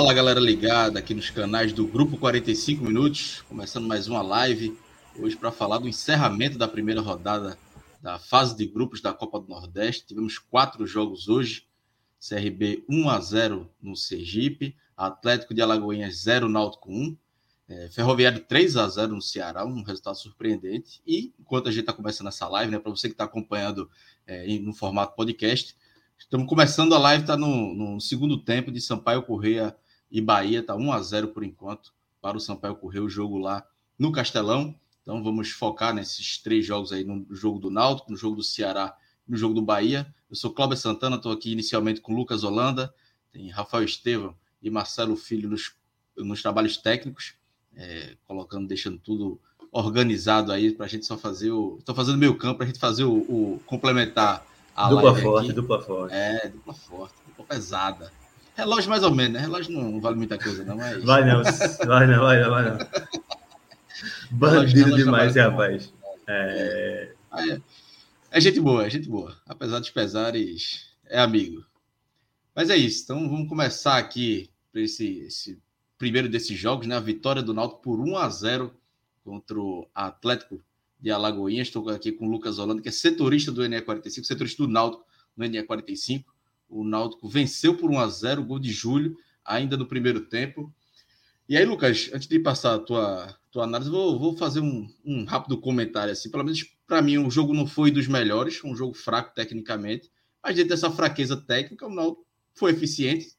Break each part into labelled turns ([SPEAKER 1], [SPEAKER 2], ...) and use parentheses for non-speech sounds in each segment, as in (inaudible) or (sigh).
[SPEAKER 1] Fala galera ligada aqui nos canais do Grupo 45 Minutos, começando mais uma live hoje para falar do encerramento da primeira rodada da fase de grupos da Copa do Nordeste. Tivemos quatro jogos hoje: CRB 1 a 0 no Sergipe, Atlético de Alagoinhas 0 Náutico 1, é, Ferroviário 3 a 0 no Ceará, um resultado surpreendente. E enquanto a gente está começando essa live, né, para você que está acompanhando é, no formato podcast, Estamos começando a live, está no, no, segundo tempo de Sampaio Correia e Bahia, está 1 a 0 por enquanto para o Sampaio Correia, o jogo lá no Castelão. Então vamos focar nesses três jogos aí, no jogo do Náutico, no jogo do Ceará no jogo do Bahia. Eu sou Cláudio Santana, estou aqui inicialmente com Lucas Holanda, tem Rafael Estevam e Marcelo Filho nos, nos trabalhos técnicos, é, colocando, deixando tudo organizado aí para a gente só fazer o. Estou fazendo meio campo para a gente fazer o, o complementar
[SPEAKER 2] a dupla forte, aqui. dupla forte.
[SPEAKER 1] É, dupla forte, dupla pesada. Relógio mais ou menos, né? Relógio não vale muita coisa, não, mas...
[SPEAKER 2] Vai não, vai não, vai não, vai não. (laughs) Bandido relógio, demais, rapaz.
[SPEAKER 1] É... É, é gente boa, é gente boa. Apesar dos pesares, é amigo. Mas é isso, então vamos começar aqui esse, esse primeiro desses jogos, né? A vitória do Náutico por 1 a 0 contra o Atlético de Alagoinhas. Estou aqui com o Lucas Holanda, que é setorista do NE45, setorista do Náutico no NE45. O Náutico venceu por 1 a 0 gol de Júlio, ainda no primeiro tempo. E aí, Lucas, antes de passar a tua, tua análise, vou, vou fazer um, um rápido comentário. assim. Pelo menos para mim, o jogo não foi dos melhores, um jogo fraco tecnicamente, mas dentro dessa fraqueza técnica, o Náutico foi eficiente,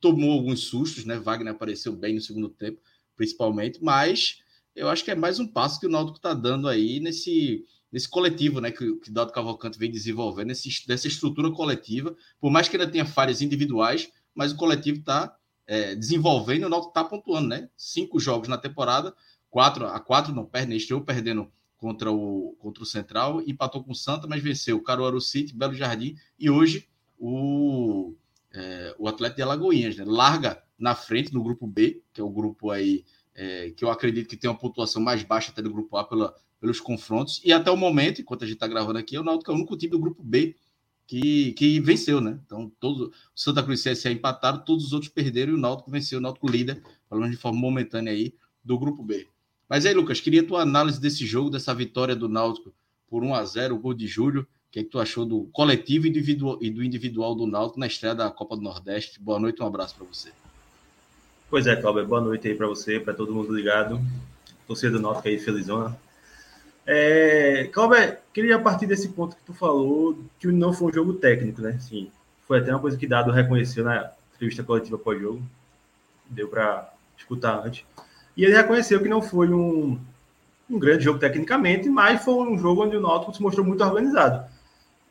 [SPEAKER 1] tomou alguns sustos, né? Wagner apareceu bem no segundo tempo, principalmente, mas eu acho que é mais um passo que o Náutico está dando aí nesse, nesse coletivo, né? Que, que Dado Cavalcante vem desenvolvendo, nesse, dessa estrutura coletiva. Por mais que ainda tenha falhas individuais, mas o coletivo está é, desenvolvendo o Náutico está pontuando, né? Cinco jogos na temporada, quatro a quatro não perde? Estreou perdendo contra o, contra o Central, empatou com o Santa, mas venceu Caruaru City, Belo Jardim e hoje o, é, o Atlético de Alagoinhas, né? Larga na frente no grupo B, que é o grupo aí é, que eu acredito que tem uma pontuação mais baixa até do grupo A pela, pelos confrontos. E até o momento, enquanto a gente está gravando aqui, o Náutico é o único time do grupo B que, que venceu, né? Então, todo, o Santa Cruz e CSA empataram, todos os outros perderam e o Náutico venceu, o Náutico líder, pelo menos de forma momentânea aí, do grupo B. Mas aí, Lucas, queria tua análise desse jogo, dessa vitória do Náutico por 1 a 0 o gol de Júlio. O que, é que tu achou do coletivo e do individual do Náutico na estreia da Copa do Nordeste? Boa noite, um abraço para você.
[SPEAKER 2] Pois é, Cláudio, boa noite aí para você, para todo mundo ligado. Torcida do Náutico aí, felizona. É, Cláudio, queria partir desse ponto que tu falou, que não foi um jogo técnico, né? Sim, foi até uma coisa que Dado reconheceu na entrevista coletiva pós-jogo. Deu para escutar antes. E ele reconheceu que não foi um, um grande jogo tecnicamente, mas foi um jogo onde o Náutico se mostrou muito organizado.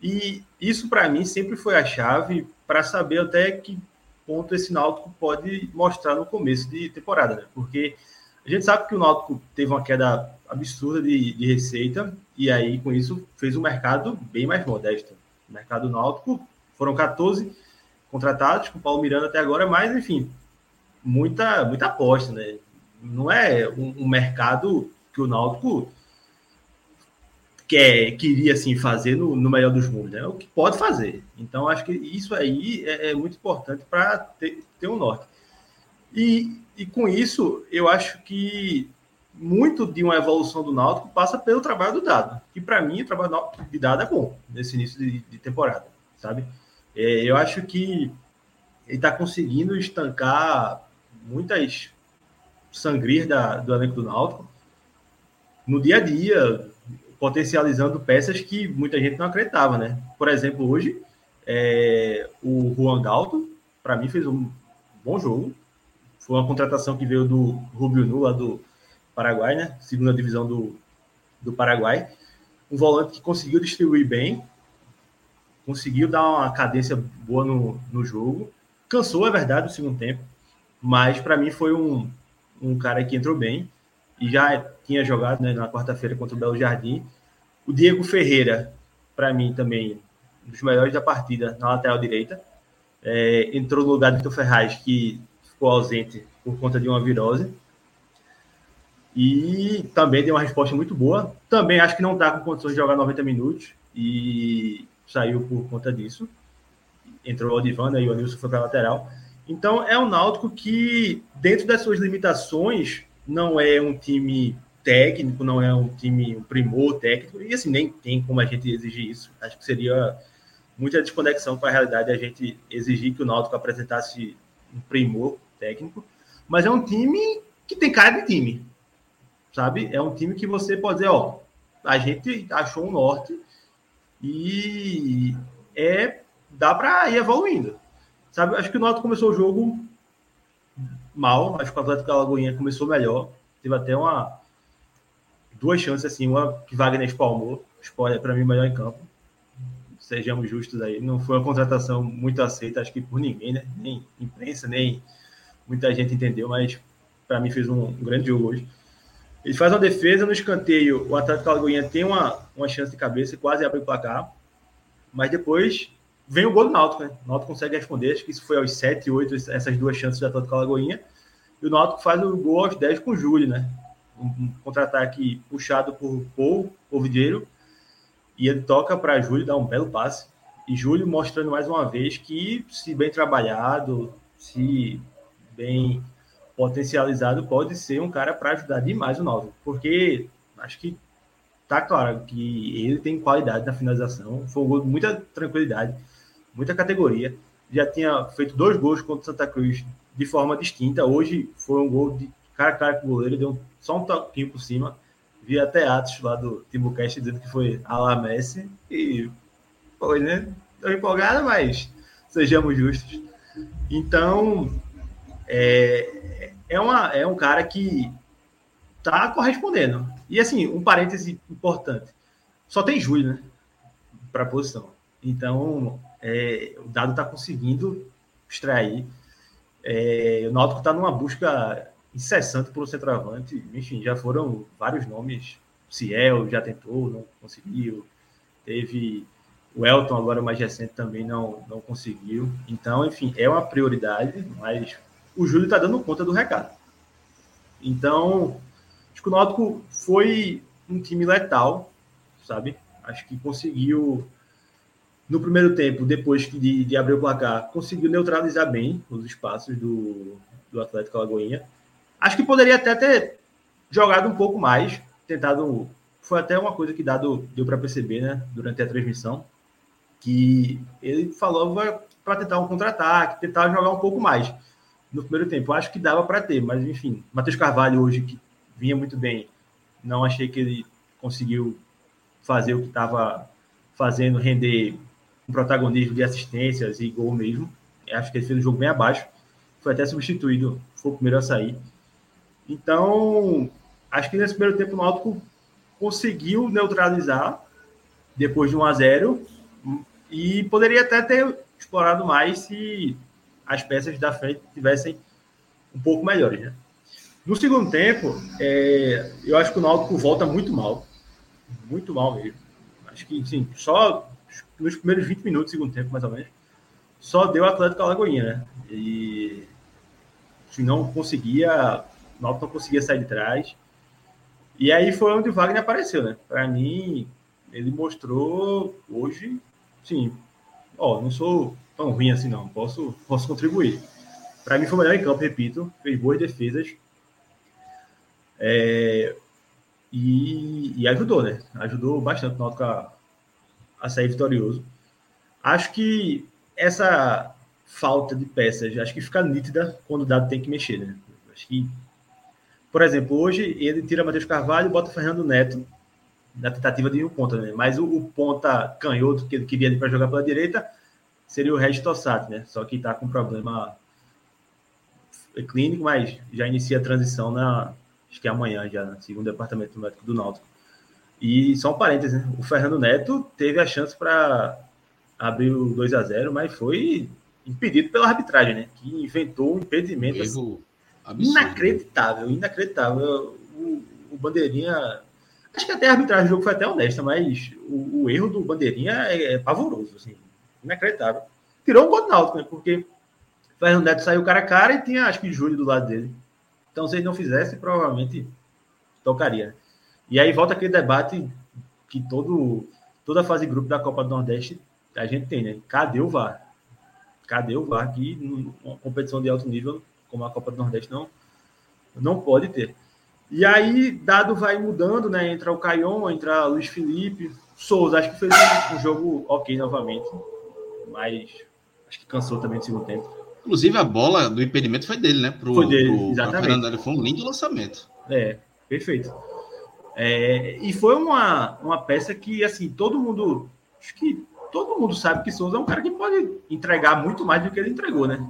[SPEAKER 2] E isso, para mim, sempre foi a chave para saber até que ponto esse Náutico pode mostrar no começo de temporada, né? Porque a gente sabe que o Náutico teve uma queda absurda de, de receita e aí com isso fez um mercado bem mais modesto. O mercado náutico foram 14 contratados com o Paulo Miranda até agora, mas enfim, muita muita aposta, né? Não é um, um mercado que o Náutico quer, queria assim fazer no, no melhor dos mundos, né? É o que pode fazer. Então acho que isso aí é, é muito importante para ter, ter um norte. E, e com isso eu acho que muito de uma evolução do Náutico passa pelo trabalho do Dado. E para mim o trabalho de Dado é bom nesse início de, de temporada, sabe? É, eu acho que ele está conseguindo estancar muitas sangrias da, do elenco do Náutico no dia a dia, potencializando peças que muita gente não acreditava, né? Por exemplo, hoje, é, o Juan Galto, para mim, fez um bom jogo. Foi uma contratação que veio do Rubio Nu, lá do Paraguai, né? Segunda divisão do, do Paraguai. Um volante que conseguiu distribuir bem, conseguiu dar uma cadência boa no, no jogo. Cansou, é verdade, no segundo tempo, mas para mim foi um, um cara que entrou bem e já tinha jogado né, na quarta-feira contra o Belo Jardim. O Diego Ferreira, para mim também, um dos melhores da partida na lateral direita. É, entrou no lugar do Vitor Ferraz, que ficou ausente por conta de uma virose. E também deu uma resposta muito boa. Também acho que não está com condições de jogar 90 minutos e saiu por conta disso. Entrou o Odivan né, e o Nilson foi para lateral. Então é um Náutico que, dentro das suas limitações, não é um time técnico, não é um time um primor técnico, e assim, nem tem como a gente exigir isso. Acho que seria muita desconexão com a realidade a gente exigir que o Náutico apresentasse um primor técnico, mas é um time que tem cara de time, sabe? É um time que você pode dizer, ó, a gente achou um norte e é dá para ir evoluindo. Sabe, acho que o Náutico começou o jogo mal, acho que o Atlético Alagoinha começou melhor, teve até uma duas chances assim, uma que Wagner espalmou, spoiler para mim melhor em campo. Sejamos justos aí, não foi uma contratação muito aceita, acho que por ninguém, né? Nem imprensa, nem muita gente entendeu, mas para mim fez um, um, grande jogo hoje. Ele faz uma defesa no escanteio, o Atlético Alagoinha tem uma, uma chance de cabeça, quase abre o placar, mas depois vem o gol do Náutico, né? O Náutico consegue responder, acho que isso foi aos 7, 8, essas duas chances do Atlético Alagoinha. E o Náutico faz o gol aos 10 com o Júlio, né? Um, um contra-ataque puxado por Paul, Ovideiro, e ele toca para Júlio, dá um belo passe. E Júlio mostrando mais uma vez que, se bem trabalhado, se bem potencializado, pode ser um cara para ajudar demais o Náutico. Porque acho que tá claro que ele tem qualidade na finalização. Foi um gol de muita tranquilidade muita categoria. Já tinha feito dois gols contra Santa Cruz de forma distinta. Hoje foi um gol de cara a cara com o goleiro, deu só um toquinho por cima. Vi até Atos lá do Timbucast dizendo que foi a la Messi. E foi, né? Estou empolgado, mas sejamos justos. Então, é, é, uma, é um cara que tá correspondendo. E assim, um parêntese importante. Só tem Júlio, né? Para posição. Então, é, o Dado está conseguindo extrair. É, o Náutico está numa busca incessante por um centroavante. Enfim, já foram vários nomes. Ciel já tentou, não conseguiu. Teve o Elton, agora mais recente, também não, não conseguiu. Então, enfim, é uma prioridade, mas o Júlio está dando conta do recado. Então, acho que o Náutico foi um time letal, sabe? Acho que conseguiu no primeiro tempo, depois de, de abrir o placar, conseguiu neutralizar bem os espaços do, do Atlético Alagoinha. Acho que poderia até ter jogado um pouco mais, tentado. Foi até uma coisa que dado, deu para perceber né, durante a transmissão, que ele falou para tentar um contra-ataque, tentar jogar um pouco mais no primeiro tempo. Acho que dava para ter, mas enfim, Matheus Carvalho hoje, que vinha muito bem, não achei que ele conseguiu fazer o que estava fazendo render um protagonismo de assistências e gol mesmo. Acho que ele fez um jogo bem abaixo. Foi até substituído, foi o primeiro a sair. Então, acho que nesse primeiro tempo o Náutico conseguiu neutralizar depois de 1 a 0 e poderia até ter explorado mais se as peças da frente tivessem um pouco melhores, né? No segundo tempo, é, eu acho que o Náutico volta muito mal, muito mal mesmo. Acho que, sim, só nos primeiros 20 minutos do segundo tempo, mais ou menos, só deu Atlético Alagoinha, né? E se não conseguia, o Náutico não conseguia sair de trás. E aí foi onde o Wagner apareceu, né? Para mim, ele mostrou hoje, sim, ó, não sou tão ruim assim não, posso, posso contribuir. Para mim foi o melhor em campo, repito, fez boas defesas. É, e, e, ajudou, né? Ajudou bastante o Náutico a, a sair vitorioso. Acho que essa falta de peças, acho que fica nítida quando o dado tem que mexer, né? Acho que, por exemplo, hoje ele tira Matheus Carvalho e bota Fernando Neto na tentativa de um ponta, né? Mas o, o ponta canhoto que ele queria para jogar pela direita seria o Regis Tossati, né? Só que está com problema clínico, mas já inicia a transição na acho que é amanhã já, no segundo departamento médico do Náutico. E só um parênteses, né? O Fernando Neto teve a chance para abrir o 2 a 0 mas foi impedido pela arbitragem, né? Que inventou um impedimento assim, inacreditável, inacreditável. O, o, Bandeirinha. Acho que até a arbitragem do jogo foi até honesta, mas o, o erro do Bandeirinha é, é, pavoroso, assim, inacreditável. Tirou um gol do Náutico, né? Porque Fernando Neto saiu cara a cara e tinha, acho que, Júlio do lado dele. Então, se ele não fizesse, provavelmente tocaria. E aí volta aquele debate que todo, toda fase grupo da Copa do Nordeste a gente tem, né? Cadê o VAR? Cadê o VAR? Que uma competição de alto nível, como a Copa do Nordeste, não, não pode ter. E aí, dado vai mudando, né? Entra o Caion, entra o Luiz Felipe, Souza, acho que fez um, um jogo ok novamente, mas acho que cansou também no segundo tempo.
[SPEAKER 1] Inclusive, a bola do impedimento foi dele, né?
[SPEAKER 2] Pro, foi dele, pro, exatamente.
[SPEAKER 1] Foi um lindo lançamento.
[SPEAKER 2] É, perfeito. É, e foi uma, uma peça que, assim, todo mundo. Acho que todo mundo sabe que Souza é um cara que pode entregar muito mais do que ele entregou, né?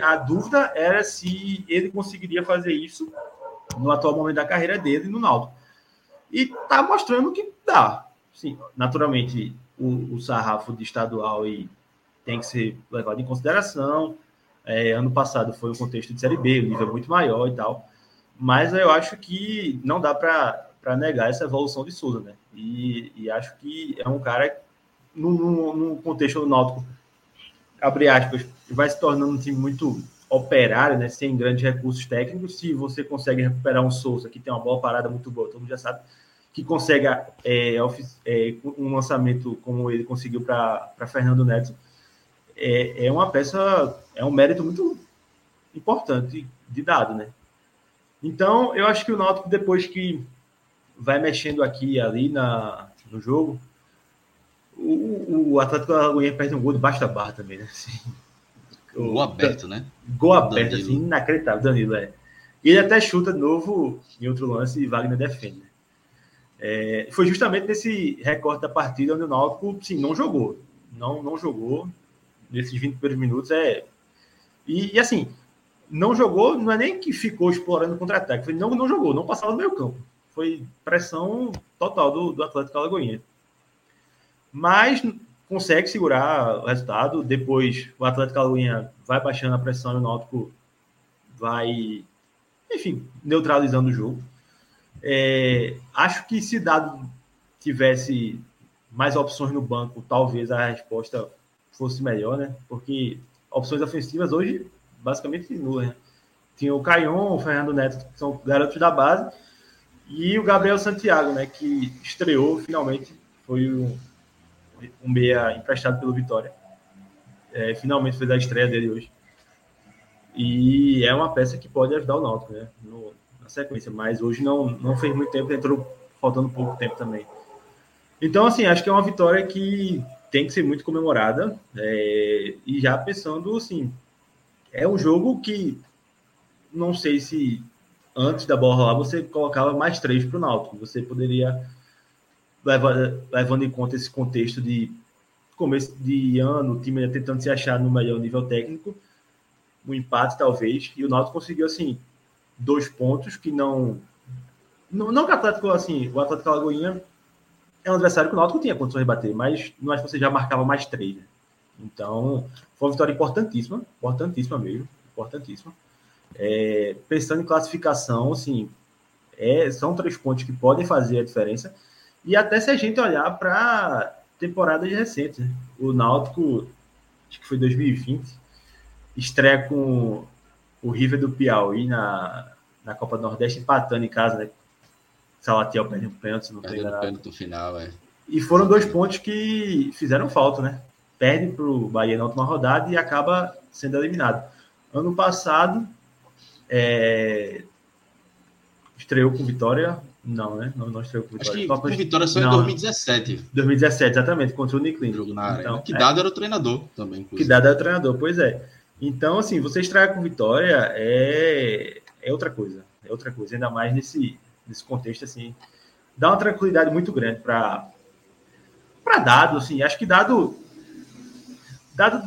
[SPEAKER 2] A, a dúvida era se ele conseguiria fazer isso no atual momento da carreira dele no Náutico. E tá mostrando que dá. Sim, naturalmente, o, o sarrafo de estadual e tem que ser levado em consideração. É, ano passado foi um contexto de Série B, o nível muito maior e tal. Mas eu acho que não dá para negar essa evolução de Souza, né? E, e acho que é um cara no, no, contexto do Náutico, abre aspas, vai se tornando um time muito operário, né, sem grandes recursos técnicos. Se você consegue recuperar um Souza que tem uma boa parada muito boa, todo mundo já sabe, que consegue é, é, um lançamento como ele conseguiu para Fernando Neto, é, é uma peça, é um mérito muito importante de dado, né? Então, eu acho que o Náutico, depois que vai mexendo aqui e ali na, no jogo, o, o Atlético Alagoinha perde um gol debaixo da barra também, né? Assim,
[SPEAKER 1] gol aberto, né?
[SPEAKER 2] Gol aberto, Danilo. assim, inacreditável, Danilo, é. Ele até chuta de novo em outro lance e Wagner defende. É, foi justamente nesse recorte da partida onde o Náutico, sim, não jogou. Não, não jogou nesses 20 primeiros minutos. É... E, e assim, não jogou, não é nem que ficou explorando o contra-ataque, não, não jogou, não passava no meio campo. Foi pressão total do, do Atlético Alagoinha mas consegue segurar o resultado. Depois o Atlético Alagoinha vai baixando a pressão e o Náutico vai, enfim, neutralizando o jogo. É, acho que se Dado tivesse mais opções no banco, talvez a resposta fosse melhor, né? Porque opções ofensivas hoje basicamente nulas. Né? Tinha o Caion, o Fernando Neto, que são garotos da base, e o Gabriel Santiago, né? Que estreou finalmente, foi um, um meia emprestado pelo Vitória. É, finalmente fez a estreia dele hoje. E é uma peça que pode ajudar o Náutico, né? No, na sequência, mas hoje não, não fez muito tempo, entrou faltando pouco tempo também. Então, assim, acho que é uma vitória que tem que ser muito comemorada. É, e já pensando, assim, é um jogo que não sei se antes da bola lá você colocava mais três para o Náutico. Você poderia levando em conta esse contexto de começo de ano, o time tentando se achar no melhor nível técnico, um empate talvez, e o Náutico conseguiu assim dois pontos que não não, não que o Atlético assim, o Atlético Alagoinha é um adversário que o Náutico tinha condições de bater, mas não acho que você já marcava mais três. Né? Então, foi uma vitória importantíssima, importantíssima mesmo, importantíssima. É, pensando em classificação, assim, é, são três pontos que podem fazer a diferença. E até se a gente olhar para temporadas recentes, né? o Náutico, acho que foi 2020, estreia com o River do Piauí na, na Copa do Nordeste, empatando em casa, né? Salatiel perde um pênalti, se não tem nada.
[SPEAKER 1] no final, é.
[SPEAKER 2] E foram dois pontos que fizeram falta, né? Perde para o Bahia na última rodada e acaba sendo eliminado. Ano passado, é... estreou com vitória não, né? Não, não estreou com
[SPEAKER 1] Vitória. Acho que com Vitória só não, em 2017.
[SPEAKER 2] 2017, exatamente, contra o Nicklin.
[SPEAKER 1] Jogo na então, Que dado é, era o treinador também.
[SPEAKER 2] Inclusive. Que dado era o treinador, pois é. Então, assim, você estrear com Vitória é, é outra coisa. É outra coisa, ainda mais nesse, nesse contexto, assim, dá uma tranquilidade muito grande para para dado, assim, acho que dado dado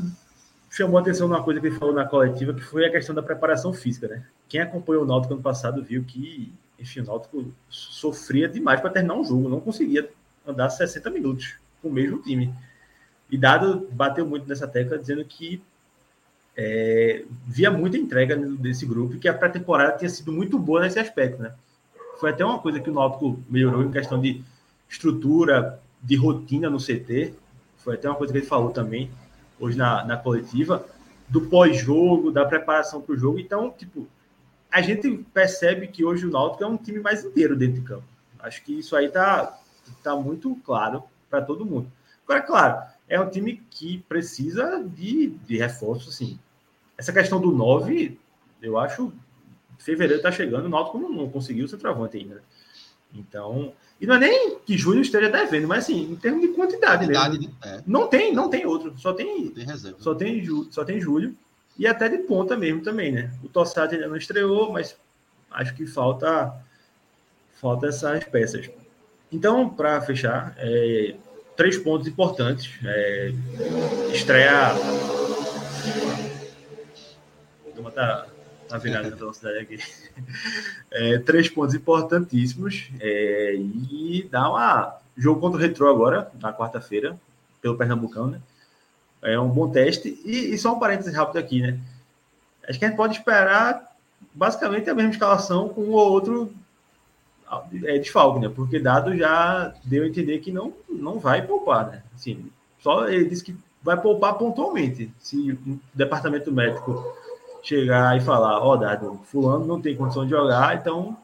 [SPEAKER 2] chamou a atenção numa coisa que ele falou na coletiva, que foi a questão da preparação física, né? Quem acompanhou o Náutico ano passado viu que, enfim, o Náutico sofria demais para terminar um jogo, não conseguia andar 60 minutos com o mesmo time. E Dado bateu muito nessa tecla, dizendo que é, via muita entrega desse grupo e que a pré-temporada tinha sido muito boa nesse aspecto, né? Foi até uma coisa que o Náutico melhorou em questão de estrutura, de rotina no CT. Foi até uma coisa que ele falou também hoje na, na coletiva, do pós-jogo, da preparação para o jogo. Então, tipo, a gente percebe que hoje o Náutico é um time mais inteiro dentro de campo. Acho que isso aí tá, tá muito claro para todo mundo. Agora, claro, é um time que precisa de, de reforço, assim. Essa questão do 9, eu acho, fevereiro está chegando, o Náutico não, não conseguiu ser travante ainda. Então, e não é nem que Júlio esteja devendo, mas assim, em termos de quantidade, quantidade mesmo. Né? É. Não tem, não tem outro. Só tem, tem reserva. Só tem, só tem Júlio. E até de ponta mesmo também, né? O Tossati ainda não estreou, mas acho que falta falta essas peças. Então, para fechar, é, três pontos importantes. É, estreia. Vou tá na virada da velocidade aqui. (laughs) É, três pontos importantíssimos é, e dá uma jogo contra o Retro agora, na quarta-feira, pelo Pernambucão, né? É um bom teste. E, e, só um parênteses rápido aqui, né? Acho que a gente pode esperar basicamente a mesma escalação com ou outro é, desfalque, né? Porque Dado já deu a entender que não, não vai poupar, né? Assim, só ele disse que vai poupar pontualmente. Se o departamento médico chegar e falar, ó, oh, Dado, fulano não tem condição de jogar, então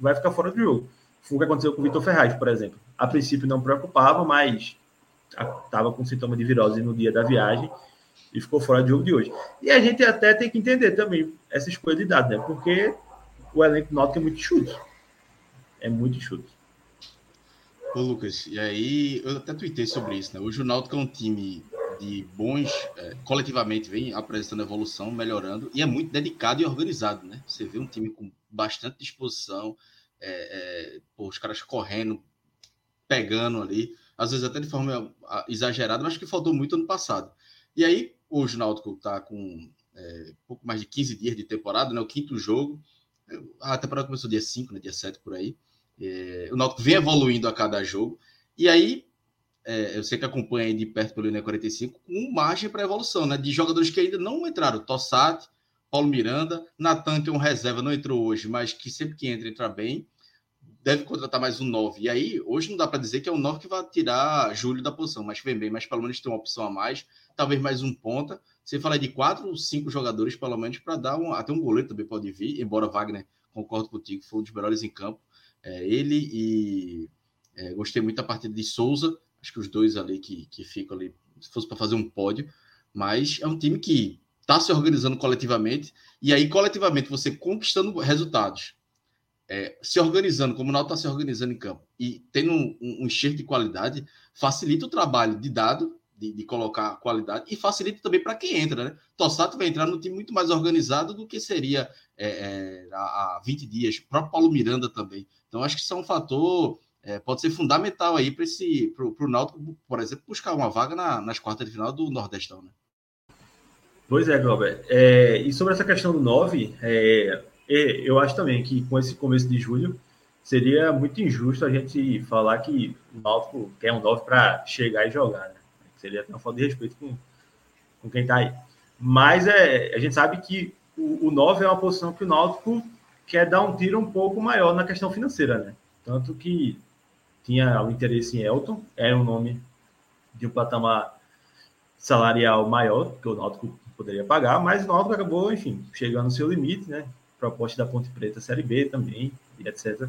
[SPEAKER 2] vai ficar fora do jogo. Foi o que aconteceu com o Vitor Ferraz, por exemplo. A princípio não preocupava, mas estava com sintoma de virose no dia da viagem e ficou fora do jogo de hoje. E a gente até tem que entender também essa escolha de dado, né? Porque o elenco Náutico é muito chuto. É muito chuto.
[SPEAKER 1] Ô, Lucas, e aí eu até tuitei sobre isso, né? Hoje o Náutico é um time de bons, é, coletivamente vem apresentando evolução, melhorando, e é muito dedicado e organizado, né? Você vê um time com bastante disposição, é, é, os caras correndo, pegando ali, às vezes até de forma exagerada, mas que faltou muito ano passado. E aí, hoje o Náutico está com é, pouco mais de 15 dias de temporada, né? O quinto jogo. A temporada começou dia 5, né? dia 7 por aí. É, o Náutico vem evoluindo a cada jogo. E aí, é, eu sei que acompanha de perto pelo INE 45, com margem para evolução, né? De jogadores que ainda não entraram. Tossati, Paulo Miranda, Natan, que é um reserva, não entrou hoje, mas que sempre que entra, entra bem. Deve contratar mais um 9. E aí, hoje não dá para dizer que é um 9 que vai tirar Júlio da posição, mas vem bem, mas pelo menos tem uma opção a mais, talvez mais um ponta. Você fala de quatro ou cinco jogadores, pelo menos, para dar um. Até um goleiro também pode vir, embora Wagner, concordo contigo, foi um dos melhores em campo. É, ele e. É, gostei muito da partida de Souza, Acho que os dois ali que, que ficam ali, se fosse para fazer um pódio, mas é um time que está se organizando coletivamente, e aí coletivamente você conquistando resultados, é, se organizando, como o Náutico está se organizando em campo, e tendo um, um, enxergo de qualidade, facilita o trabalho de dado, de, de colocar qualidade, e facilita também para quem entra, né? Tossato vai entrar num time muito mais organizado do que seria é, é, há 20 dias, o próprio Paulo Miranda também. Então, acho que isso é um fator é, pode ser fundamental aí para esse para o Náutico, por exemplo, buscar uma vaga na, nas quartas de final do Nordestão, né?
[SPEAKER 2] Pois é, Glauber. É, e sobre essa questão do 9, é, eu acho também que com esse começo de julho seria muito injusto a gente falar que o Náutico quer um 9 para chegar e jogar, né? Seria até uma falta de respeito com, com quem está aí. Mas é, a gente sabe que o, o 9 é uma posição que o Náutico quer dar um tiro um pouco maior na questão financeira, né? Tanto que tinha o interesse em Elton, era um nome de um patamar salarial maior que o Náutico poderia pagar, mas o Náutico acabou, enfim, chegando no seu limite, né? Proposta da Ponte Preta Série B também, e etc.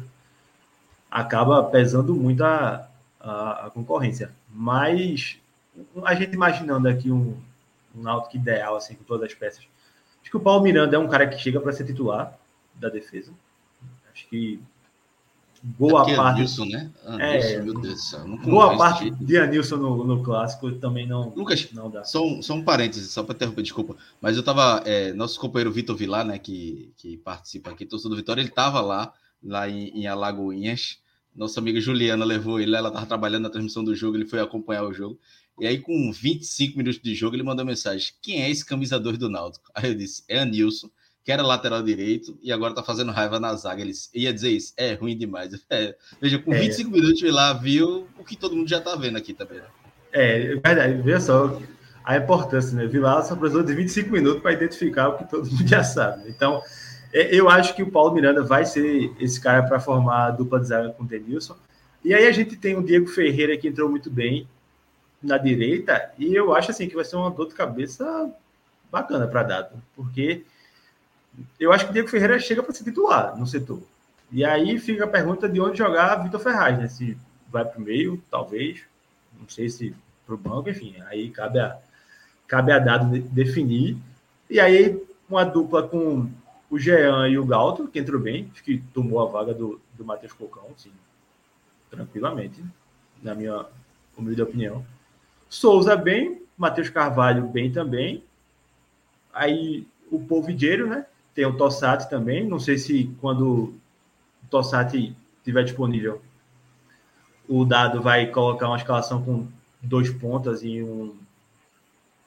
[SPEAKER 2] Acaba pesando muito a, a, a concorrência. Mas a gente imaginando aqui um, um Náutico ideal, assim, com todas as peças. Acho que o Paulo Miranda é um cara que chega para ser titular da defesa. Acho que boa é parte. Anilson, né? Anilson, é, meu Deus do céu. boa parte de Anilson no, no clássico também não,
[SPEAKER 1] Lucas, não dá. Só um, só um parênteses, só para interromper, desculpa. Mas eu tava. É, nosso companheiro Vitor Vilar, né, que, que participa aqui, torcedor do Vitória, ele tava lá, lá em, em Alagoinhas. Nossa amiga Juliana levou ele, ela estava trabalhando na transmissão do jogo, ele foi acompanhar o jogo. E aí, com 25 minutos de jogo, ele mandou mensagem: Quem é esse camisa 2 do Náutico? Aí eu disse: É Anilson, que era lateral direito e agora tá fazendo raiva na zaga. Ele ia dizer isso: É ruim demais. (laughs) É, veja, com 25 é. minutos ele lá viu o que todo mundo já tá vendo aqui também. Né?
[SPEAKER 2] É, é verdade. Veja só a importância, né? Vilar só precisou de 25 minutos para identificar o que todo mundo já sabe. Então, é, eu acho que o Paulo Miranda vai ser esse cara para formar a dupla de zaga com o Denilson. E aí a gente tem o Diego Ferreira que entrou muito bem na direita, e eu acho assim que vai ser uma dor de cabeça bacana para Dado, porque eu acho que o Diego Ferreira chega para ser titular no setor. E aí fica a pergunta de onde jogar Vitor Ferraz, né? Se vai para o meio, talvez, não sei se para o banco, enfim, aí cabe a, cabe a Dado definir. E aí uma dupla com o Jean e o Galto, que entrou bem, que tomou a vaga do, do Matheus Cocão, sim, tranquilamente, na minha humilde opinião. Souza bem, Matheus Carvalho bem também. Aí o Polvideiro, né? Tem o Tossati também. Não sei se quando o Tossati estiver disponível, o dado vai colocar uma escalação com dois pontas e um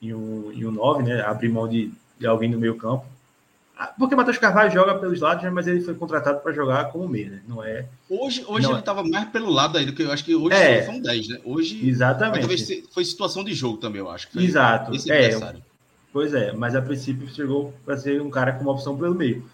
[SPEAKER 2] e um, e um nove, né? Abrir mão de, de alguém no meio campo. Ah, porque Matheus Carvalho joga pelos lados, né? mas ele foi contratado para jogar como meio, né? Não é.
[SPEAKER 1] Hoje, hoje não ele estava é... mais pelo lado ainda, que eu acho que hoje é. foi um 10, né? Hoje.
[SPEAKER 2] Exatamente.
[SPEAKER 1] Talvez foi situação de jogo também, eu acho.
[SPEAKER 2] Exato. É, pois é, mas a princípio chegou para ser um cara com uma opção pelo meio.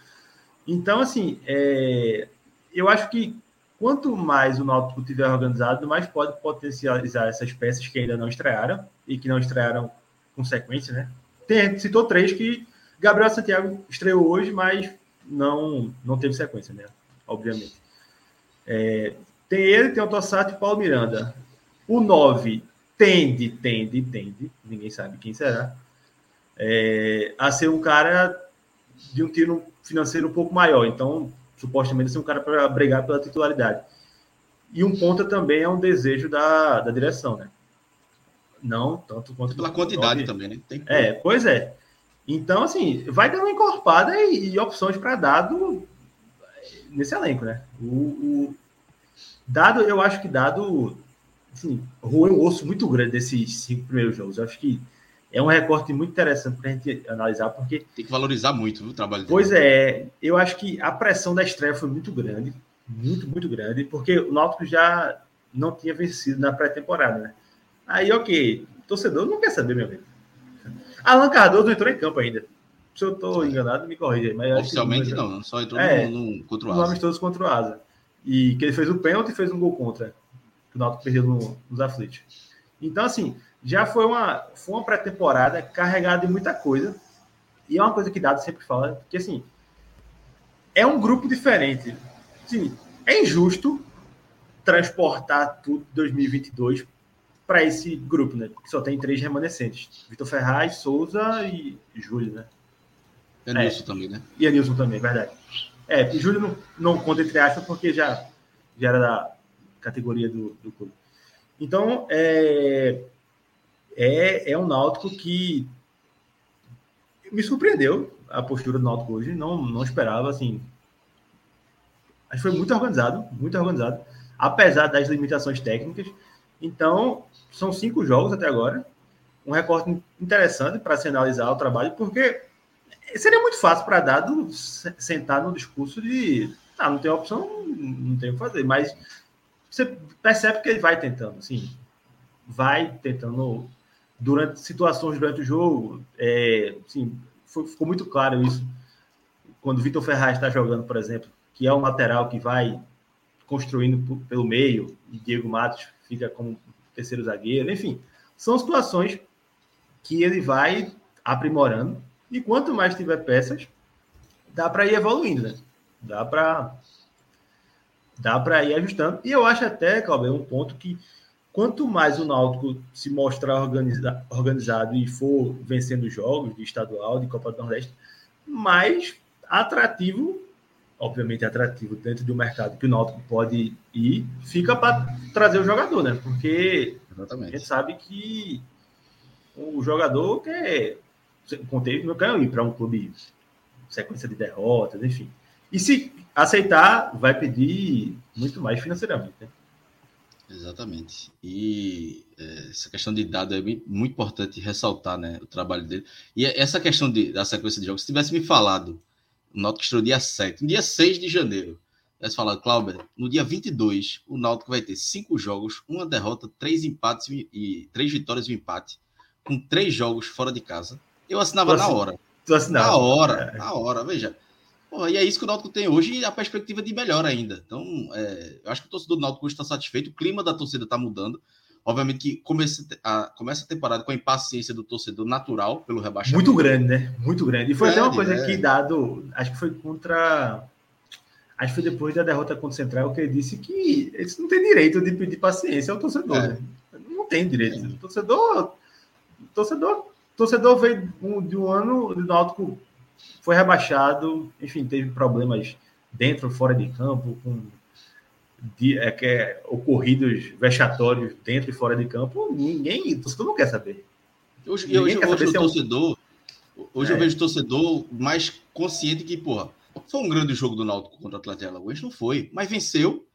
[SPEAKER 2] Então, assim, é... eu acho que quanto mais o Náutico tiver organizado, mais pode potencializar essas peças que ainda não estrearam e que não estrearam com sequência, né? Tem, citou três que Gabriel Santiago estreou hoje, mas não, não teve sequência, né? Obviamente. É, tem ele, tem o Tossato e o Paulo Miranda. O 9 tende, tende, tende, ninguém sabe quem será, é, a ser um cara de um tiro financeiro um pouco maior. Então, supostamente, ser um cara para brigar pela titularidade. E um ponta também é um desejo da, da direção, né? Não tanto quanto.
[SPEAKER 1] Pela quantidade também, né?
[SPEAKER 2] Tem é, pois é. Então, assim, vai dando uma encorpada e, e opções para dado nesse elenco, né? O, o, dado, eu acho que dado, assim, roeu um osso muito grande desses cinco primeiros jogos. Eu acho que é um recorte muito interessante para a gente analisar, porque.
[SPEAKER 1] Tem que valorizar muito o trabalho
[SPEAKER 2] dele. Pois é, eu acho que a pressão da estreia foi muito grande, muito, muito grande, porque o Náutico já não tinha vencido na pré-temporada, né? Aí, ok, torcedor não quer saber, meu amigo. Alan Cardoso não entrou em campo ainda. Se eu estou enganado, me corrija aí. Mas
[SPEAKER 1] Oficialmente não, não, só entrou é, no, no, contra o Asa.
[SPEAKER 2] Nomes todos contra o Asa. E que ele fez o pênalti e fez um gol contra. Que o Náutico perdeu no, nos aflitos. Então, assim, já foi uma, foi uma pré-temporada carregada de muita coisa. E é uma coisa que Dado sempre fala, que assim, é um grupo diferente. Assim, é injusto transportar tudo 2022 para esse grupo, né? Que só tem três remanescentes: Vitor Ferraz, Souza e Júlio, né?
[SPEAKER 1] E Anilson é. também, né?
[SPEAKER 2] E Anilson também, verdade. É, Júlio não, não conta entre aspas porque já, já era da categoria do, do clube. Então, é, é, é um Náutico que me surpreendeu a postura do Náutico hoje. Não, não esperava, assim. Acho que foi muito organizado, muito organizado, apesar das limitações técnicas. Então, são cinco jogos até agora. Um recorte interessante para se analisar o trabalho, porque seria muito fácil para dado sentar no discurso de ah, não tem opção, não tem o que fazer, mas você percebe que ele vai tentando, assim, vai tentando durante situações durante o jogo, é, assim, foi, ficou muito claro isso quando o Vitor Ferraz está jogando, por exemplo, que é um lateral que vai construindo pelo meio e Diego Matos fica como terceiro zagueiro, enfim, são situações que ele vai aprimorando e quanto mais tiver peças, dá para ir evoluindo, né? Dá para dá para ir ajustando. E eu acho até, Cláudio, um ponto que quanto mais o Náutico se mostrar organiza organizado e for vencendo jogos de estadual, de Copa do Nordeste, mais atrativo obviamente atrativo dentro do mercado que o Náutico pode ir, fica para trazer o jogador, né? Porque Exatamente. a gente sabe que o jogador quer, contei, não quer ir para um clube sequência de derrotas, enfim. E se aceitar, vai pedir muito mais financeiramente. Né?
[SPEAKER 1] Exatamente. E é, essa questão de dado é muito importante ressaltar né, o trabalho dele. E essa questão de, da sequência de jogos, se tivesse me falado, o Náutico estreou dia 7, no dia 6 de janeiro, tivesse falado, Clauber, no dia 22, o Náutico vai ter cinco jogos, uma derrota, três empates e três vitórias e um empate, com três jogos fora de casa. Eu assinava na hora.
[SPEAKER 2] Tu assinava.
[SPEAKER 1] Na hora, é. na hora, veja. Pô, e é isso que o Náutico tem hoje e a perspectiva de melhor ainda. Então, é, eu acho que o torcedor do Náutico está satisfeito, o clima da torcida está mudando. Obviamente que começa a, começa a temporada com a impaciência do torcedor natural pelo rebaixamento.
[SPEAKER 2] Muito grande, né? Muito grande. E foi grande, até uma coisa é. que dado, acho que foi contra. Acho que foi depois da derrota contra o Central que ele disse que eles não têm direito de pedir paciência ao torcedor. É. Né? Não tem direito. É. O torcedor. torcedor torcedor veio de um ano do Náutico foi rebaixado, enfim, teve problemas dentro, fora de campo, com de, é, que é, ocorridos vexatórios dentro e fora de campo. Ninguém, o torcedor não quer saber.
[SPEAKER 1] Hoje, hoje, hoje o torcedor, hoje é. eu vejo o torcedor mais consciente que, porra, foi um grande jogo do Náutico contra o Atlético Alagoas, não foi, mas venceu,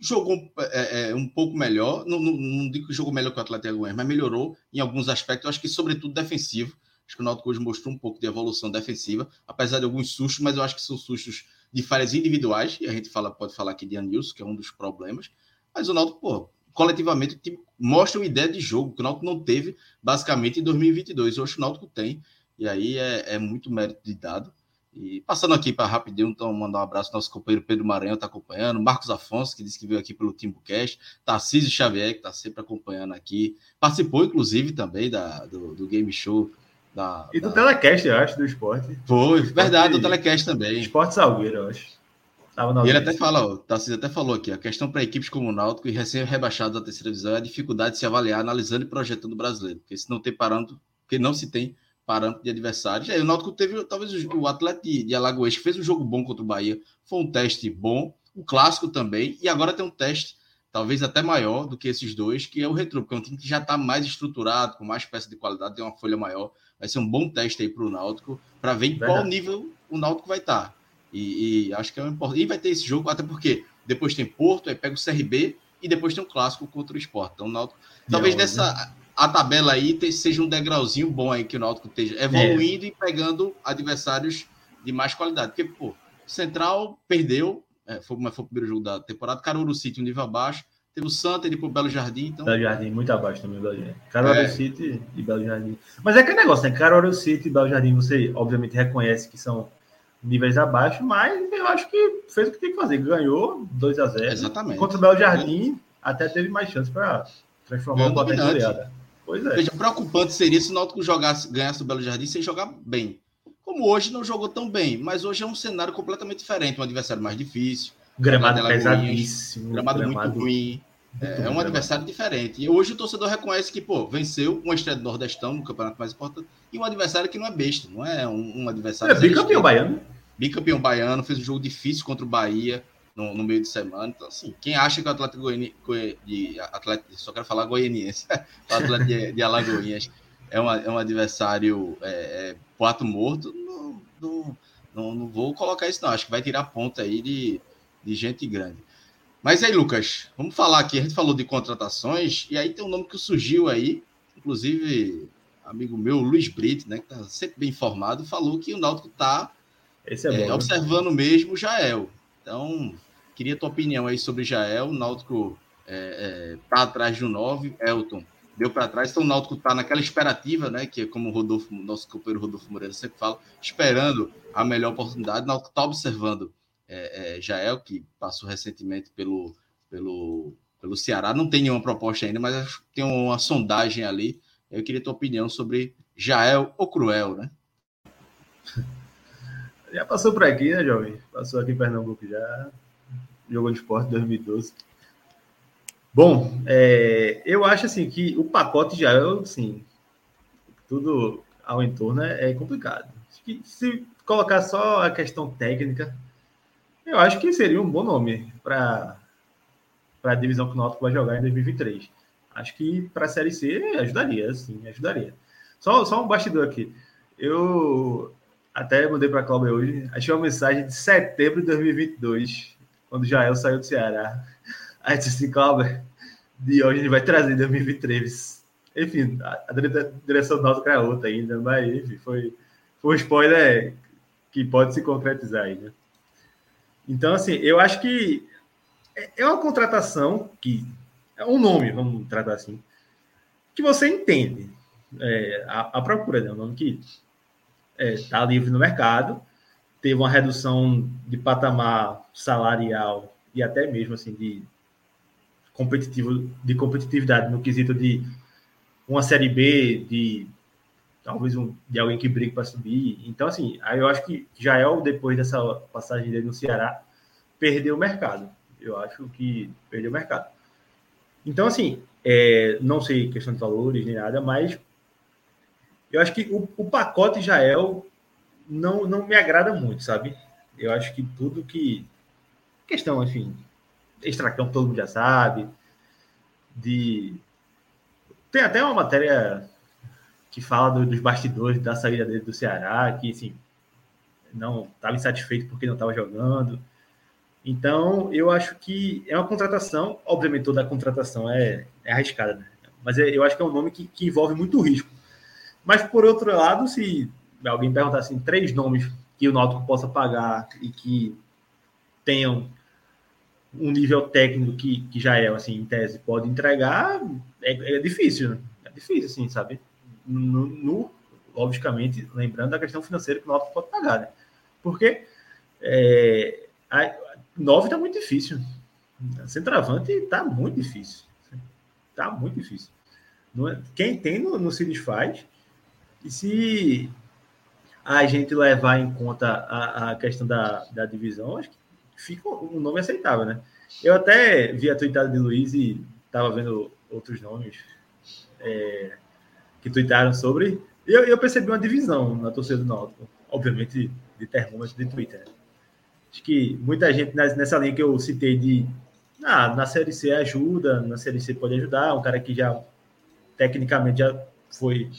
[SPEAKER 1] jogou é, é, um pouco melhor, não, não, não, digo que jogou melhor que o Atlético Alagoas, mas melhorou em alguns aspectos, acho que sobretudo defensivo, Acho que o Náutico hoje mostrou um pouco de evolução defensiva, apesar de alguns sustos, mas eu acho que são sustos de falhas individuais, e a gente fala, pode falar aqui de Anilson, que é um dos problemas, mas o Náutico, pô, coletivamente mostra uma ideia de jogo que o Náutico não teve, basicamente, em 2022. Hoje o Náutico tem, e aí é, é muito mérito de dado. E passando aqui para rapidinho, então mandar um abraço ao nosso companheiro Pedro Maranhão, está acompanhando, Marcos Afonso, que disse que veio aqui pelo Timbucast, Tarcísio Xavier, que está sempre acompanhando aqui, participou, inclusive, também da, do, do Game Show da,
[SPEAKER 2] e do da... telecast, eu acho, do esporte.
[SPEAKER 1] Foi, esporte, verdade, do telecast também.
[SPEAKER 2] Esporte Salgueiro, eu acho.
[SPEAKER 1] e ele até fala, o Tarcísio até falou aqui, a questão para equipes como o Náutico e recém-rebaixados da terceira divisão é a dificuldade de se avaliar analisando e projetando o brasileiro, porque se não tem parâmetro, porque não se tem parâmetro de adversários. Aí o Náutico teve, talvez, o atleta de, de Alagoas, que fez um jogo bom contra o Bahia, foi um teste bom, o clássico também, e agora tem um teste talvez até maior do que esses dois, que é o Retro, porque é um time que já está mais estruturado, com mais peça de qualidade, tem uma folha maior vai ser um bom teste aí para o Náutico, para ver em qual nível o Náutico vai estar. Tá. E, e, acho que é importante. E vai ter esse jogo, até porque depois tem Porto, aí pega o CRB e depois tem um clássico contra o Sport. Então, o Náutico, talvez nessa a tabela aí seja um degrauzinho bom aí que o Náutico esteja evoluindo é. e pegando adversários de mais qualidade. Porque, pô, Central perdeu, é, foi, foi o primeiro jogo da temporada, Caruaru City um nível abaixo, Teve o Santa, ele pro Belo Jardim. Então...
[SPEAKER 2] Belo Jardim, muito abaixo também, Belo Jardim. Caruaru é. City e Belo Jardim. Mas é aquele negócio, né? Caruaru City e Belo Jardim, você obviamente reconhece que são níveis abaixo, mas eu acho que fez o que tem que fazer. Ganhou 2 a 0
[SPEAKER 1] Exatamente.
[SPEAKER 2] Contra o Belo Jardim, até teve mais chance para transformar o placar em goleada.
[SPEAKER 1] Pois é. Veja, preocupante seria se o Náutico jogasse, ganhasse o Belo Jardim sem jogar bem. Como hoje não jogou tão bem, mas hoje é um cenário completamente diferente, um adversário mais difícil.
[SPEAKER 2] Gramado pesadíssimo.
[SPEAKER 1] Gramado, gramado muito ruim. É, é um adversário diferente. E hoje o torcedor reconhece que, pô, venceu uma estreia do Nordestão no campeonato mais importante e um adversário que não é besta, não é um, um adversário.
[SPEAKER 2] É bicampeão baiano.
[SPEAKER 1] Bicampeão baiano, fez um jogo difícil contra o Bahia no, no meio de semana. Então, assim, quem acha que o Atlético Goiani, de Atlético, só quero falar goianiense, (laughs) o Atlético de, de Alagoinhas é, uma, é um adversário é, é, quatro morto, não, não, não, não vou colocar isso, não. Acho que vai tirar ponta aí de, de gente grande. Mas aí, Lucas, vamos falar aqui. A gente falou de contratações, e aí tem um nome que surgiu aí, inclusive, amigo meu, Luiz Brito, né, que está sempre bem informado, falou que o Náutico está é é, né? observando mesmo o Jael. Então, queria tua opinião aí sobre Jael. O Náutico está é, é, atrás de um 9, Elton deu para trás. Então, o Náutico está naquela esperativa, né, que é como o Rodolfo, nosso companheiro Rodolfo Moreira sempre fala, esperando a melhor oportunidade. O Náutico está observando é, é, Jael, que passou recentemente pelo, pelo, pelo Ceará. Não tem nenhuma proposta ainda, mas tem uma sondagem ali. Eu queria tua opinião sobre Jael ou Cruel, né? (laughs)
[SPEAKER 2] Já passou por aqui, né, jovem? Passou aqui em Pernambuco já. Jogou de esporte em 2012. Bom, é, eu acho assim que o pacote já é assim, tudo ao entorno é, é complicado. Se colocar só a questão técnica, eu acho que seria um bom nome para a divisão que o Náutico vai jogar em 2023. Acho que para a Série C ajudaria, sim, ajudaria. Só, só um bastidor aqui. Eu até mandei para a Cláudia hoje, achei uma mensagem de setembro de 2022. quando Jael saiu do Ceará. Aí disse assim, Cláudio, de hoje ele vai trazer 2023. Enfim, a, direção do Náutico é outra ainda, mas enfim, foi, foi um spoiler que pode se concretizar né? Então, assim, eu acho que é, é uma contratação que é um nome, vamos tratar assim, que você entende. É, a, a, procura, né? Um nome que está é, livre no mercado, teve uma redução de patamar salarial e até mesmo assim de competitivo de competitividade no quesito de uma série B de talvez um, de alguém que briga para subir. Então assim, aí eu acho que já é depois dessa passagem dele no Ceará perdeu o mercado. Eu acho que perdeu o mercado. Então assim, é, não sei questão de valores nem nada, mas eu acho que o, o pacote Jael não, não me agrada muito, sabe? Eu acho que tudo que. Questão, enfim, extracampo todo mundo já sabe. De. Tem até uma matéria que fala do, dos bastidores da saída dele do Ceará, que assim, não estava insatisfeito porque não estava jogando. Então, eu acho que é uma contratação, obviamente toda a contratação é, é arriscada, né? mas é, eu acho que é um nome que, que envolve muito risco. Mas, por outro lado, se alguém perguntar assim, três nomes que o Náutico possa pagar e que tenham um nível técnico que, que já é, assim, em tese, pode entregar, é, é difícil, né? É difícil, assim, sabe? No, no, logicamente, lembrando da questão financeira que o Náutico pode pagar, né? Porque é, a, nove está muito difícil. Centroavante está muito difícil. Está muito difícil. É, quem tem no, no se faz e se a gente levar em conta a, a questão da, da divisão, acho que fica um nome aceitável, né? Eu até vi a tweetada de Luiz e estava vendo outros nomes é, que tweetaram sobre. E eu, eu, percebi uma divisão na torcida do Náutico, obviamente de termômetro de Twitter. Né? Acho que muita gente nessa linha que eu citei de ah, na Série C ajuda, na Série C pode ajudar, um cara que já tecnicamente já foi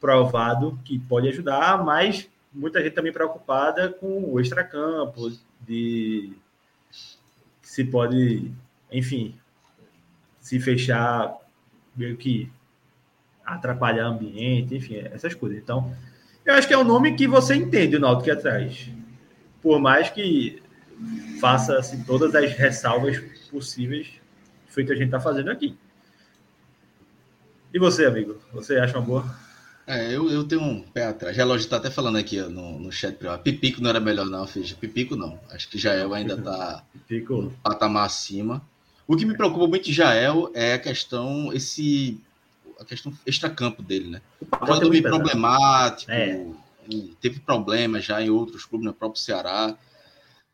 [SPEAKER 2] provado que pode ajudar, mas muita gente também preocupada com o extracampo, de se pode, enfim, se fechar meio que atrapalhar o ambiente, enfim, essas coisas. Então, eu acho que é um nome que você entende o Náutico atrás. Por mais que faça assim, todas as ressalvas possíveis, feito a gente está fazendo aqui. E você, amigo? Você acha uma boa?
[SPEAKER 1] É, eu, eu tenho um pé atrás. Relógio está até falando aqui ó, no, no chat. Pipico não era melhor, não, Fiz. Pipico não. Acho que Jael ainda (laughs) está um patamar acima. O que me preocupa muito de Jael é a questão, esse. A questão extracampo dele, né? Quando é problemático, é. teve problemas já em outros clubes, no próprio Ceará.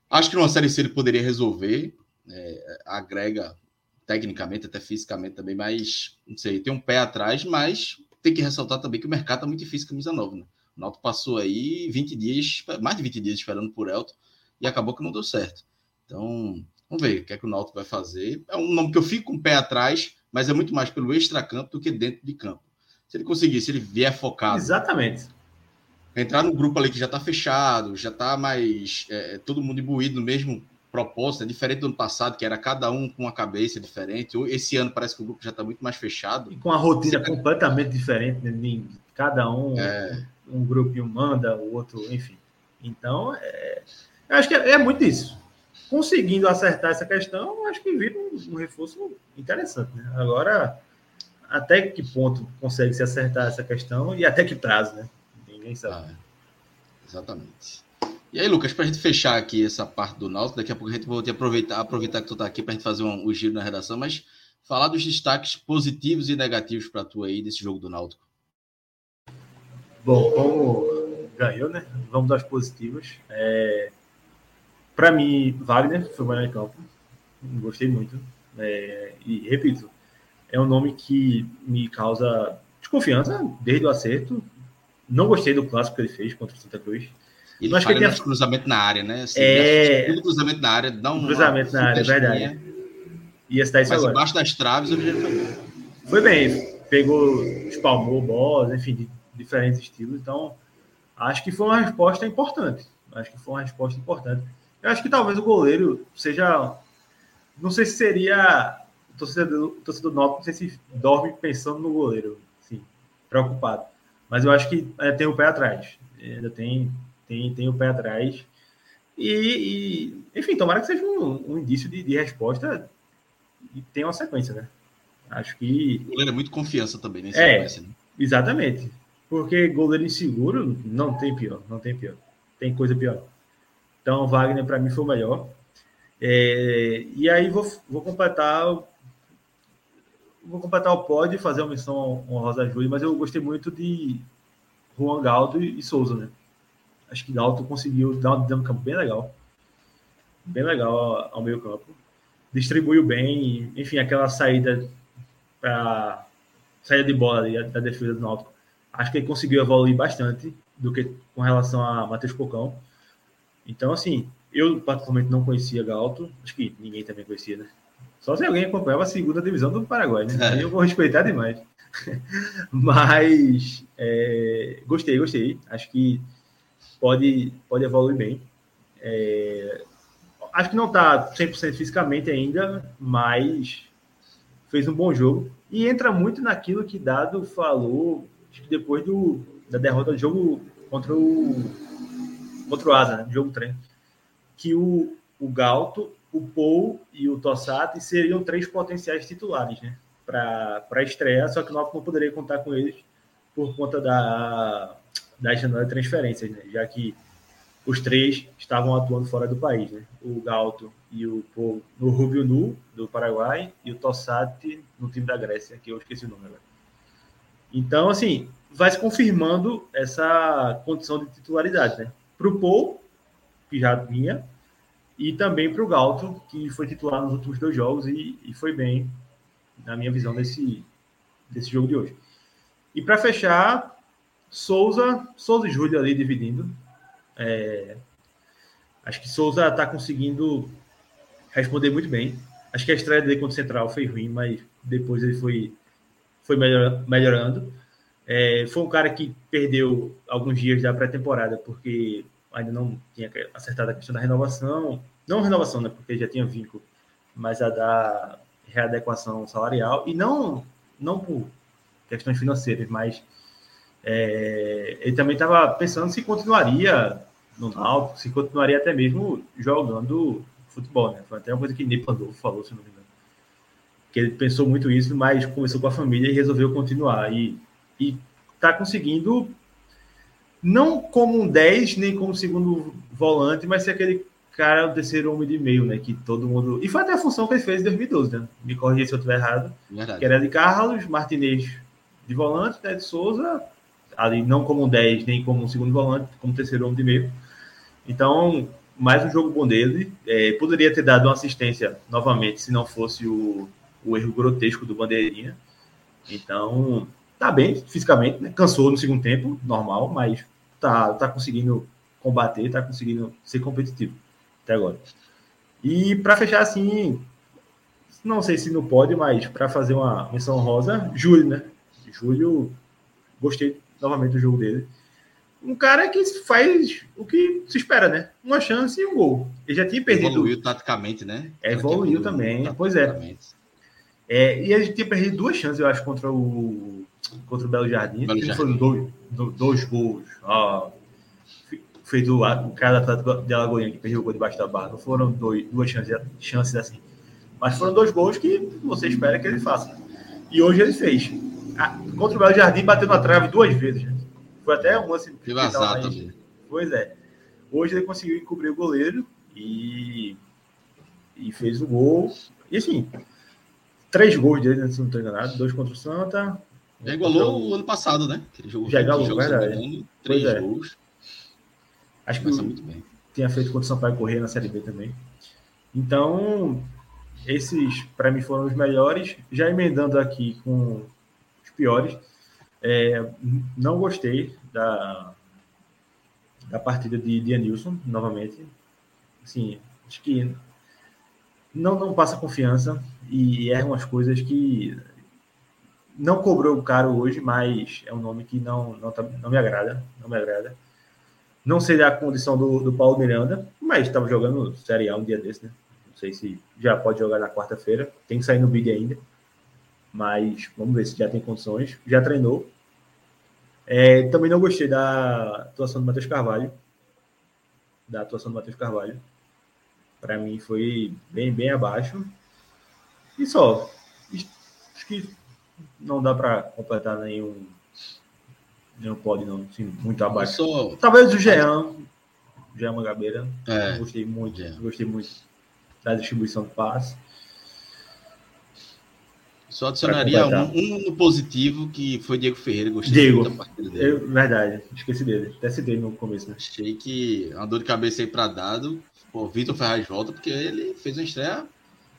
[SPEAKER 1] Acho que numa série C ele poderia resolver. É, agrega tecnicamente, até fisicamente também, mas não sei, tem um pé atrás, mas tem que ressaltar também que o mercado está muito difícil camisa nova, né? O Náutico passou aí 20 dias, mais de 20 dias esperando por Elton e acabou que não deu certo. Então, vamos ver o que é que o Náutico vai fazer. É um nome que eu fico com o pé atrás, mas é muito mais pelo extracampo do que dentro de campo. Se ele conseguir, se ele vier focado.
[SPEAKER 2] Exatamente.
[SPEAKER 1] Entrar no grupo ali que já está fechado, já está mais. É, todo mundo imbuído no mesmo proposta, é diferente do ano passado, que era cada um com uma cabeça diferente. Esse ano parece que o grupo já está muito mais fechado.
[SPEAKER 2] E com a rotina Você... completamente diferente, né? cada um, é... um grupinho manda, o outro, enfim. Então, é... eu acho que é, é, muito isso. Conseguindo acertar essa questão, acho que vira um, um reforço interessante. Né? Agora, até que ponto consegue se acertar essa questão e até que prazo, né? Ninguém sabe. Ah,
[SPEAKER 1] exatamente. E aí, Lucas, para a gente fechar aqui essa parte do Náutico, daqui a pouco a gente vai aproveitar, aproveitar que tu está aqui para a gente fazer um, um, giro na redação, mas falar dos destaques positivos e negativos para tu aí desse jogo do Náutico.
[SPEAKER 2] Bom, como ganhou, né? Vamos das positivas. É... Para mim, Wagner foi o melhor em campo. Gostei muito. É... E, repito, é um nome que me causa desconfiança desde o acerto. Não gostei do clássico que ele fez contra o Santa Cruz.
[SPEAKER 1] Ele Mas falha que cruzamento na área, né?
[SPEAKER 2] Assim, é...
[SPEAKER 1] cruzamento na área, dá um
[SPEAKER 2] cruzamento na área, é verdade. E esse daí
[SPEAKER 1] Mas agora. embaixo das traves o foi bem.
[SPEAKER 2] Foi bem, pegou, espalmou bolas, enfim, de diferentes estilos. Então, acho que foi uma resposta importante. Acho que foi uma resposta importante. Eu acho que talvez o goleiro seja. Não sei se seria. O torcedor, o torcedor não sei se dorme pensando no goleiro, assim, preocupado. Mas eu acho que é, tem o pé atrás. Ainda tem, tem, tem o pé atrás. E, e enfim, tomara que seja um, um indício de, de, resposta e tenha uma sequência, né? Acho que.
[SPEAKER 1] O goleiro é muito confiança também nesse
[SPEAKER 2] é, sequência, né? Exatamente. Porque goleiro inseguro não tem pior, não tem pior. Tem coisa pior. Então, Wagner, para mim, foi o melhor. É, e aí, vou, vou completar. Vou completar o pódio e fazer uma missão honrosa a Júlia, mas eu gostei muito de Juan Galdo e, Souza, né? Acho que Galto conseguiu dar uma dinâmica bem legal. Bem legal ao, meio campo. Distribuiu bem, enfim, aquela saída para saída de bola ali, da defesa do Náutico. Acho que ele conseguiu evoluir bastante do que com relação a Matheus Pocão. Então, assim, eu particularmente não conhecia Galto, acho que ninguém também conhecia, né? Só se alguém acompanhava a segunda divisão do Paraguai, né? Aí eu vou respeitar demais. (laughs) Mas é, gostei, gostei. Acho que pode, pode evoluir bem. É, acho que não está 100% fisicamente ainda, mas fez um bom jogo. E entra muito naquilo que Dado falou depois do, da derrota do jogo contra o contra o Asa, né? Jogo treino. Que o, o Galto, o Paul e o Tossati seriam três potenciais titulares, né? Para a estreia, só que o Náutico não poderia contar com eles por conta da, da janela de transferências, né? Já que os três estavam atuando fora do país, né? O Galto e o Paul no Rubio Nu, do Paraguai, e o Tossati no time da Grécia, que eu esqueci o nome agora. Então, assim, vai se confirmando essa condição de titularidade, né? Para o Paul, que já vinha, e também para o Galto, que foi titular nos últimos dois jogos e, e foi bem, na minha visão, desse, desse jogo de hoje. E para fechar, Souza, Souza e Júlio ali dividindo. É, acho que Souza está conseguindo responder muito bem. Acho que a estreia dele contra o Central foi ruim, mas depois ele foi, foi melhor, melhorando. É, foi um cara que perdeu alguns dias da pré-temporada, porque ainda não tinha acertado a questão da renovação. Não renovação, né? Porque já tinha vínculo, mas a da readequação salarial. E não, não por questões financeiras, mas é, ele também estava pensando se continuaria no Náutico, se continuaria até mesmo jogando futebol, né? Foi até uma coisa que Ney Pandolfo falou, se não me engano. Que ele pensou muito isso, mas conversou com a família e resolveu continuar. E e está conseguindo, não como um 10, nem como segundo volante, mas ser aquele cara, o terceiro homem de meio, né? Que todo mundo. E foi até a função que ele fez em 2012, né? Me corrija se eu estiver errado. Verdade. Que era de Carlos, Martinez de volante, né? De Souza, ali não como um 10, nem como um segundo volante, como terceiro homem de meio. Então, mais um jogo bom dele. É, poderia ter dado uma assistência novamente, se não fosse o, o erro grotesco do Bandeirinha. Então, tá bem fisicamente, né? cansou no segundo tempo, normal, mas tá, tá conseguindo combater, tá conseguindo ser competitivo até agora. E para fechar assim, não sei se não pode, mas para fazer uma menção rosa, Júlio, né? Júlio, gostei novamente do jogo dele. Um cara que faz o que se espera, né? Uma chance e um gol. Ele já tinha perdido.
[SPEAKER 1] Evoluiu taticamente, né?
[SPEAKER 2] É, evoluiu também, pois é. é. E ele tinha perdido duas chances, eu acho, contra o contra o Belo Jardim. Belo Jardim. Foram dois, dois gols. Ó, fez o, o cara da Atlético de Alagoinha que perdeu o gol debaixo da barra. Não foram dois, duas chances, chances assim. Mas foram dois gols que você espera que ele faça. E hoje ele fez. Ah, contra o Belo Jardim, bateu na trave duas vezes. Gente. Foi até um lance.
[SPEAKER 1] Que vazado também.
[SPEAKER 2] Pois é. Hoje ele conseguiu encobrir o goleiro e, e fez o gol. E assim, três gols dele, né, se não estou enganado. Dois contra o Santa,
[SPEAKER 1] já igualou o ano passado, né?
[SPEAKER 2] Já igualou, verdade.
[SPEAKER 1] três é. gols.
[SPEAKER 2] Acho que muito bem. tinha feito contra o Sampaio Corrêa na Série B também. Então, esses para mim foram os melhores. Já emendando aqui com os piores, é, não gostei da, da partida de Dianilson, novamente. Assim, acho que não, não passa confiança e erra umas coisas que não cobrou caro hoje, mas é um nome que não, não, tá, não me agrada, não me agrada. Não sei da condição do, do Paulo Miranda, mas estava jogando Série A um dia desse, né? Não sei se já pode jogar na quarta-feira. Tem que sair no bid ainda. Mas vamos ver se já tem condições. Já treinou. É, também não gostei da atuação do Matheus Carvalho. Da atuação do Matheus Carvalho. Para mim foi bem, bem abaixo. E só. Acho que não dá para completar nenhum. Nenhum pode, não. Sim, muito abaixo. Só... Talvez o Jean. Jean Mangabeira. É, gostei muito. Gostei muito da distribuição do passe.
[SPEAKER 1] Só adicionaria um, um, no positivo, que foi Diego Ferreira. Gostei
[SPEAKER 2] Diego, muito da partida dele. Eu, verdade, esqueci dele. Até citei no começo. Né?
[SPEAKER 1] Achei que uma dor de cabeça aí para dado. O Vitor Ferraz volta, porque ele fez uma estreia,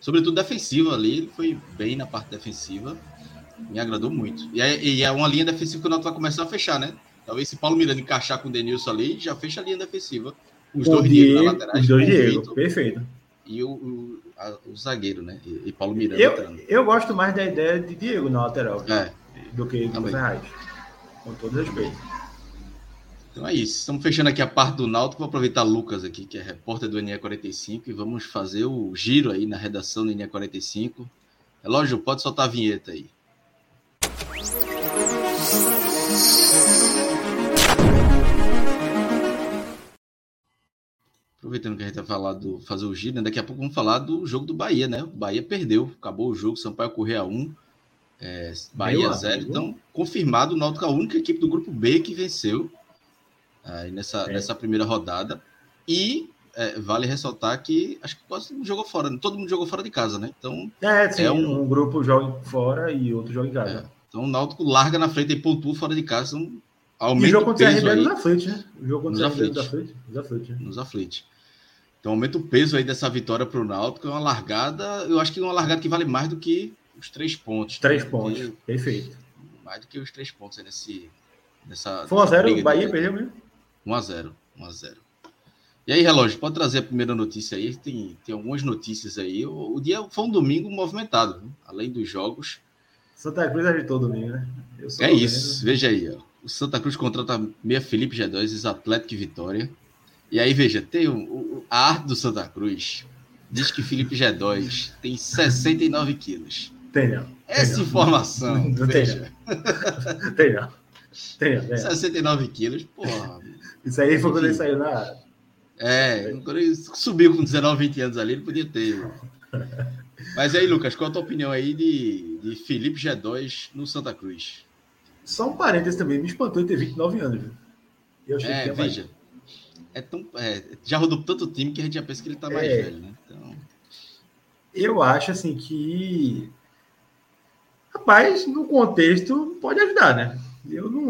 [SPEAKER 1] sobretudo defensiva ali. Ele foi bem na parte defensiva. Me agradou muito. E é, e é uma linha defensiva que o Náutico vai começar a fechar, né? Talvez se Paulo Miranda encaixar com o Denilson ali, já fecha a linha defensiva.
[SPEAKER 2] Os dois Diego, na lateral. Os dois Diego, perfeito.
[SPEAKER 1] E o, o a, o zagueiro, né? E, e Paulo Miranda.
[SPEAKER 2] Eu, eu gosto mais da ideia de Diego na lateral é, do que do Ferraz. Com todo respeito.
[SPEAKER 1] Então é isso. Estamos fechando aqui a parte do Náutico. Vou aproveitar Lucas aqui, que é repórter do NE45, e vamos fazer o giro aí na redação do NE45. Relógio, pode soltar a vinheta aí. Aproveitando que a gente vai falar do fazer o giro, né? daqui a pouco vamos falar do jogo do Bahia, né? O Bahia perdeu, acabou o jogo, Sampaio correr a 1, é, Bahia 0. Então, confirmado, o Náutico é a única equipe do grupo B que venceu aí nessa, é. nessa primeira rodada. E é, vale ressaltar que acho que quase todo mundo jogou fora, né? todo mundo jogou fora de casa, né? Então,
[SPEAKER 2] é, sim, é um... um... grupo joga fora e outro joga em casa.
[SPEAKER 1] É. Então o Náutico larga na frente e pontua fora de casa. Então,
[SPEAKER 2] aumenta e o jogo contra o CRB nos aflige, né? O jogo contra o CRB nos aflige. Nos aflige.
[SPEAKER 1] Nos aflige. Então aumenta o peso aí dessa vitória para o Náutico. É uma largada, eu acho que é uma largada que vale mais do que os três pontos.
[SPEAKER 2] Três né? pontos, perfeito.
[SPEAKER 1] Mais do que os três pontos aí nesse, nessa.
[SPEAKER 2] Foi 1x0, o Bahia perdeu mesmo?
[SPEAKER 1] 1x0, 1x0. E aí, relógio, pode trazer a primeira notícia aí? Tem, tem algumas notícias aí. O, o dia foi um domingo movimentado, viu? além dos jogos.
[SPEAKER 2] Santa Cruz agitou domingo, né?
[SPEAKER 1] É isso, veja aí. Ó. O Santa Cruz contrata meia Felipe G2, ex-Atlético e Vitória. E aí, veja, tem o, o, a arte do Santa Cruz. Diz que Felipe G2 (laughs) tem 69 quilos.
[SPEAKER 2] Tem não.
[SPEAKER 1] Essa (laughs)
[SPEAKER 2] tem
[SPEAKER 1] informação.
[SPEAKER 2] Não, não (laughs)
[SPEAKER 1] veja.
[SPEAKER 2] tem não. Tem não. Tem
[SPEAKER 1] 69 quilos, porra.
[SPEAKER 2] Isso aí foi quando ele saiu na.
[SPEAKER 1] É, quando ele subiu com 19, 20 anos ali, ele podia ter. Mas aí, Lucas, qual a tua opinião aí de, de Felipe G2 no Santa Cruz?
[SPEAKER 2] Só um parênteses também, me espantou ele ter 29 anos. Viu?
[SPEAKER 1] Eu achei é, que veja. Mais é tão, é, já rodou tanto time que a gente já pensa que ele está mais é, velho, né? Então...
[SPEAKER 2] Eu acho assim que. Rapaz, no contexto, pode ajudar, né? Eu não,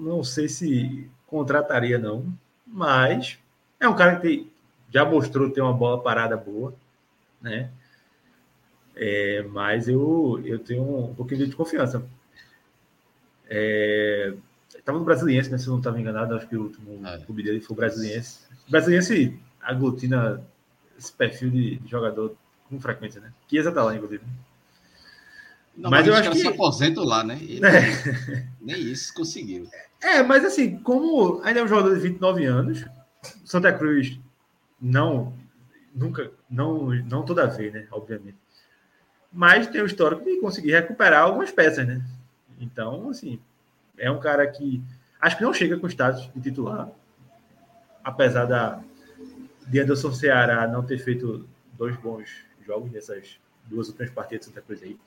[SPEAKER 2] não sei se contrataria, não. Mas é um cara que tem, já mostrou ter uma bola parada boa, né? É, mas eu, eu tenho um pouquinho de confiança. É, Estava no Brasiliense, né? Se eu não estava enganado, acho que o último é. clube dele foi o Brasiliense. O Brasiliense aglutina esse perfil de jogador com frequência, né? Que ia tá lá, inclusive.
[SPEAKER 1] Não, mas, mas eu acho que se aposenta lá, né? Ele, é. (laughs) Nem isso conseguiu.
[SPEAKER 2] É, mas assim, como ainda é um jogador de 29 anos, Santa Cruz não nunca não não toda vez, né, obviamente. Mas tem o histórico de conseguir recuperar algumas peças, né? Então, assim, é um cara que acho que não chega com status de titular, apesar da de Anderson Ceará não ter feito dois bons jogos nessas duas últimas partidas de Santa Cruz aí.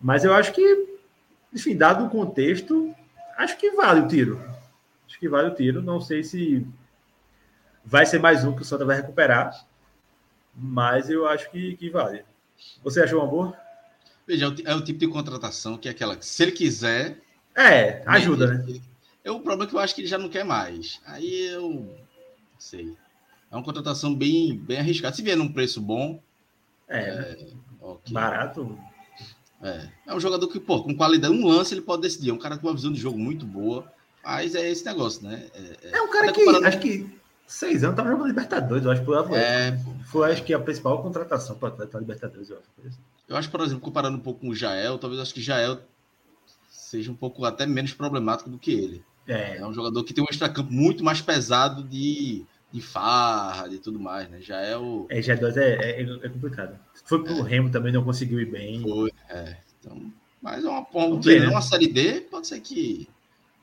[SPEAKER 2] Mas eu acho que, enfim, dado o contexto, acho que vale o tiro. Acho que vale o tiro. Não sei se vai ser mais um que o Santa vai recuperar, mas eu acho que, que vale. Você achou uma boa?
[SPEAKER 1] Veja, é o é tipo de contratação que é aquela que, se ele quiser,
[SPEAKER 2] é, ajuda, né?
[SPEAKER 1] É o problema que eu acho que ele já não quer mais. Aí eu não sei. É uma contratação bem, bem arriscada. Se vier num preço bom.
[SPEAKER 2] É. é okay. Barato.
[SPEAKER 1] É. é um jogador que, pô, com qualidade, um lance ele pode decidir. É um cara com uma visão de jogo muito boa. Mas é esse negócio, né?
[SPEAKER 2] É, é, é um cara que comparando... acho que seis anos tava jogando Libertadores, eu acho que foi, é, foi acho que a principal contratação para a Libertadores, eu acho.
[SPEAKER 1] Eu acho, por exemplo, comparando um pouco com o Jael, talvez acho que Jael seja um pouco até menos problemático do que ele. É. é um jogador que tem um extracampo muito mais pesado de, de farra, de tudo mais, né? Já é o.
[SPEAKER 2] É, G2 é, é, é complicado. Foi pro é. Remo também, não conseguiu ir bem.
[SPEAKER 1] Foi, é. Então, mas é uma, uma, ver, né? uma série D, pode ser que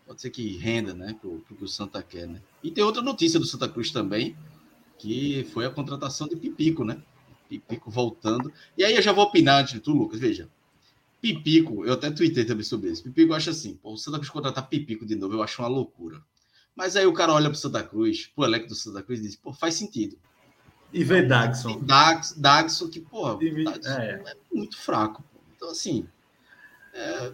[SPEAKER 1] pode ser que renda, né, pro, pro que o Santa quer, né? E tem outra notícia do Santa Cruz também, que foi a contratação de Pipico, né? Pipico voltando. E aí eu já vou opinar antes de tu, Lucas. Veja, Pipico, eu até tuitei também sobre isso. Pipico acha assim, pô, o Santa Cruz contratar Pipico de novo, eu acho uma loucura. Mas aí o cara olha pro Santa Cruz, pro elenco do Santa Cruz e diz, pô, faz sentido.
[SPEAKER 2] E vê Dagson.
[SPEAKER 1] Dags, Dagson, que, pô, é. é muito fraco. Então, assim, é,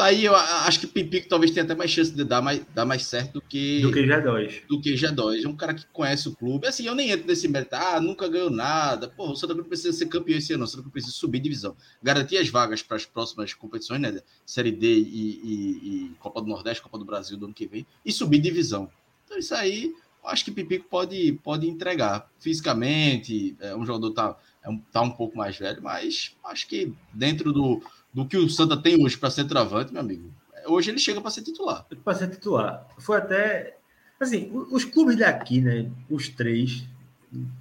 [SPEAKER 1] Daí eu acho que Pipico talvez tenha até mais chance de dar mais, dar mais certo do que.
[SPEAKER 2] Do que G2.
[SPEAKER 1] Do que G2. É um cara que conhece o clube. Assim, eu nem entro nesse mérito. Ah, nunca ganhou nada. Pô, o Santa Cruz precisa ser campeão esse ano. O Santa Cruz precisa subir divisão. Garantir as vagas para as próximas competições, né? Série D e, e, e, Copa do Nordeste, Copa do Brasil do ano que vem. E subir divisão. Então, isso aí, eu acho que Pipico pode, pode entregar. Fisicamente, é, um jogador tá, é um, tá um pouco mais velho, mas acho que dentro do do que o Santa tem hoje para ser travante, meu amigo. Hoje ele chega para ser titular.
[SPEAKER 2] Para ser titular. Foi até. Assim, os clubes daqui, né? Os três,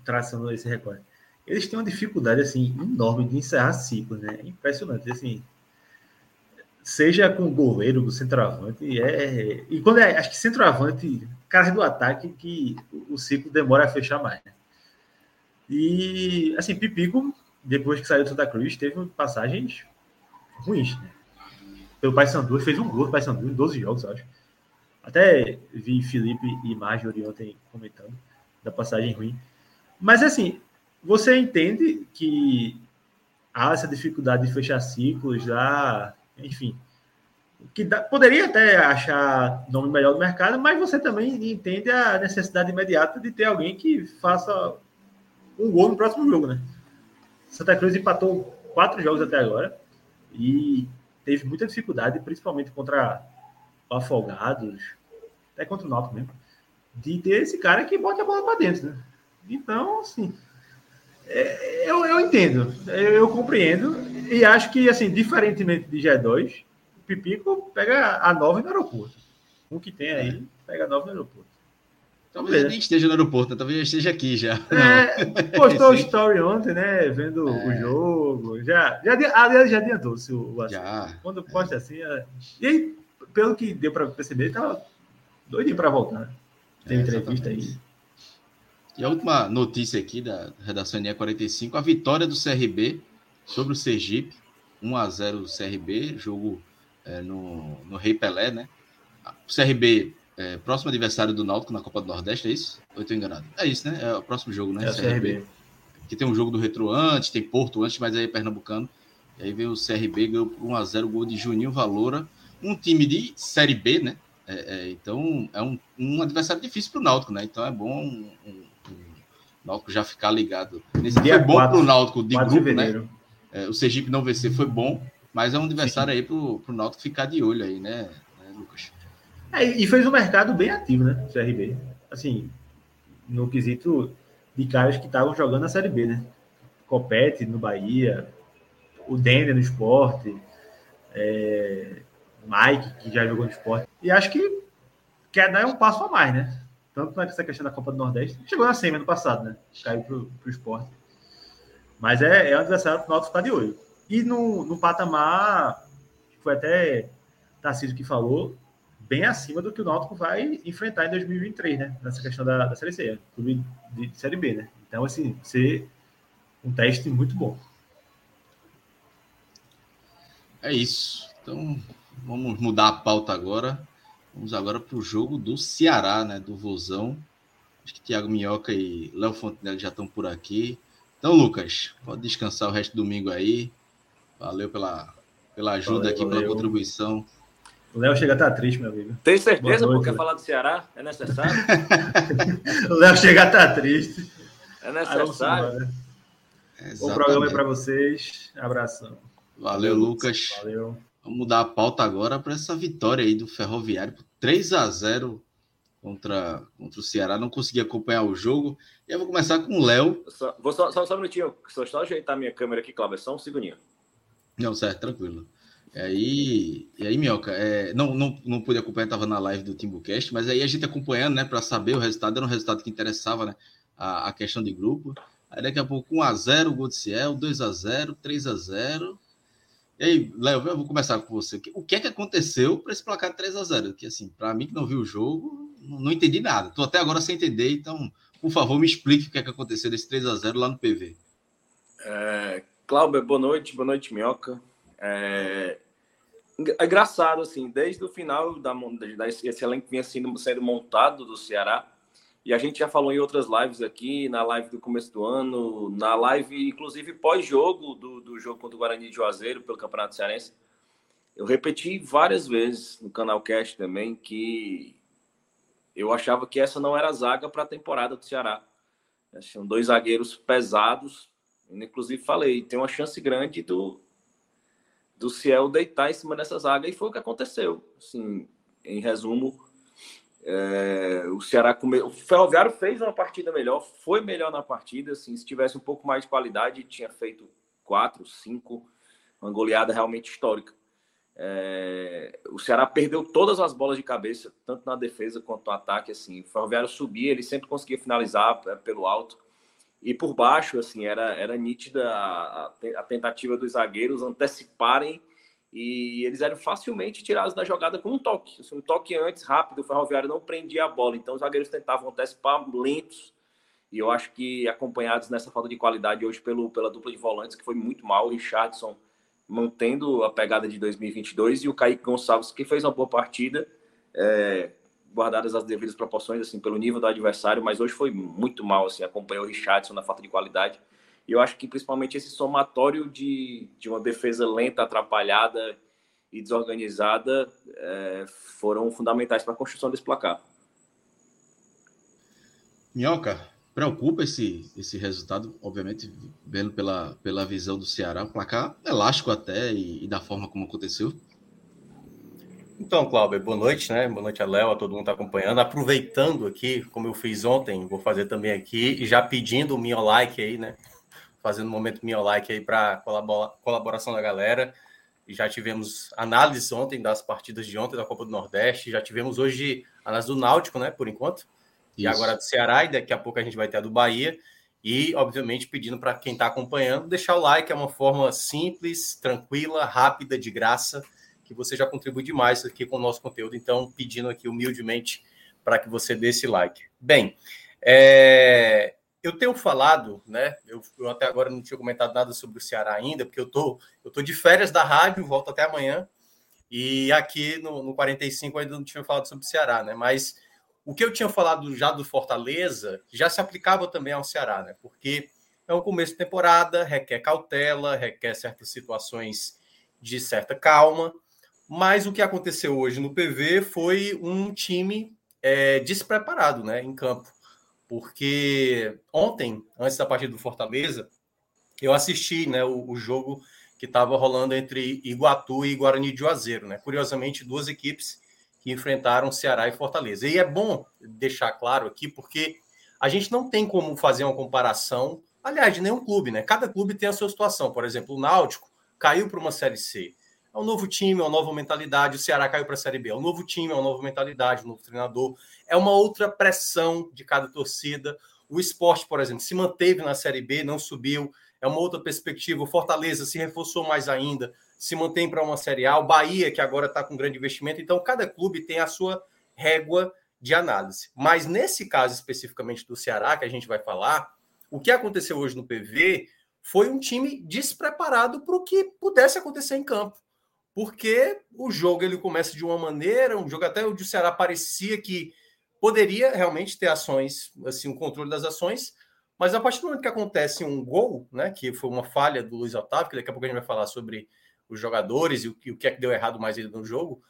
[SPEAKER 2] traçando esse recorde, eles têm uma dificuldade assim enorme de encerrar ciclos, né? Impressionante. Assim, seja com o goleiro, com o centroavante, é. E quando é. Acho que centroavante, cara do ataque, que o ciclo demora a fechar mais. Né? E, assim, Pipico, depois que saiu do Santa Cruz, teve passagens ruins. Né? Pelo Paysandu, fez um gol do Paysandu em 12 jogos, acho. Até vi Felipe e Marjorie ontem comentando da passagem ruim. Mas assim, você entende que há essa dificuldade de fechar ciclos, já, enfim, que dá, poderia até achar nome melhor do mercado, mas você também entende a necessidade imediata de ter alguém que faça um gol no próximo jogo, né? Santa Cruz empatou quatro jogos até agora. E teve muita dificuldade, principalmente contra o Afogados, até contra o Náutico mesmo, de ter esse cara que bota a bola para dentro, né? Então, assim, é, eu, eu entendo, eu, eu, compreendo, e acho que, assim, diferentemente de G2, o Pipico pega a 9 no aeroporto. Um que tem aí, pega a 9 no aeroporto.
[SPEAKER 1] Talvez ele nem esteja no aeroporto, né? talvez esteja aqui já.
[SPEAKER 2] É, postou (laughs) o story ontem, né? Vendo é. o jogo. Já, já, aliás, já adiantou se o, o
[SPEAKER 1] já.
[SPEAKER 2] Quando posta assim. É... E aí, pelo que deu para perceber, ele tava doidinho para voltar. Né? Tem é, entrevista aí.
[SPEAKER 1] E a última notícia aqui da redação NE 45, a vitória do CRB sobre o Sergipe, 1 a 0 CRB, jogo é, no, no Rei Pelé, né? O CRB é, próximo adversário do Náutico na Copa do Nordeste, é isso? Ou eu tô enganado? É isso, né? É o próximo jogo, né?
[SPEAKER 2] É o CRB.
[SPEAKER 1] Que tem um jogo do Retro antes, tem Porto antes, mas aí é Pernambucano. E aí veio o CRB, ganhou por 1x0 gol de Juninho Valora. Um time de Série B, né? É, é, então é um, um adversário difícil para o Náutico, né? Então é bom um, um, um Náutico já ficar ligado. Nesse dia foi bom para o Náutico de grupo, de né? É, o Sergipe não vencer foi bom, mas é um adversário Sim. aí para o Náutico ficar de olho aí, né, né Lucas?
[SPEAKER 2] É, e fez um mercado bem ativo, né? O CRB. Assim, no quesito de caras que estavam jogando na Série B, né? Copete no Bahia, o Dender no esporte, é, Mike, que já jogou no esporte. E acho que quer dar um passo a mais, né? Tanto nessa questão da Copa do Nordeste. Chegou na SEMI ano passado, né? Caiu pro, pro esporte. Mas é, é um adversário que o Náutico está de olho. E no, no patamar, foi até Tarcísio que falou, bem acima do que o Náutico vai enfrentar em 2023, né? Nessa questão da, da Série C, clube de, de Série B, né? Então, assim, ser um teste muito bom.
[SPEAKER 1] É isso. Então, vamos mudar a pauta agora. Vamos agora para o jogo do Ceará, né? Do Vozão. Acho que Thiago Minhoca e Léo Fontenelle já estão por aqui. Então, Lucas, pode descansar o resto do domingo aí. Valeu pela, pela ajuda valeu, aqui, valeu. pela contribuição.
[SPEAKER 2] O Léo chega a estar triste, meu amigo.
[SPEAKER 3] Tem certeza porque falar do Ceará é necessário? (laughs)
[SPEAKER 2] o Léo chega a estar triste.
[SPEAKER 3] É necessário.
[SPEAKER 2] Bom programa aí para vocês. Abração.
[SPEAKER 1] Valeu, Lucas.
[SPEAKER 2] Valeu.
[SPEAKER 1] Vamos mudar a pauta agora para essa vitória aí do Ferroviário por 3 a 0 contra, contra o Ceará. Não consegui acompanhar o jogo. E eu vou começar com o Léo.
[SPEAKER 3] Só, vou só, só, só um minutinho. Só, só ajeitar minha câmera aqui, Cláudio. Só um segundinho.
[SPEAKER 1] Não, certo, tranquilo. E aí, e aí Minhoca, é, não, não, não pude acompanhar, estava na live do Timbucast, mas aí a gente acompanhando, né, para saber o resultado, era um resultado que interessava, né, a, a questão de grupo. Aí daqui a pouco 1x0 o gol de Ciel, 2x0, 3x0. E aí, Léo, eu vou começar com você. O que é que aconteceu para esse placar 3x0? Que assim, para mim que não viu o jogo, não, não entendi nada. Estou até agora sem entender, então, por favor, me explique o que é que aconteceu desse 3x0 lá no PV.
[SPEAKER 3] É, Cláudio, boa noite, boa noite, Minhoca. É, é engraçado, assim, desde o final da, desse elenco que vinha sendo, sendo montado do Ceará, e a gente já falou em outras lives aqui, na live do começo do ano, na live, inclusive, pós-jogo do, do jogo contra o Guarani de Juazeiro pelo Campeonato Cearense. Eu repeti várias vezes no canal Cast também que eu achava que essa não era a zaga para a temporada do Ceará. São dois zagueiros pesados. Inclusive, falei, tem uma chance grande do, do Ciel deitar em cima dessa zaga e foi o que aconteceu. Assim, em resumo, é, o Ceará come... o Ferroviário fez uma partida melhor, foi melhor na partida. Assim, se tivesse um pouco mais de qualidade, tinha feito quatro, cinco, uma goleada realmente histórica. É, o Ceará perdeu todas as bolas de cabeça, tanto na defesa quanto no ataque. Assim, o Ferroviário subia, ele sempre conseguia finalizar é, pelo alto e por baixo, assim, era, era nítida a, a tentativa dos zagueiros anteciparem e eles eram facilmente tirados da jogada com um toque. Assim, um toque antes, rápido, o Ferroviário não prendia a bola. Então os zagueiros tentavam antecipar lentos. E eu acho que acompanhados nessa falta de qualidade hoje pelo, pela dupla de volantes, que foi muito mal, o Richardson mantendo a pegada de 2022 e o Kaique Gonçalves, que fez uma boa partida, é, guardadas as devidas proporções, assim, pelo nível do adversário, mas hoje foi muito mal, assim, acompanhou o Richardson na falta de qualidade. E eu acho que principalmente esse somatório de, de uma defesa lenta, atrapalhada e desorganizada é, foram fundamentais para a construção desse placar.
[SPEAKER 1] Minhoca, preocupa esse, esse resultado, obviamente, vendo pela, pela visão do Ceará, o placar elástico até e, e da forma como aconteceu.
[SPEAKER 4] Então, Cláudio, boa noite, né? Boa noite a Léo, a todo mundo está acompanhando. Aproveitando aqui, como eu fiz ontem, vou fazer também aqui, e já pedindo o meu like aí, né? Fazendo um momento meu like aí para colabora, colaboração da galera. E já tivemos análise ontem das partidas de ontem da Copa do Nordeste, já tivemos hoje análise do Náutico, né? Por enquanto. E Isso. agora do Ceará, e daqui a pouco a gente vai ter a do Bahia. E, obviamente, pedindo para quem está acompanhando, deixar o like, é uma forma simples, tranquila, rápida, de graça que você já contribui demais aqui com o nosso conteúdo. Então, pedindo aqui humildemente para que você dê esse like. Bem, é, eu tenho falado, né? Eu, eu, até agora não tinha comentado nada sobre o Ceará ainda, porque eu tô, eu tô de férias da rádio, volto até amanhã. E aqui no, no 45 ainda não tinha falado sobre o Ceará, né? Mas o que eu tinha falado já do Fortaleza já se aplicava também ao Ceará, né? Porque é um começo de temporada, requer cautela, requer certas situações de certa calma. Mas o que aconteceu hoje no PV foi um time é, despreparado né, em campo. Porque ontem, antes da partida do Fortaleza, eu assisti né, o, o jogo que estava rolando entre Iguatu e Guarani de Juazeiro. Né? Curiosamente, duas equipes que enfrentaram Ceará e Fortaleza. E é bom deixar claro aqui, porque a gente não tem como fazer uma comparação, aliás, de nenhum clube, né? Cada clube tem a sua situação. Por exemplo, o Náutico caiu para uma Série C. É um novo time, é uma nova mentalidade. O Ceará caiu para a Série B. É um novo time, é uma nova mentalidade, um novo treinador. É uma outra pressão de cada torcida. O esporte, por exemplo, se manteve na Série B, não subiu. É uma outra perspectiva. O Fortaleza se reforçou mais ainda, se mantém para uma Série A. O Bahia, que agora está com grande investimento. Então, cada clube tem a sua régua de análise. Mas nesse caso especificamente do Ceará, que a gente vai falar, o que aconteceu hoje no PV foi um time despreparado para o que pudesse acontecer em campo porque o jogo ele começa de uma maneira, um jogo até o Ceará parecia que poderia realmente ter ações, assim, um controle das ações, mas a partir do momento que acontece um gol, né, que foi uma falha do Luiz Otávio, que daqui a pouco a gente vai falar sobre os jogadores e o, e o que é que deu errado mais no jogo,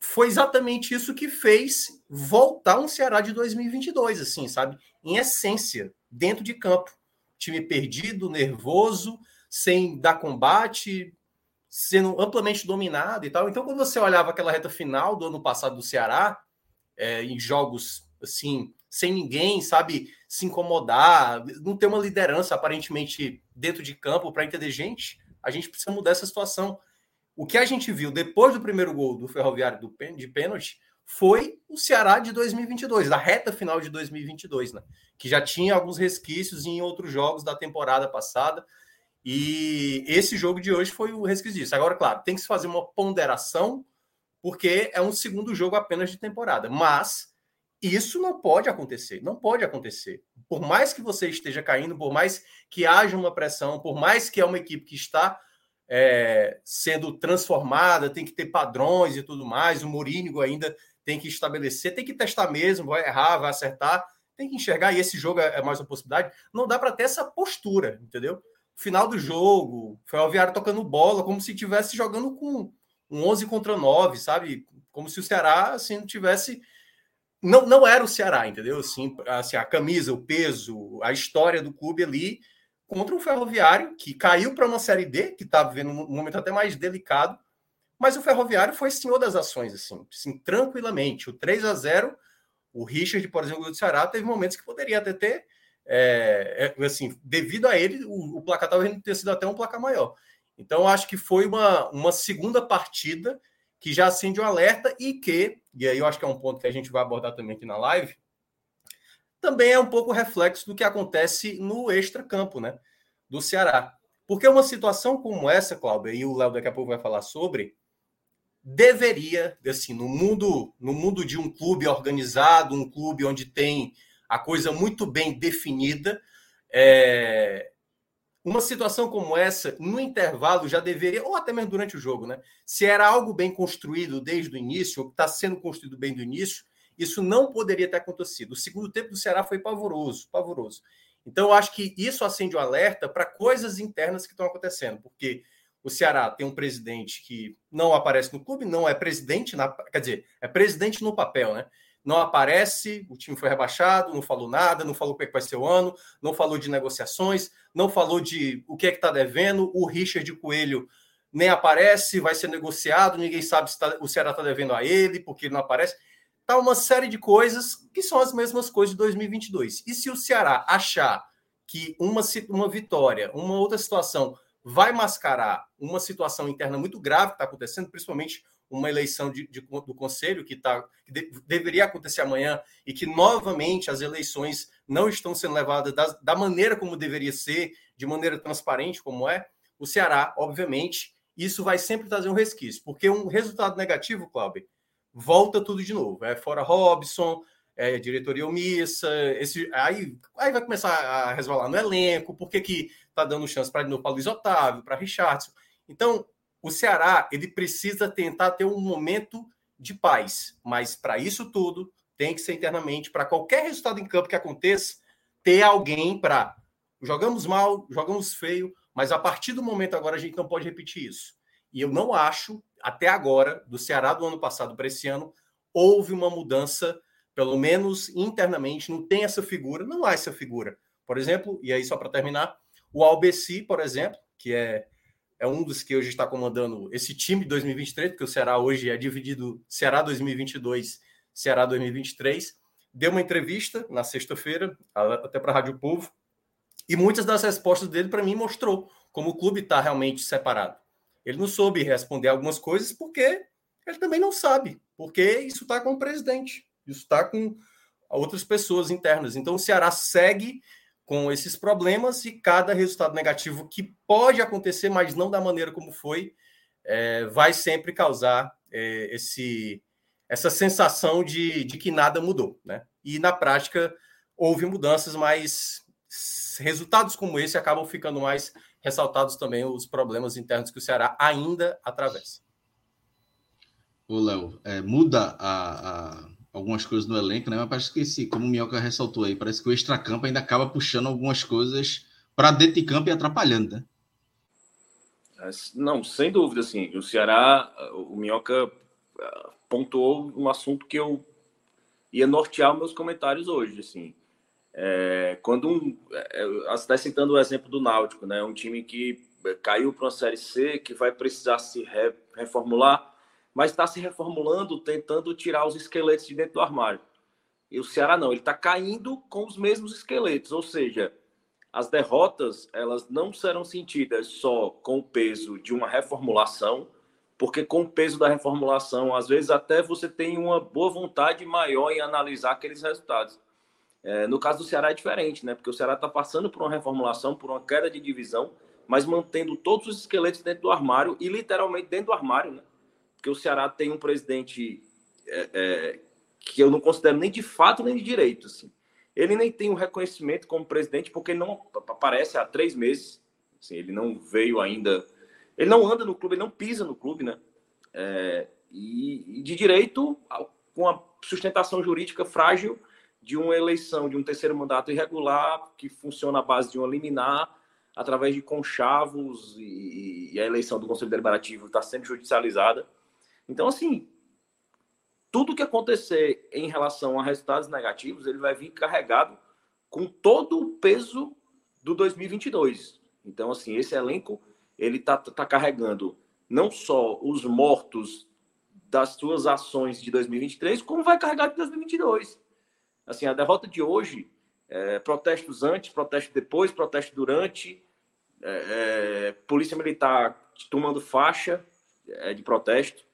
[SPEAKER 4] foi exatamente isso que fez voltar um Ceará de 2022, assim, sabe? Em essência, dentro de campo. Time perdido, nervoso, sem dar combate, sendo amplamente dominado e tal. Então, quando você olhava aquela reta final do ano passado do Ceará, é, em jogos assim, sem ninguém, sabe, se incomodar, não ter uma liderança aparentemente dentro de campo para entender gente, a gente precisa mudar essa situação. o que a gente viu depois do primeiro gol do Ferroviário do, de pênalti foi o Ceará de 2022, da reta final de 2022, né? Que já tinha alguns resquícios em outros jogos da temporada passada. E esse jogo de hoje foi o resquício disso. Agora, claro, tem que se fazer uma ponderação, porque é um segundo jogo apenas de temporada. Mas isso não pode acontecer, não pode acontecer. Por mais que você esteja caindo, por mais que haja uma pressão, por mais que é uma equipe que está é, sendo transformada, tem que ter padrões e tudo mais, o Mourinho ainda tem que estabelecer, tem que testar mesmo, vai errar, vai acertar, tem que enxergar, e esse jogo é, é mais uma possibilidade. Não dá para ter essa postura, entendeu? Final do jogo, Ferroviário tocando bola, como se estivesse jogando com um 11 contra 9, sabe? Como se o Ceará, assim, não tivesse. Não, não era o Ceará, entendeu? Assim, assim, a camisa, o peso, a história do clube ali contra um Ferroviário que caiu para uma Série D, que está vivendo um momento até mais delicado, mas o Ferroviário foi senhor das ações, assim, assim tranquilamente. O 3 a 0 o Richard, por exemplo, do Ceará, teve momentos que poderia até ter, é, é, assim, devido a ele, o, o placar talvez ter sido até um placar maior. Então, acho que foi uma, uma segunda partida que já acende o um alerta e que, e aí eu acho que é um ponto que a gente vai abordar também aqui na live, também é um pouco reflexo do que acontece no extra-campo, né, do Ceará. Porque uma situação como essa, Cláudio, e o Léo daqui a pouco vai falar sobre, deveria, assim, no mundo, no mundo de um clube organizado, um clube onde tem a coisa muito bem definida, é, uma situação como essa, no intervalo, já deveria, ou até mesmo durante o jogo, né? Se era algo bem construído desde o início, ou está sendo construído bem do início, isso não poderia ter acontecido. O segundo tempo do Ceará foi pavoroso, pavoroso. Então, eu acho que isso acende o um alerta para coisas internas que estão acontecendo, porque o Ceará tem um presidente que não aparece no clube, não é presidente, na, quer dizer, é presidente no papel, né? Não aparece, o time foi rebaixado, não falou nada, não falou o que, é que vai ser o ano, não falou de negociações, não falou de o que é que está devendo. O Richard Coelho nem aparece, vai ser negociado, ninguém sabe se tá, o Ceará está devendo a ele, porque ele não aparece. Tá uma série de coisas que são as mesmas coisas de 2022. E se o Ceará achar que uma, uma vitória, uma outra situação vai mascarar uma situação interna muito grave que está acontecendo, principalmente uma eleição de, de, do Conselho que, tá, que de, deveria acontecer amanhã e que novamente as eleições não estão sendo levadas da, maneira como deveria ser, de maneira transparente como é, o Ceará, obviamente, isso vai sempre trazer um resquício, porque um resultado negativo, Cláudio, volta tudo de novo. É fora Robson, é, diretoria omissa, esse, aí, aí vai começar a resvalar no elenco, por que, que tá dando chance para novo para Luiz Otávio, para Richardson. Então, o Ceará ele precisa tentar ter um momento de paz, mas para isso tudo tem que ser internamente, para qualquer resultado em campo que aconteça, ter alguém para jogamos mal, jogamos feio, mas a partir do momento agora a gente não pode repetir isso. E eu não acho, até agora, do Ceará do ano passado para esse ano, houve uma mudança pelo menos internamente, não tem essa figura, não há essa figura. Por exemplo, e aí só para terminar, o Albeci, por exemplo, que é, é um dos que hoje está comandando esse time de 2023, porque o Ceará hoje é dividido Ceará 2022, Ceará 2023, deu uma entrevista na sexta-feira, até para a Rádio Povo, e muitas das respostas dele, para mim, mostrou como o clube está realmente separado. Ele não soube responder algumas coisas porque ele também não sabe, porque isso está com o presidente. Isso está com outras pessoas internas. Então, o Ceará segue com esses problemas e cada resultado negativo que pode acontecer, mas não da maneira como foi, é, vai sempre causar é, esse, essa sensação de, de que nada mudou. Né? E na prática houve mudanças, mas resultados como esse acabam ficando mais ressaltados também os problemas internos que o Ceará ainda atravessa.
[SPEAKER 1] Ô, Léo, é, muda a, a algumas coisas no elenco, né? Mas parece que, esse, como o Minhoca ressaltou aí, parece que o extracampo ainda acaba puxando algumas coisas para dentro de campo e atrapalhando, né?
[SPEAKER 3] Não, sem dúvida, assim. O Ceará, o Minhoca ah, pontuou um assunto que eu ia nortear meus comentários hoje, assim. É, quando um, é, está citando o exemplo do Náutico, né? Um time que caiu para uma série C, que vai precisar se re, reformular mas está se reformulando, tentando tirar os esqueletos de dentro do armário. E o Ceará não, ele está caindo com os mesmos esqueletos, ou seja, as derrotas elas não serão sentidas só com o peso de uma reformulação, porque com o peso da reformulação, às vezes até você tem uma boa vontade maior em analisar aqueles resultados. É, no caso do Ceará é diferente, né? Porque o Ceará está passando por uma reformulação, por uma queda de divisão, mas mantendo todos os esqueletos dentro do armário e literalmente dentro do armário, né? Porque o Ceará tem um presidente é, é, que eu não considero nem de fato nem de direito, assim. Ele nem tem o um reconhecimento como presidente porque ele não aparece há três meses. Assim, ele não veio ainda ele não anda no clube, ele não pisa no clube, né? É, e, e, de direito, com a sustentação jurídica frágil de uma eleição de um terceiro mandato irregular, que funciona à base de uma liminar, através de conchavos, e, e a eleição do Conselho Deliberativo está sendo judicializada. Então, assim, tudo que acontecer em relação a resultados negativos, ele vai vir carregado com todo o peso do 2022. Então, assim, esse elenco ele está tá carregando não só os mortos das suas ações de 2023, como vai carregar de 2022. Assim, a derrota de hoje, é, protestos antes, protesto depois, protesto durante, é, é, polícia militar tomando faixa é, de protesto,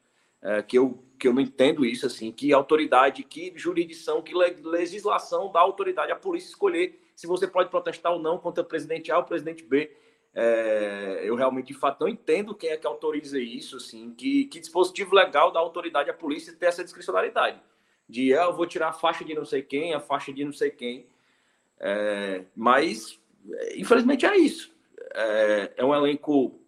[SPEAKER 3] é, que, eu, que eu não entendo isso, assim, que autoridade, que jurisdição, que legislação dá autoridade à polícia escolher se você pode protestar ou não contra o presidente A ou o presidente B. É, eu realmente, de fato, não entendo quem é que autoriza isso, assim, que, que dispositivo legal dá autoridade à polícia ter essa discricionalidade. De, ah, eu vou tirar a faixa de não sei quem, a faixa de não sei quem. É, mas, infelizmente, é isso. É, é um elenco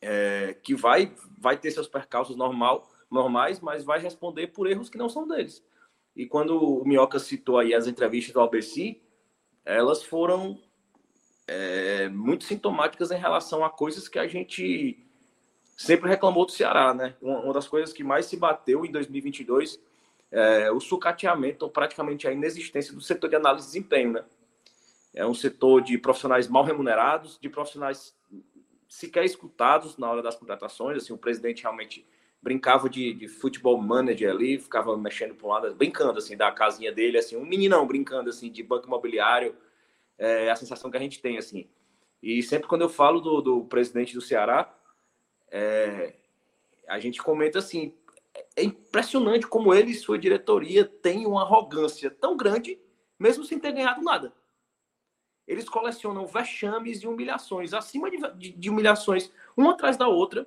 [SPEAKER 3] é, que vai, vai ter seus percalços normal, normais, mas vai responder por erros que não são deles. E quando o Minhoca citou aí as entrevistas do ABC, elas foram é, muito sintomáticas em relação a coisas que a gente sempre reclamou do Ceará, né? Uma, das coisas que mais se bateu em 2022 é o sucateamento, ou praticamente a inexistência do setor de análise de desempenho, né? É um setor de profissionais mal remunerados, de profissionais sequer escutados na hora das contratações. Assim, o presidente realmente brincava de, de futebol manager ali, ficava mexendo para um lado, brincando assim da casinha dele, assim, um meninão brincando assim de banco imobiliário, é a sensação que a gente tem, assim. E sempre quando eu falo do, do presidente do Ceará, é, a gente comenta assim, é impressionante como ele e sua diretoria têm uma arrogância tão grande, mesmo sem ter ganhado nada. Eles colecionam vexames e humilhações, acima de, de, de humilhações, uma atrás da outra,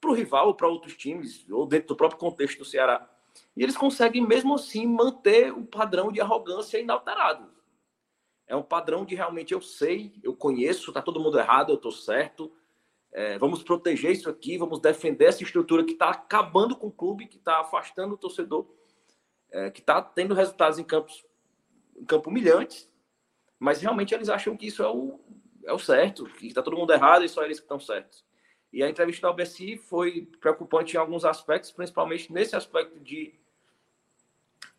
[SPEAKER 3] para o rival ou para outros times, ou dentro do próprio contexto do Ceará. E eles conseguem, mesmo assim, manter o padrão de arrogância inalterado. É um padrão de realmente eu sei, eu conheço, tá todo mundo errado, eu tô certo. É, vamos proteger isso aqui, vamos defender essa estrutura que está acabando com o clube, que está afastando o torcedor, é, que está tendo resultados em campos em campo humilhantes, mas realmente eles acham que isso é o, é o certo, que está todo mundo errado e só eles que estão certos. E a entrevista da UBSI foi preocupante em alguns aspectos, principalmente nesse aspecto de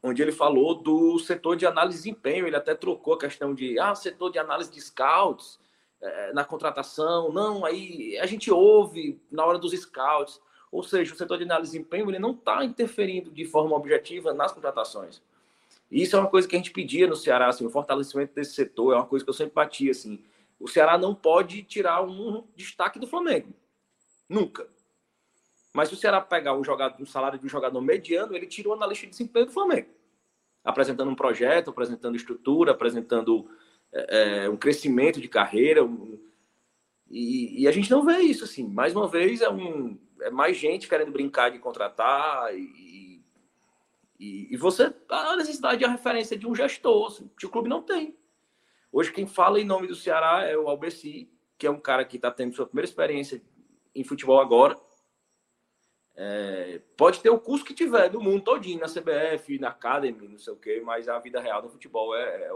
[SPEAKER 3] onde ele falou do setor de análise de desempenho. Ele até trocou a questão de ah, setor de análise de scouts é, na contratação. Não, aí a gente ouve na hora dos scouts. Ou seja, o setor de análise de desempenho ele não está interferindo de forma objetiva nas contratações. Isso é uma coisa que a gente pedia no Ceará, assim, o fortalecimento desse setor é uma coisa que eu sempre batia, assim. O Ceará não pode tirar um destaque do Flamengo. Nunca. Mas se o Ceará pegar um, jogador, salário de um jogador mediano, ele tira o analista de desempenho do Flamengo. Apresentando um projeto, apresentando estrutura, apresentando é, é, um crescimento de carreira. Um, e, e, a gente não vê isso, assim. Mais uma vez, é, um, é mais gente querendo brincar de contratar e, e, e você... A necessidade de a referência de um gestor, assim, que o clube não tem. Hoje, quem fala em nome do Ceará é o Albeci, que é um cara que está tendo sua primeira experiência em futebol agora é, pode ter o curso que tiver do mundo todinho, na CBF, na Academy, não sei o quê, mas a vida real do futebol é, é,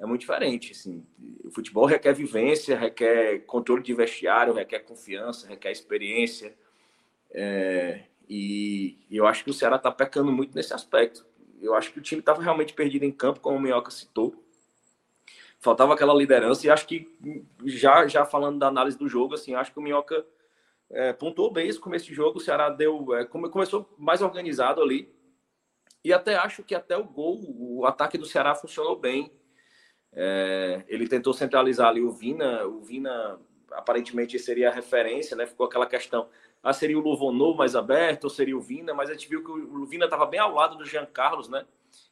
[SPEAKER 3] é, muito diferente. Assim. O futebol requer vivência, requer controle de vestiário, requer confiança, requer experiência. É, e, eu acho que o Ceará está pecando muito nesse aspecto. Eu acho que o time estava realmente perdido em campo, como o Minhoca citou. Faltava aquela liderança, e acho que, já, já falando da análise do jogo, assim, acho que o Minhoca é, pontuou bem esse começo de jogo. O Ceará deu, é, começou mais organizado ali. E até acho que até o gol, o ataque do Ceará funcionou bem. É, ele tentou centralizar ali o Vina. O Vina aparentemente seria a referência, né? Ficou aquela questão, ah, seria o Luvonô mais aberto ou seria o Vina, mas a gente viu que o Vina estava bem ao lado do Jean Carlos, né?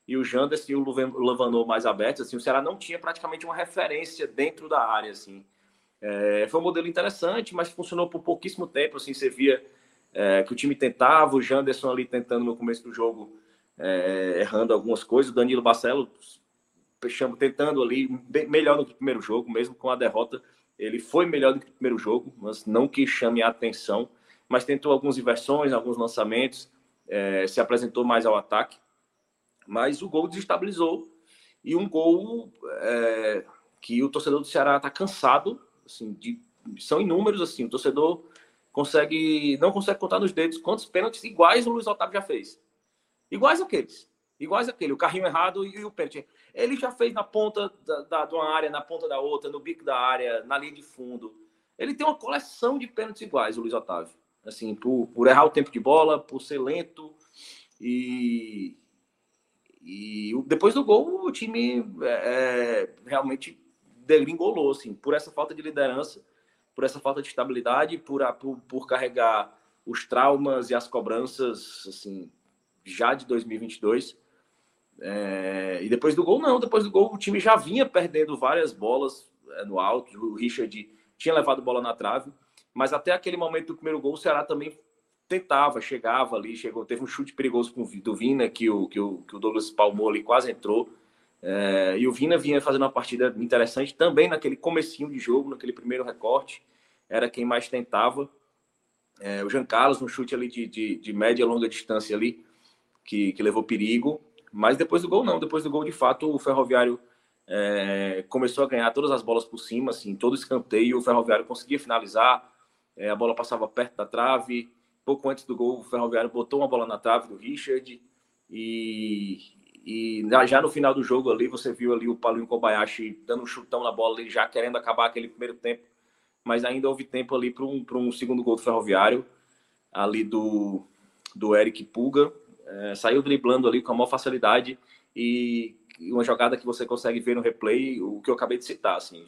[SPEAKER 3] E o Janderson e o Luvanô mais abertos, assim, o Ceará não tinha praticamente uma referência dentro da área, assim. É, foi um modelo interessante, mas funcionou por pouquíssimo tempo, assim, você via é, que o time tentava, o Janderson ali tentando no começo do jogo, é, errando algumas coisas, o Danilo Barcelo tentando ali, melhor do que o primeiro jogo, mesmo com a derrota, ele foi melhor do que o primeiro jogo, mas não que chame a atenção, mas tentou algumas inversões, alguns lançamentos, é, se apresentou mais ao ataque, mas o gol desestabilizou e um gol é, que o torcedor do Ceará está cansado, assim, de, são inúmeros, assim, o torcedor consegue não consegue contar nos dedos quantos pênaltis iguais o Luiz Otávio já fez, iguais aqueles, iguais aquele, o carrinho errado e, o pênalti. Ele já fez na ponta da, da, de uma área, na ponta da outra, no bico da área, na linha de fundo. Ele tem uma coleção de pênaltis iguais, o Luiz Otávio. Assim, por, por errar o tempo de bola, por ser lento. E, e depois do gol, o time é, é, realmente degringolou, assim, por essa falta de liderança, por essa falta de estabilidade, por, por, por carregar os traumas e as cobranças, assim, já de 2022. É, e depois do gol, não. Depois do gol, o time já vinha perdendo várias bolas é, no alto. O Richard tinha levado bola na trave. Mas até aquele momento do primeiro gol, o Ceará também tentava, chegava ali, chegou, teve um chute perigoso com, do Vina, que o, que o, que o Douglas palmou ali, quase entrou. É, e o Vina vinha fazendo uma partida interessante também naquele comecinho de jogo, naquele primeiro recorte. Era quem mais tentava. É, o Jean Carlos, um chute ali de, de, de média e longa distância ali, que, que levou perigo. Mas depois do gol, não. Depois do gol, de fato, o Ferroviário é, começou a ganhar todas as bolas por cima, assim, todo escanteio. O Ferroviário conseguia finalizar, é, a bola passava perto da trave. Pouco antes do gol, o Ferroviário botou uma bola na trave do Richard. E, e já no final do jogo ali, você viu ali o Paulinho Kobayashi dando um chutão na bola, ali, já querendo acabar aquele primeiro tempo. Mas ainda houve tempo ali para um, um segundo gol do Ferroviário, ali do, do Eric Puga é, saiu driblando ali com a maior facilidade e uma jogada que você consegue ver no replay, o que eu acabei de citar, assim,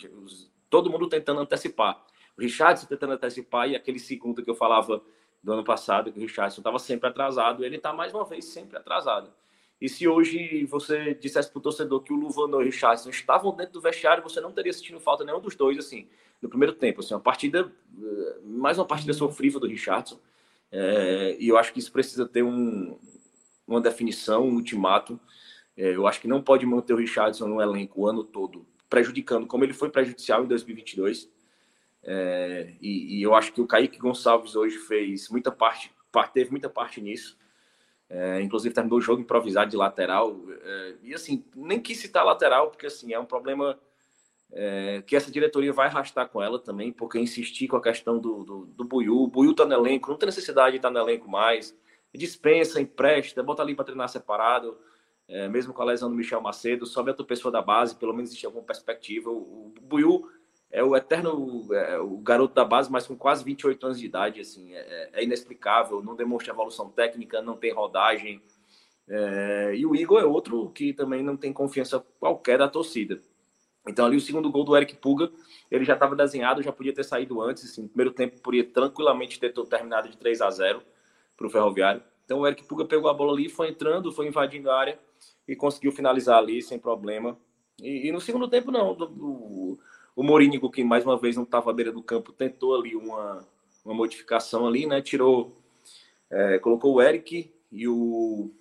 [SPEAKER 3] todo mundo tentando antecipar. O Richardson tentando antecipar e aquele segundo que eu falava do ano passado, que o Richardson estava sempre atrasado, ele está mais uma vez sempre atrasado. E se hoje você dissesse para o torcedor que o Luvano e o Richardson estavam dentro do vestiário, você não teria sentido falta nenhum dos dois, assim, no primeiro tempo. Assim, uma partida, eh, mais uma partida sofrível do Richardson. É, e eu acho que isso precisa ter um, uma definição, um ultimato. É, eu acho que não pode manter o Richardson no elenco o ano todo, prejudicando, como ele foi prejudicial em 2022. É, e, e, eu acho que o Kaique Gonçalves hoje fez muita parte, teve muita parte nisso. É, inclusive terminou o jogo improvisado de lateral. É, e assim, nem quis citar lateral, porque assim, é um problema é, que essa diretoria vai arrastar com ela também, porque insistir com a questão do, do, do Buiu. O Buiu tá no elenco, não tem necessidade de estar no elenco mais dispensa, empresta, bota ali para treinar separado, é, mesmo com a lesão do Michel Macedo, sobe outra pessoa da base, pelo menos existe alguma perspectiva. O, o Buiu é o eterno é, o garoto da base, mas com quase 28 anos de idade, assim, é, é inexplicável, não demonstra evolução técnica, não tem rodagem. É, e o Igor é outro que também não tem confiança qualquer da torcida. Então ali o segundo gol do Eric Puga, ele já estava desenhado, já podia ter saído antes, assim, primeiro tempo poderia tranquilamente ter terminado de 3 a 0 para o Ferroviário. Então o Eric Puga pegou a bola ali, foi entrando, foi invadindo a área e conseguiu finalizar ali sem problema. E, e no segundo tempo, não. Do, do, o Morínigo, que mais uma vez não estava à beira do campo, tentou ali uma, uma modificação ali, né? Tirou, é, colocou o Eric e o.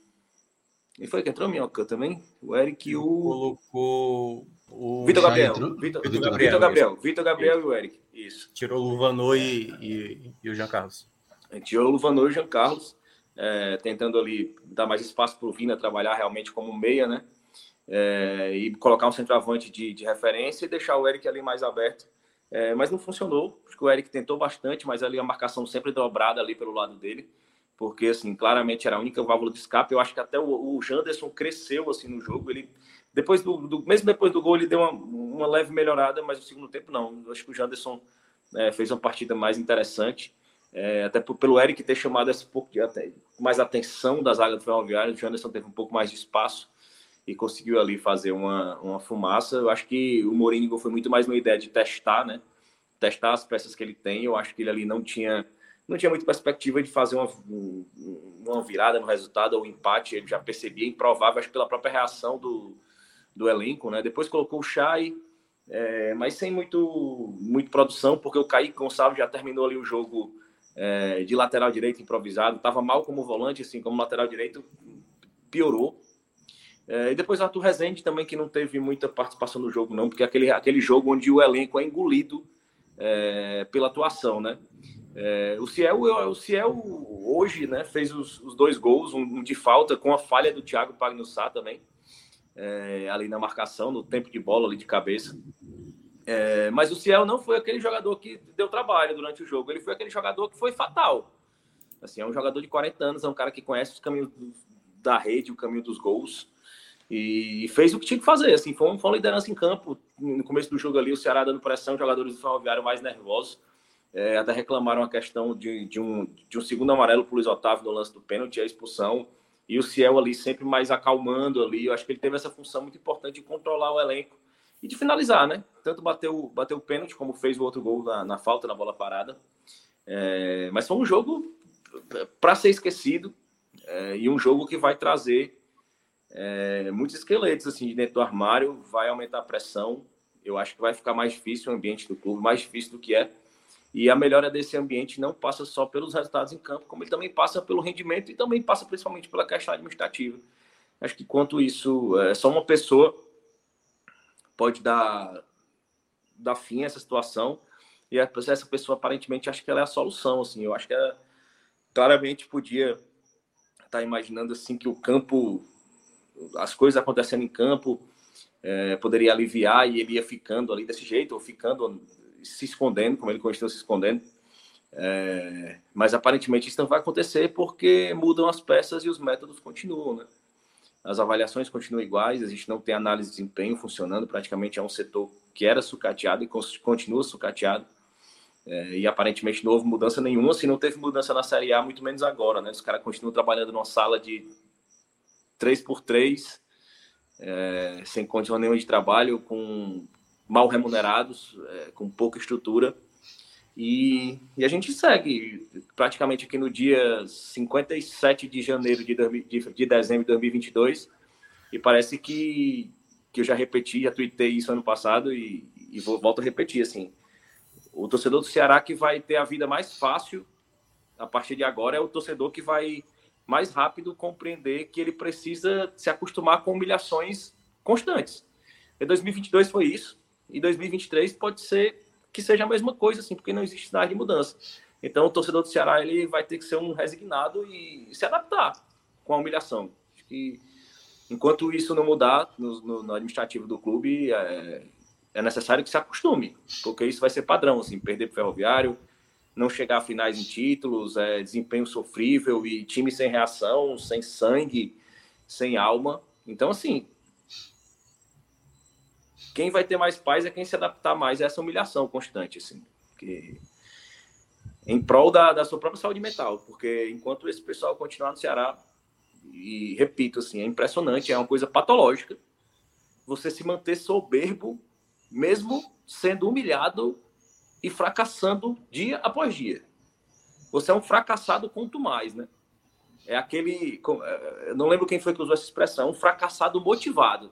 [SPEAKER 3] E foi que entrou Minhoca também? O Eric e o.
[SPEAKER 4] Colocou o.
[SPEAKER 3] Vitor Gabriel. Vitor Gabriel. Gabriel. Vitor Gabriel e o Eric. Isso.
[SPEAKER 4] Tirou o Luvanor e, e, e o Jean Carlos.
[SPEAKER 3] A gente tirou o Luvanor e Jean Carlos, é, tentando ali dar mais espaço para o Vina trabalhar realmente como meia, né? É, e colocar um centroavante de, de, referência e deixar o Eric ali mais aberto. É, mas não funcionou. Acho que o Eric tentou bastante, mas ali a marcação sempre dobrada ali pelo lado dele, porque assim claramente era a única válvula de escape. Eu acho que até o, o Janderson cresceu assim no jogo. Ele depois do, do, mesmo depois do gol ele deu uma, uma leve melhorada, mas no segundo tempo não. Eu acho que o Janderson é, fez uma partida mais interessante. É, até por, pelo Eric ter chamado esse pouco de, até, mais atenção das áreas do Ferroviário, o Janderson teve um pouco mais de espaço e conseguiu ali fazer uma, uma fumaça. Eu acho que o Mourinho foi muito mais uma ideia de testar, né? testar as peças que ele tem. Eu acho que ele ali não tinha não tinha muita perspectiva de fazer uma, uma virada no resultado ou um empate. Ele já percebia improvável, acho pela própria reação do, do elenco, né? Depois colocou o Chay, é, mas sem muito, muito produção, porque o Kaique Gonçalves já terminou ali o jogo é, de lateral direito improvisado, estava mal como volante, assim, como lateral direito, piorou. É, e depois Arthur Rezende também, que não teve muita participação no jogo, não, porque aquele, aquele jogo onde o elenco é engolido é, pela atuação, né? É, o, Ciel, o Ciel hoje né, fez os, os dois gols, um, um, de falta com a falha do Thiago Pagnussá também, é, ali na marcação, no tempo de bola ali de cabeça. É, mas o Ciel não foi aquele jogador que deu trabalho durante o jogo, ele foi aquele jogador que foi fatal. Assim, é um jogador de 40 anos, é um cara que conhece os caminhos da rede, o caminho dos gols, e fez o que tinha que fazer. Assim, foi, uma, liderança em campo. No começo do jogo ali, o Ceará dando pressão, jogadores do Ferroviário mais nervosos é, até reclamaram a questão de, de, um, de um segundo amarelo para o Luiz Otávio no lance do pênalti, a expulsão. E o Ciel ali sempre mais acalmando ali. Eu acho que ele teve essa função muito importante de controlar o elenco e de finalizar, né? Tanto bateu, bateu o pênalti, como fez o outro gol na, na falta, na bola parada. É, mas foi um jogo para ser esquecido é, e um jogo que vai trazer é, muitos esqueletos assim dentro do armário, vai aumentar a pressão. Eu acho que vai ficar mais difícil o ambiente do clube, mais difícil do que é. E a melhora desse ambiente não passa só pelos resultados em campo, como ele também passa pelo rendimento e também passa principalmente pela questão administrativa. Acho que quanto isso, é, só uma pessoa pode dar, dar fim a essa situação e essa pessoa aparentemente acha que ela é a solução. Assim, eu acho que ela claramente podia estar tá imaginando assim que o campo, as coisas acontecendo em campo, é, poderia aliviar e ele ia ficando ali desse jeito ou ficando se escondendo, como ele continua se escondendo. É, mas aparentemente isso não vai acontecer porque mudam as peças e os métodos continuam, né? As avaliações continuam iguais, a gente não tem análise de desempenho funcionando, praticamente é um setor que era sucateado e continua sucateado. É, e aparentemente não houve mudança nenhuma, se não teve mudança na Série A, muito menos agora, né? Os caras continuam trabalhando numa sala de 3 por 3 é, sem condição nenhuma de trabalho, com mal remunerados, é, com pouca estrutura. E, e, a gente segue praticamente aqui no dia 57 de janeiro de, de, de dezembro de 2022. E parece que, que eu já repeti, já tuitei isso ano passado e, e vou, volto a repetir. assim O torcedor do Ceará que vai ter a vida mais fácil a partir de agora é o torcedor que vai mais rápido compreender que ele precisa se acostumar com humilhações constantes. E 2022 foi isso e 2023 pode ser que seja a mesma coisa, assim, porque não existe sinal de mudança. Então, o torcedor do Ceará ele vai ter que ser um resignado e se adaptar com a humilhação. Acho que enquanto isso não mudar no, no, no administrativo do clube, é, é, necessário que se acostume, porque isso vai ser padrão, assim, perder para o ferroviário, não chegar a finais em títulos, é, desempenho sofrível e time sem reação, sem sangue, sem alma. Então, assim, quem vai ter mais paz é quem se adaptar mais a essa humilhação constante, assim. Que... Em prol da, da sua própria saúde mental. Porque enquanto esse pessoal continuar no Ceará, e repito, assim, é impressionante, é uma coisa patológica, você se manter soberbo, mesmo sendo humilhado e fracassando dia após dia. Você é um fracassado quanto mais, né? É aquele. Eu não lembro quem foi que usou essa expressão, um fracassado motivado.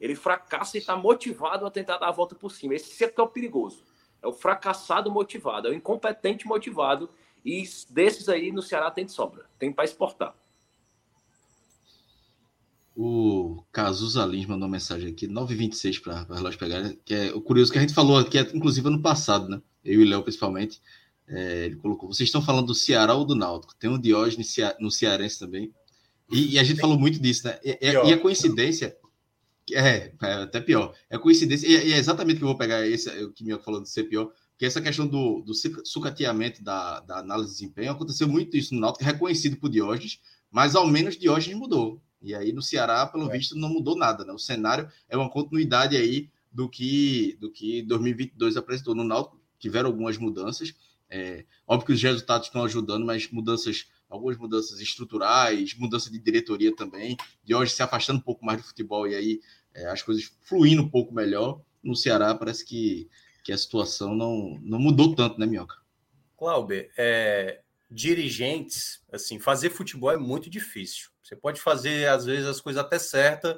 [SPEAKER 3] Ele fracassa e está motivado a tentar dar a volta por cima. Esse é que é o perigoso. É o fracassado motivado, é o incompetente motivado. E desses aí no Ceará tem de sobra. Tem para exportar.
[SPEAKER 1] O Cazuza Lins mandou uma mensagem aqui, 9h26 para o relógio pegar, que é o curioso que a gente falou aqui, inclusive ano passado, né? Eu e o Léo, principalmente. É, ele colocou: vocês estão falando do Ceará ou do Náutico? Tem um Diógenes no Cearense também. E, e a gente falou muito disso, né? E, e a coincidência é, é até pior. É coincidência, e é exatamente que eu vou pegar esse, o que Minhoca falou de ser pior, que essa questão do, do sucateamento da, da análise de desempenho, aconteceu muito isso no Náutico, é reconhecido por Diógenes, mas ao menos Diógenes mudou. E aí no Ceará, pelo é. visto, não mudou nada, né? O cenário é uma continuidade aí do que do que 2022 apresentou no Náutico, tiveram algumas mudanças, é, óbvio que os resultados estão ajudando, mas mudanças algumas mudanças estruturais, mudança de diretoria também, de hoje se afastando um pouco mais do futebol e aí é, as coisas fluindo um pouco melhor. No Ceará parece que, que a situação não, não mudou tanto, né, Minhoca?
[SPEAKER 4] Cláudio, é, dirigentes, assim, fazer futebol é muito difícil. Você pode fazer, às vezes, as coisas até certas,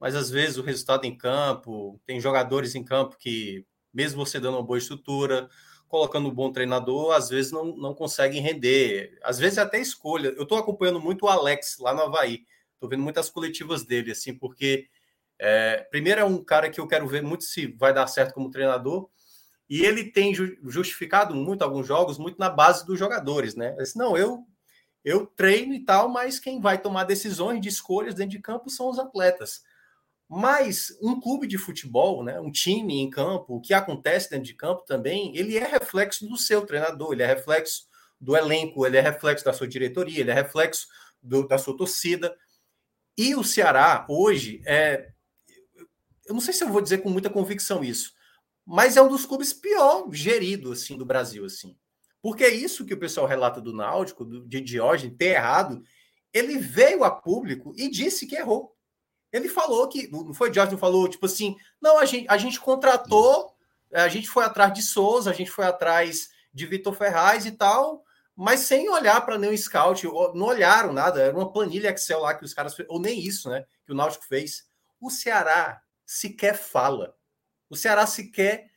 [SPEAKER 4] mas às vezes o resultado em campo, tem jogadores em campo que, mesmo você dando uma boa estrutura, colocando um bom treinador, às vezes não, não conseguem render. Às vezes até escolha. Eu estou acompanhando muito o Alex lá no Havaí. Estou vendo muitas coletivas dele, assim, porque é, primeiro é um cara que eu quero ver muito se vai dar certo como treinador. E ele tem justificado muito alguns jogos, muito na base dos jogadores, né? Disse, não, eu eu treino e tal, mas quem vai tomar decisões de escolhas dentro de campo são os atletas. Mas um clube de futebol, né, um time em campo, o que acontece dentro de campo também, ele é reflexo do seu treinador, ele é reflexo do elenco, ele é reflexo da sua diretoria, ele é reflexo do, da sua torcida. E o Ceará, hoje, é. Eu não sei se eu vou dizer com muita convicção isso, mas é um dos clubes pior gerido assim, do Brasil. assim. Porque é isso que o pessoal relata do Náutico, do, de Diógenes, ter errado. Ele veio a público e disse que errou. Ele falou que, não foi Jorge, falou, tipo assim, não, a gente, a gente contratou, a gente foi atrás de Souza, a gente foi atrás de Vitor Ferraz e tal, mas sem olhar para nenhum scout, não olharam nada, era uma planilha Excel lá que os caras, ou nem isso, né, que o Náutico fez. O Ceará sequer fala. O Ceará sequer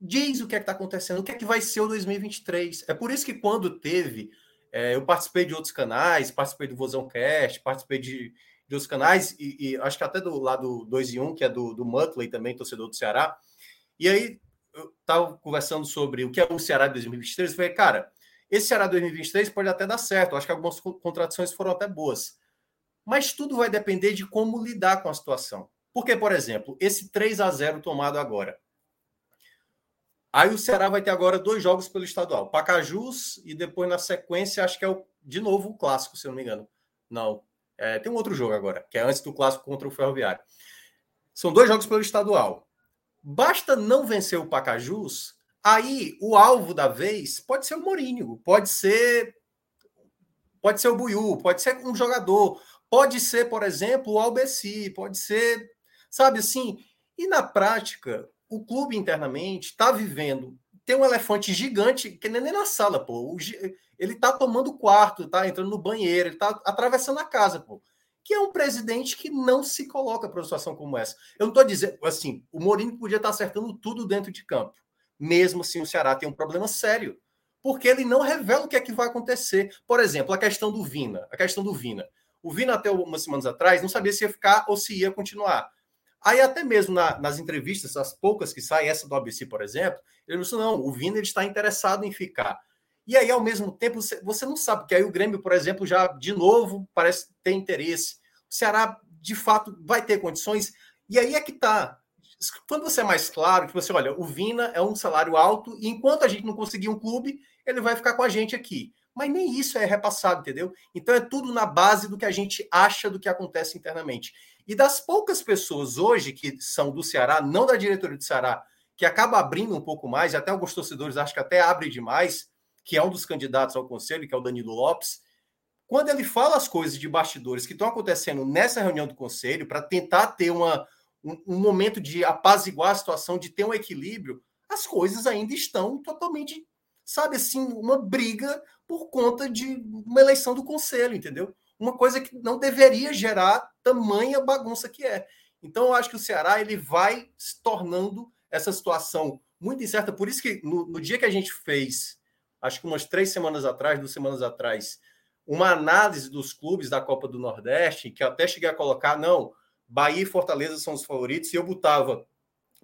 [SPEAKER 4] diz o que é que está acontecendo, o que é que vai ser o 2023. É por isso que quando teve, é, eu participei de outros canais, participei do Vozão Cast, participei de, outros canais, e, e, acho que até do lado 2 e 1, um, que é do, do Mutley também, torcedor do Ceará. E aí eu estava conversando sobre o que é o Ceará de 2023. Eu falei, cara, esse Ceará 2023 pode até dar certo. Acho que algumas contradições foram até boas. Mas tudo vai depender de como lidar com a situação. Porque, por exemplo, esse 3 a 0 tomado agora. Aí o Ceará vai ter agora dois jogos pelo estadual: Pacajus e depois na sequência, acho que é o, de novo o clássico, se eu não me engano. Não, é, tem um outro jogo agora, que é antes do clássico contra o Ferroviário. São dois jogos pelo estadual. Basta não vencer o Pacajus, aí o alvo da vez pode ser o Mourinho, pode ser pode ser o Buiu, pode ser um jogador, pode ser, por exemplo, o Albeci, pode ser, sabe assim. E na prática, o clube internamente está vivendo tem um elefante gigante que nem na sala, pô. Ele tá tomando quarto, tá entrando no banheiro, ele tá atravessando a casa, pô. Que é um presidente que não se coloca para uma situação como essa. Eu não tô dizendo, assim, o Mourinho podia estar tá acertando tudo dentro de campo. Mesmo assim, o Ceará tem um problema sério. Porque ele não revela o que é que vai acontecer. Por exemplo, a questão do Vina. A questão do Vina. O Vina, até umas semanas atrás, não sabia se ia ficar ou se ia continuar. Aí até mesmo na, nas entrevistas, as poucas que saem, essa do ABC, por exemplo, ele disse, não, o Vina está interessado em ficar. E aí, ao mesmo tempo, você, não sabe, porque aí o Grêmio, por exemplo, já de novo parece ter interesse. O Ceará, de fato, vai ter condições. E aí é que está. Quando você é mais claro, que você olha, o Vina é um salário alto, e enquanto a gente não conseguir um clube, ele vai ficar com a gente aqui. Mas nem isso é repassado, entendeu? Então é tudo na base do que a gente acha do que acontece internamente. E das poucas pessoas hoje que são do Ceará, não da diretoria do Ceará, que acaba abrindo um pouco mais, até alguns torcedores acham que até abre demais, que é um dos candidatos ao conselho, que é o Danilo Lopes, quando ele fala as coisas de bastidores que estão acontecendo nessa reunião do conselho, para tentar ter uma, um, um, momento de apaziguar a situação, de ter um equilíbrio, as coisas ainda estão totalmente, sabe assim, uma briga por conta de uma eleição do conselho, entendeu? uma coisa que não deveria gerar tamanha bagunça que é. Então, eu acho que o Ceará ele vai se tornando essa situação muito incerta. Por isso que no, no dia que a gente fez, acho que umas três semanas atrás, duas semanas atrás, uma análise dos clubes da Copa do Nordeste, que até cheguei a colocar, não, Bahia e Fortaleza são os favoritos, e eu botava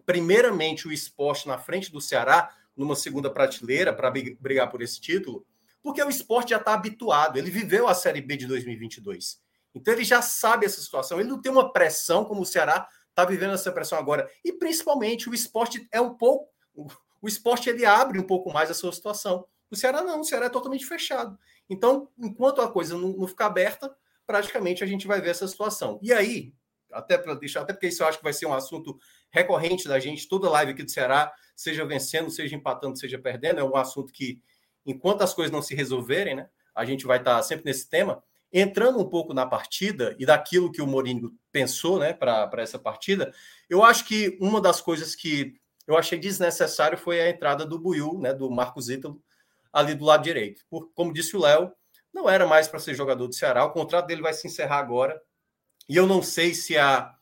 [SPEAKER 4] primeiramente o esporte na frente do Ceará, numa segunda prateleira, para brigar por esse título, porque o esporte já está habituado, ele viveu a Série B de 2022. Então ele já sabe essa situação, ele não tem uma pressão como o Ceará está vivendo essa pressão agora. E principalmente o esporte é um pouco. O esporte ele abre um pouco mais a sua situação. O Ceará não, o Ceará é totalmente fechado. Então, enquanto a coisa não, não ficar aberta, praticamente a gente vai ver essa situação. E aí, até para deixar, até porque isso eu acho que vai ser um assunto recorrente da gente, toda live aqui do Ceará, seja vencendo, seja empatando, seja perdendo, é um assunto que enquanto as coisas não se resolverem, né, a gente vai estar sempre nesse tema. Entrando um pouco na partida e daquilo que o Mourinho pensou né, para essa partida, eu acho que uma das coisas que eu achei desnecessário foi a entrada do Buiu, né, do Marcos Ítalo, ali do lado direito. Por, como disse o Léo, não era mais para ser jogador do Ceará, o contrato dele vai se encerrar agora. E eu não sei se a.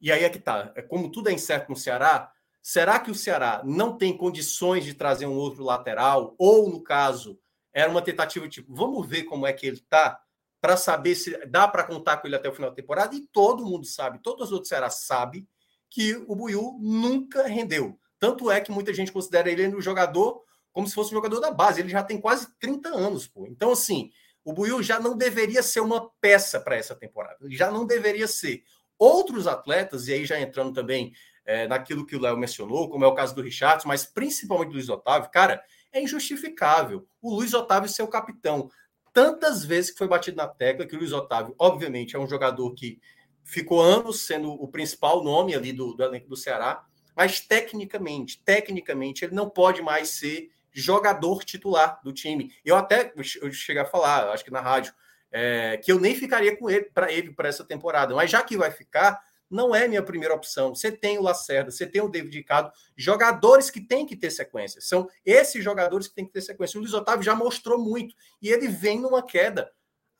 [SPEAKER 4] E aí é que tá. É como tudo é incerto no Ceará, será que o Ceará não tem condições de trazer um outro lateral? Ou, no caso, era uma tentativa tipo, vamos ver como é que ele tá, para saber se dá para contar com ele até o final da temporada? E todo mundo sabe, todos os outros Ceará sabem que o Buiu nunca rendeu. Tanto é que muita gente considera ele um jogador como se fosse um jogador da base. Ele já tem quase 30 anos, pô. Então, assim, o Buiu já não deveria ser uma peça para essa temporada. Ele já não deveria ser. Outros atletas, e aí já entrando também é, naquilo que o Léo mencionou, como é o caso do Richardson, mas principalmente do Luiz Otávio, cara, é injustificável o Luiz Otávio ser o capitão. Tantas vezes que foi batido na tecla que o Luiz Otávio, obviamente, é um jogador que ficou anos sendo o principal nome ali do, do elenco do Ceará, mas tecnicamente, tecnicamente, ele não pode mais ser jogador titular do time. Eu até eu cheguei a falar, acho que na rádio, é, que eu nem ficaria com ele para ele para essa temporada, mas já que vai ficar, não é minha primeira opção. Você tem o Lacerda, você tem o David Ricardo, jogadores que têm que ter sequência. São esses jogadores que têm que ter sequência. O Luiz Otávio já mostrou muito e ele vem numa queda.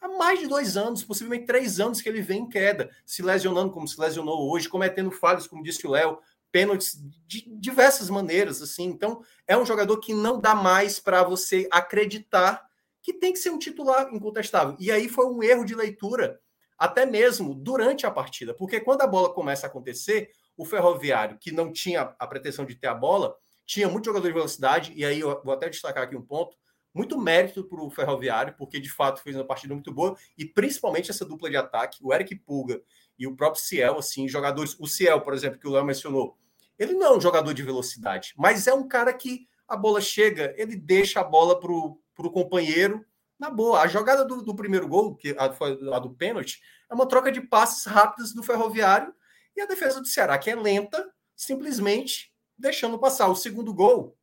[SPEAKER 4] Há mais de dois anos, possivelmente três anos que ele vem em queda, se lesionando como se lesionou hoje, cometendo falhas, como disse o Léo, pênaltis de diversas maneiras, assim. Então, é um jogador que não dá mais para você acreditar que tem que ser um titular incontestável. E aí foi um erro de leitura, até mesmo durante a partida, porque quando a bola começa a acontecer, o Ferroviário, que não tinha a pretensão de ter a bola, tinha muito jogador de velocidade, e aí eu vou até destacar aqui um ponto, muito mérito para o Ferroviário, porque de fato fez uma partida muito boa, e principalmente essa dupla de ataque, o Eric Pulga e o próprio Ciel, assim, jogadores. O Ciel, por exemplo, que o Léo mencionou, ele não é um jogador de velocidade, mas é um cara que a bola chega, ele deixa a bola para o companheiro na boa. A jogada do, do primeiro gol, que foi a do pênalti, é uma troca de passes rápidas do Ferroviário e a defesa do Ceará, que é lenta, simplesmente deixando passar. O segundo gol,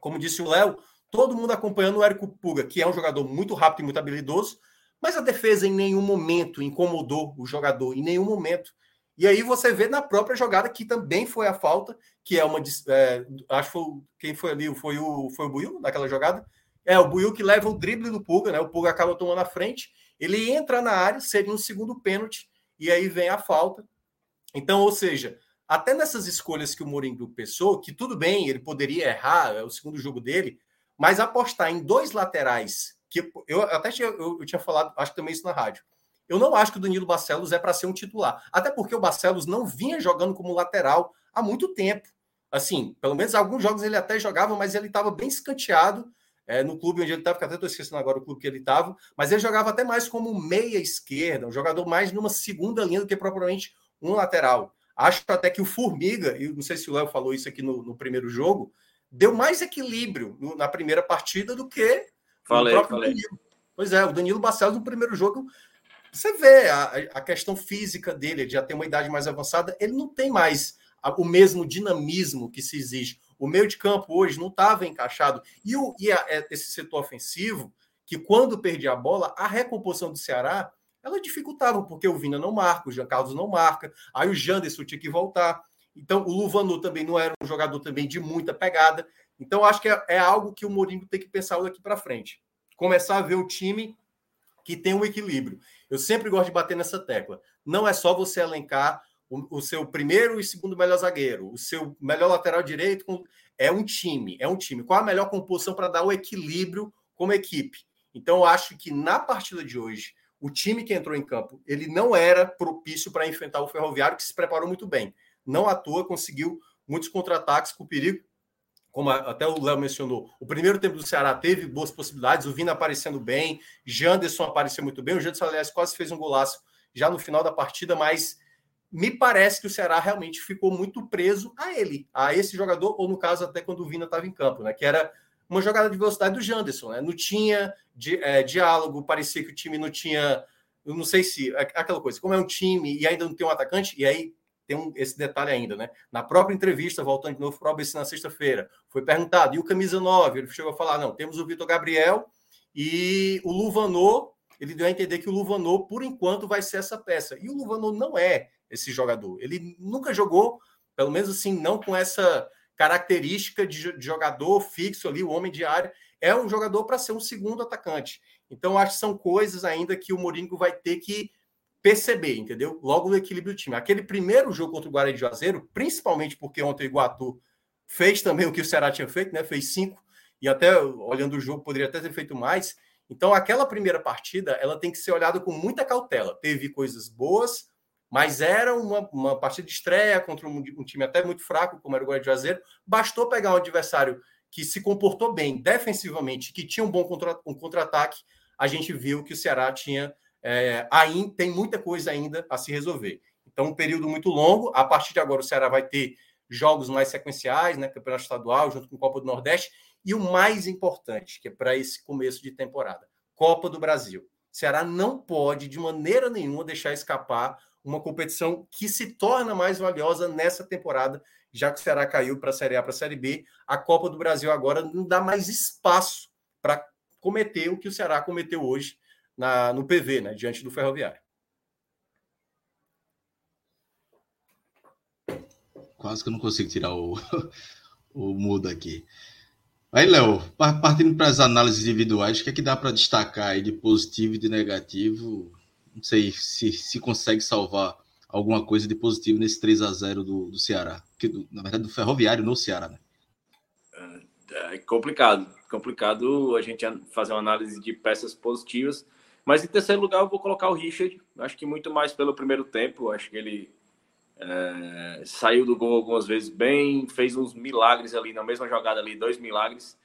[SPEAKER 4] como disse o Léo, todo mundo acompanhando o Érico Puga, que é um jogador muito rápido e muito habilidoso, mas a defesa em nenhum momento incomodou o jogador, em nenhum momento. E aí você vê na própria jogada que também foi a falta, que é uma. É, acho que foi, quem foi ali foi o, foi o Buiu naquela jogada. É o Buiu que leva o drible do Puga, né? O Puga acaba tomando a frente, ele entra na área, seria um segundo pênalti, e aí vem a falta. Então, ou seja, até nessas escolhas que o Mourinho pensou, que tudo bem, ele poderia errar, é o segundo jogo dele, mas apostar em dois laterais que eu até tinha, eu, eu tinha falado, acho que também isso na rádio. Eu não acho que o Danilo Barcelos é para ser um titular. Até porque o Barcelos não vinha jogando como lateral há muito tempo. Assim, pelo menos alguns jogos ele até jogava, mas ele estava bem escanteado é, no clube onde ele estava, que até estou esquecendo agora o clube que ele estava, mas ele jogava até mais como meia esquerda, um jogador mais numa segunda linha do que propriamente um lateral. Acho até que o Formiga, e não sei se o Léo falou isso aqui no, no primeiro jogo, deu mais equilíbrio no, na primeira partida do que
[SPEAKER 3] Falei, falei.
[SPEAKER 4] Danilo. Pois é, o Danilo Barcelos no primeiro jogo, você vê a, a questão física dele, ele já tem uma idade mais avançada, ele não tem mais o mesmo dinamismo que se exige. O meio de campo hoje não estava encaixado. E, o, e a, é, esse setor ofensivo, que quando perdia a bola, a recomposição do Ceará, ela dificultava, porque o Vina não marca, o Jean Carlos não marca, aí o Janderson tinha que voltar. Então, o Luvanu também não era um jogador também de muita pegada. Então, acho que é, é algo que o Mourinho tem que pensar daqui para frente. Começar a ver um time que tem um equilíbrio. Eu sempre gosto de bater nessa tecla. Não é só você elencar o, o seu primeiro e segundo melhor zagueiro, o seu melhor lateral direito. Com... É um time, é um time. Qual a melhor composição para dar o equilíbrio como equipe? Então, acho que na partida de hoje, o time que entrou em campo, ele não era propício para enfrentar o Ferroviário, que se preparou muito bem. Não à toa conseguiu muitos contra-ataques com perigo como até o Léo mencionou, o primeiro tempo do Ceará teve boas possibilidades, o Vina aparecendo bem, Janderson apareceu muito bem, o Janderson, aliás, quase fez um golaço já no final da partida, mas me parece que o Ceará realmente ficou muito preso a ele, a esse jogador, ou no caso, até quando o Vina estava em campo, né? Que era uma jogada de velocidade do Janderson, né? Não tinha di, é, diálogo, parecia que o time não tinha. Eu não sei se. É, aquela coisa, como é um time e ainda não tem um atacante, e aí tem um, esse detalhe ainda, né? Na própria entrevista, voltando de novo para o ABC na sexta-feira, foi perguntado, e o camisa 9? Ele chegou a falar, não, temos o Vitor Gabriel e o Luvanô, ele deu a entender que o Luvanô, por enquanto, vai ser essa peça. E o Luvanô não é esse jogador. Ele nunca jogou, pelo menos assim, não com essa característica de, jogador fixo ali, o homem de área, é um jogador para ser um segundo atacante. Então, acho que são coisas ainda que o Mourinho vai ter que perceber, entendeu? Logo no equilíbrio do time. Aquele primeiro jogo contra o Guarani de Juazeiro, principalmente porque ontem o Iguatu fez também o que o Ceará tinha feito, né? Fez cinco, e até olhando o jogo, poderia até ter feito mais. Então, aquela primeira partida, ela tem que ser olhada com muita cautela. Teve coisas boas, mas era uma, uma partida de estreia contra um, um, time até muito fraco, como era o Guarani de Juazeiro. Bastou pegar um adversário que se comportou bem defensivamente, que tinha um bom contra, um contra-ataque, a gente viu que o Ceará tinha é, ainda tem muita coisa ainda a se resolver. Então, um período muito longo. A partir de agora, o Ceará vai ter jogos mais sequenciais, né? Campeonato estadual, junto com Copa do Nordeste. E o mais importante, que é para esse começo de temporada, Copa do Brasil. O Ceará não pode, de maneira nenhuma, deixar escapar uma competição que se torna mais valiosa nessa temporada, já que o Ceará caiu para a Série A para a Série B. A Copa do Brasil agora não dá mais espaço para cometer o que o Ceará cometeu hoje na, no PV, né, diante do Ferroviário.
[SPEAKER 1] Quase que eu não consigo tirar o, (laughs) o mudo aqui. Aí, Léo, partindo para as análises individuais, o que é que dá para destacar aí de positivo e de negativo? Não sei se, se consegue salvar alguma coisa de positivo nesse 3 a 0 do, do Ceará, que do, na verdade do Ferroviário no Ceará, né?
[SPEAKER 3] É, é complicado, complicado a gente fazer uma análise de peças positivas, mas em terceiro lugar eu vou colocar o Richard, acho que muito mais pelo primeiro tempo, acho que ele é, saiu do gol algumas vezes bem, fez uns milagres ali na mesma jogada ali, dois milagres.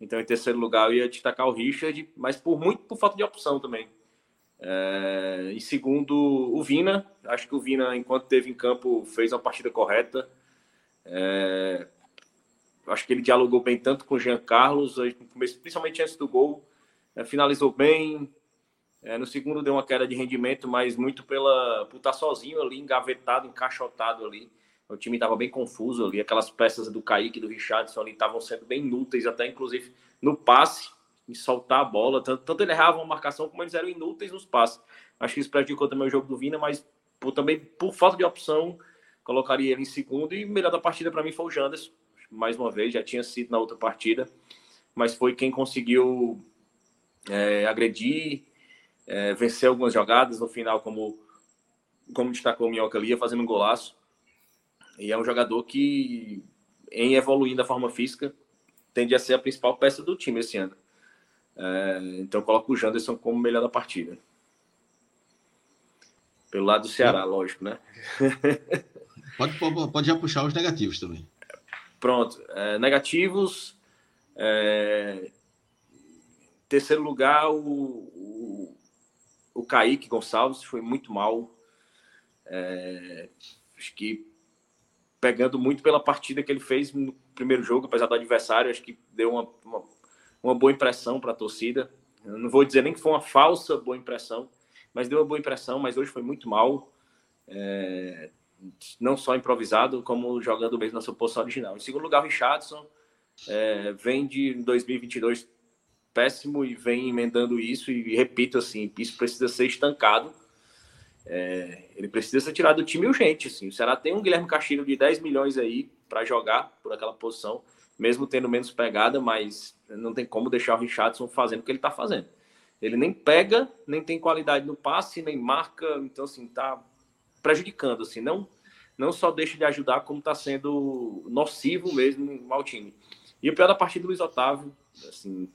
[SPEAKER 3] Então, em terceiro lugar, eu ia destacar o Richard, mas por muito por falta de opção também. É, em segundo, o Vina. Acho que o Vina, enquanto teve em campo, fez uma partida correta. É, acho que ele dialogou bem tanto com o Jean Carlos, principalmente antes do gol. É, finalizou bem, é, no segundo deu uma queda de rendimento, mas muito pela por estar sozinho ali, engavetado, encaixotado ali. O time estava bem confuso ali, aquelas peças do Kaique e do Richardson ali estavam sendo bem inúteis, até inclusive no passe, em soltar a bola. Tanto, tanto ele errava a marcação, como eles eram inúteis nos passes. Acho que isso prejudicou também o jogo do Vina, mas por, também por falta de opção, colocaria ele em segundo. E o melhor da partida para mim foi o Janderson, mais uma vez, já tinha sido na outra partida, mas foi quem conseguiu é, agredir é, vencer algumas jogadas no final, como, como destacou o Minhoca ali, fazendo um golaço. E é um jogador que, em evoluindo da forma física, tende a ser a principal peça do time esse ano. É, então, coloco o Janderson como melhor da partida. Pelo lado do Ceará, lógico, né? (laughs)
[SPEAKER 1] pode, pode já puxar os negativos também.
[SPEAKER 3] Pronto. É, negativos. É, terceiro lugar, o, o Kaique Gonçalves foi muito mal. É, acho que pegando muito pela partida que ele fez no primeiro jogo, apesar do adversário, acho que deu uma, uma, uma boa impressão para a torcida. Eu não vou dizer nem que foi uma falsa boa impressão, mas deu uma boa impressão, mas hoje foi muito mal. É, não só improvisado, como jogando mesmo na sua posição original. Em segundo lugar, o Richardson é, vem de 2022 péssimo e vem emendando isso e repito assim, isso precisa ser estancado. É, ele precisa ser tirado do time urgente. Assim. O Ceará tem um Guilherme Castilho de 10 milhões aí para jogar por aquela posição, mesmo tendo menos pegada, mas não tem como deixar o Richardson fazendo o que ele está fazendo. Ele nem pega, nem tem qualidade no passe, nem marca, então assim, tá prejudicando, assim, não não só deixa de ajudar, como está sendo nocivo mesmo ao time. E o pior da partida do Luiz Otávio, assim,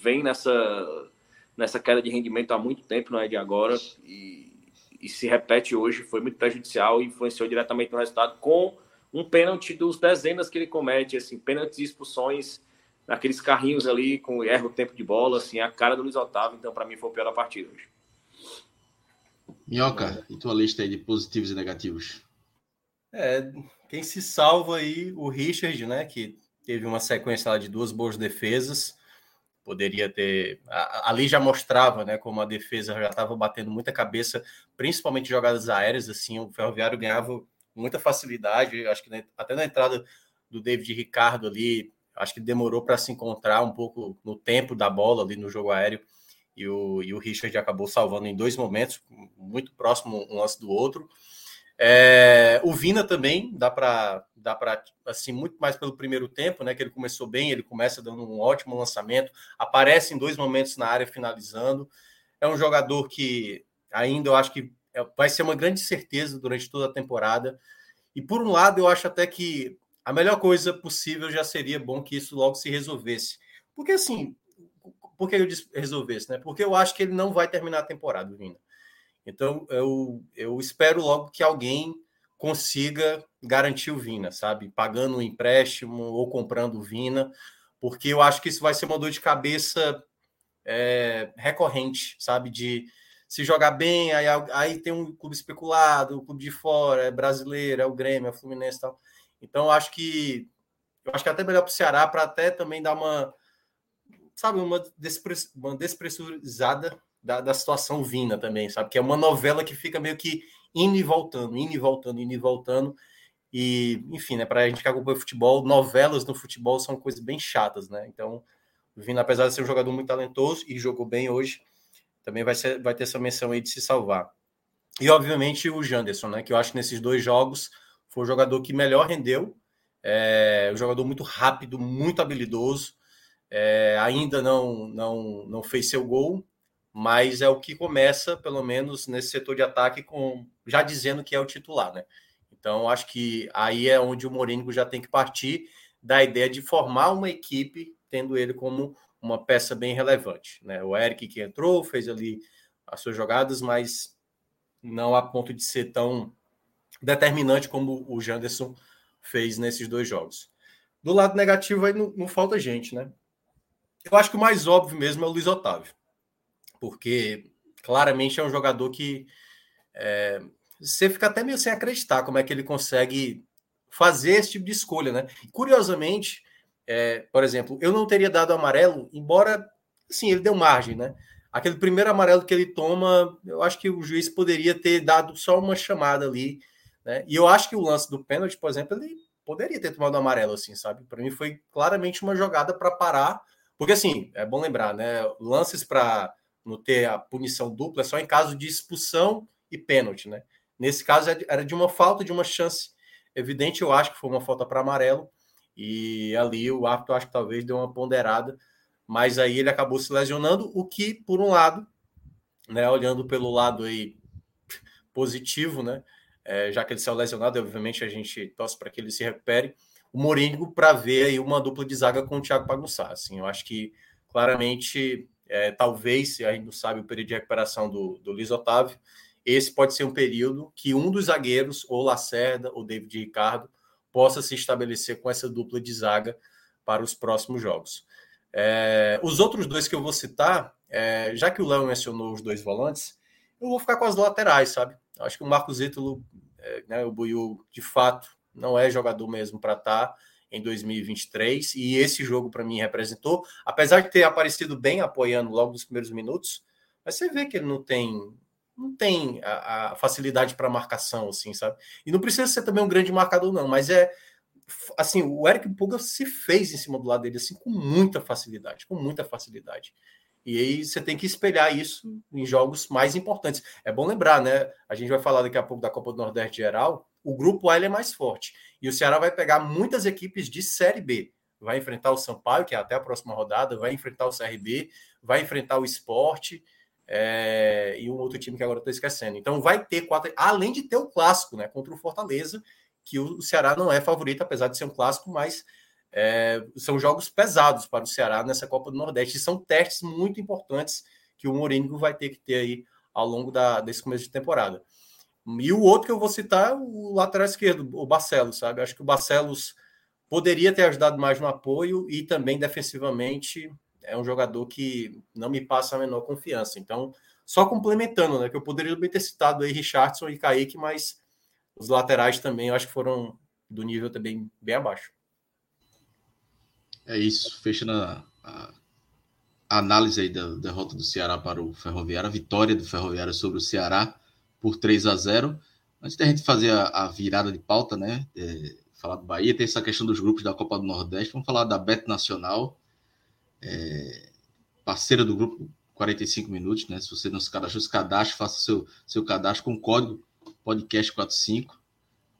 [SPEAKER 3] vem nessa, nessa queda de rendimento há muito tempo, não é de agora, e, e se repete hoje, foi muito prejudicial e influenciou diretamente no resultado com um pênalti dos dezenas que ele comete, assim, pênaltis e expulsões naqueles carrinhos ali, com erro o tempo de bola, assim, a cara do Luiz Otávio, então para mim foi o pior da partida hoje.
[SPEAKER 1] Minhoca, e tua lista aí de positivos e negativos?
[SPEAKER 4] É, quem se salva aí, o Richard, né, que teve uma sequência lá de duas boas defesas, poderia ter. Ali já mostrava, né, como a defesa já estava batendo muita cabeça, principalmente jogadas aéreas. Assim, o Ferroviário ganhava muita facilidade. Acho que até na entrada do David Ricardo ali, acho que demorou para se encontrar um pouco no tempo da bola ali no jogo aéreo. E o, e o Richard acabou salvando em dois momentos, muito próximo um lance do outro. É, o Vina também dá para dá para assim muito mais pelo primeiro tempo, né? Que ele começou bem, ele começa dando um ótimo lançamento, aparece em dois momentos na área finalizando. É um jogador que ainda eu acho que é, vai ser uma grande certeza durante toda a temporada. E por um lado, eu acho até que a melhor coisa possível já seria bom que isso logo se resolvesse. Porque assim, por que eu disse resolvesse, né? Porque eu acho que ele não vai terminar a temporada, Vina. Então eu, eu espero logo que alguém consiga garantir o Vina, sabe? Pagando um empréstimo ou comprando o Vina, porque eu acho que isso vai ser uma dor de cabeça é, recorrente, sabe? De se jogar bem, aí, aí tem um clube especulado, o clube de fora, é brasileiro, é o Grêmio, é o Fluminense e tal. Então, eu acho que eu acho que é até melhor para o Ceará para até também dar uma, sabe, uma, uma despressurizada da, da situação Vina também, sabe? Que é uma novela que fica meio que indo e voltando, indo e voltando, indo e voltando. E, enfim, né, para a gente que acompanha futebol, novelas no futebol são coisas bem chatas, né? Então, o Vina, apesar de ser um jogador muito talentoso e jogou bem hoje, também vai, ser, vai ter essa menção aí de se salvar. E, obviamente, o Janderson, né? Que eu acho que nesses dois jogos foi o jogador que melhor rendeu. É um jogador muito rápido, muito habilidoso. É, ainda não, não, não fez seu gol, mas é o que começa, pelo menos nesse setor de ataque, com já dizendo que é o titular, né? Então, acho que aí é onde o Mourinho já tem que partir da ideia de formar uma equipe, tendo ele como uma peça bem relevante. Né? O Eric que entrou, fez ali as suas jogadas, mas não a ponto de ser tão determinante como o Janderson fez nesses dois jogos. Do lado negativo, aí não, não falta gente, né? Eu acho que o mais óbvio mesmo é o Luiz Otávio porque claramente é um jogador que é, você fica até meio sem acreditar como é que ele consegue fazer esse tipo de escolha, né? Curiosamente, é, por exemplo, eu não teria dado amarelo, embora, sim, ele deu margem, né? Aquele primeiro amarelo que ele toma, eu acho que o juiz poderia ter dado só uma chamada ali, né? E eu acho que o lance do pênalti, por exemplo, ele poderia ter tomado amarelo, assim, sabe? Para mim foi claramente uma jogada para parar, porque assim, é bom lembrar, né? Lances para no ter a punição dupla é só em caso de expulsão e pênalti, né? Nesse caso é era de uma falta de uma chance evidente, eu acho que foi uma falta para amarelo e ali o árbitro acho que talvez deu uma ponderada, mas aí ele acabou se lesionando, o que por um lado, né, olhando pelo lado aí positivo, né, é, já que ele saiu lesionado, obviamente a gente torce para que ele se recupere. O Morínigo para ver aí uma dupla de zaga com o Thiago Pagunçá, assim, eu acho que claramente é, talvez, se a gente não sabe o período de recuperação do, do Luiz Otávio, esse pode ser um período que um dos zagueiros, ou Lacerda, ou David Ricardo, possa se estabelecer com essa dupla de zaga para os próximos jogos. É, os outros dois que eu vou citar, é, já que o Léo mencionou os dois volantes, eu vou ficar com as laterais, sabe? Acho que o Marcos Ítalo, é, né, o Buiu, de fato, não é jogador mesmo para estar. Tá em 2023 e esse jogo para mim representou, apesar de ter aparecido bem apoiando logo nos primeiros minutos, mas você vê que ele não tem não tem a, a facilidade para marcação assim, sabe? E não precisa ser também um grande marcador não, mas é assim, o Eric Puga se fez em cima do lado dele assim com muita facilidade, com muita facilidade. E aí você tem que espelhar isso em jogos mais importantes. É bom lembrar, né? A gente vai falar daqui a pouco da Copa do Nordeste geral. O grupo A é mais forte. E o Ceará vai pegar muitas equipes de Série B. Vai enfrentar o Sampaio, que é até a próxima rodada, vai enfrentar o CRB, vai enfrentar o Esporte é, e um outro time que agora estou esquecendo. Então vai ter quatro, além de ter o clássico, né? Contra o Fortaleza, que o Ceará não é favorito, apesar de ser um clássico, mas é, são jogos pesados para o Ceará nessa Copa do Nordeste. E são testes muito importantes que o Mourinho vai ter que ter aí ao longo da, desse começo de temporada. E o outro que eu vou citar é o lateral esquerdo, o Barcelos, sabe? Acho que o Barcelos poderia ter ajudado mais no apoio e também defensivamente é um jogador que não me passa a menor confiança. Então, só complementando, né? Que eu poderia ter citado aí Richardson e Kaique, mas os laterais também eu acho que foram do nível também bem abaixo.
[SPEAKER 1] É isso, fechando a, a, análise aí da derrota do Ceará para o Ferroviário, a vitória do Ferroviário sobre o Ceará por 3 a 0 Antes da gente fazer a, a virada de pauta, né? É, falar do Bahia, tem essa questão dos grupos da Copa do Nordeste. Vamos falar da Bet Nacional, é, parceira do grupo 45 minutos, né? Se você não se cadastrou, se cadastre, faça seu, seu cadastro com o código podcast 45.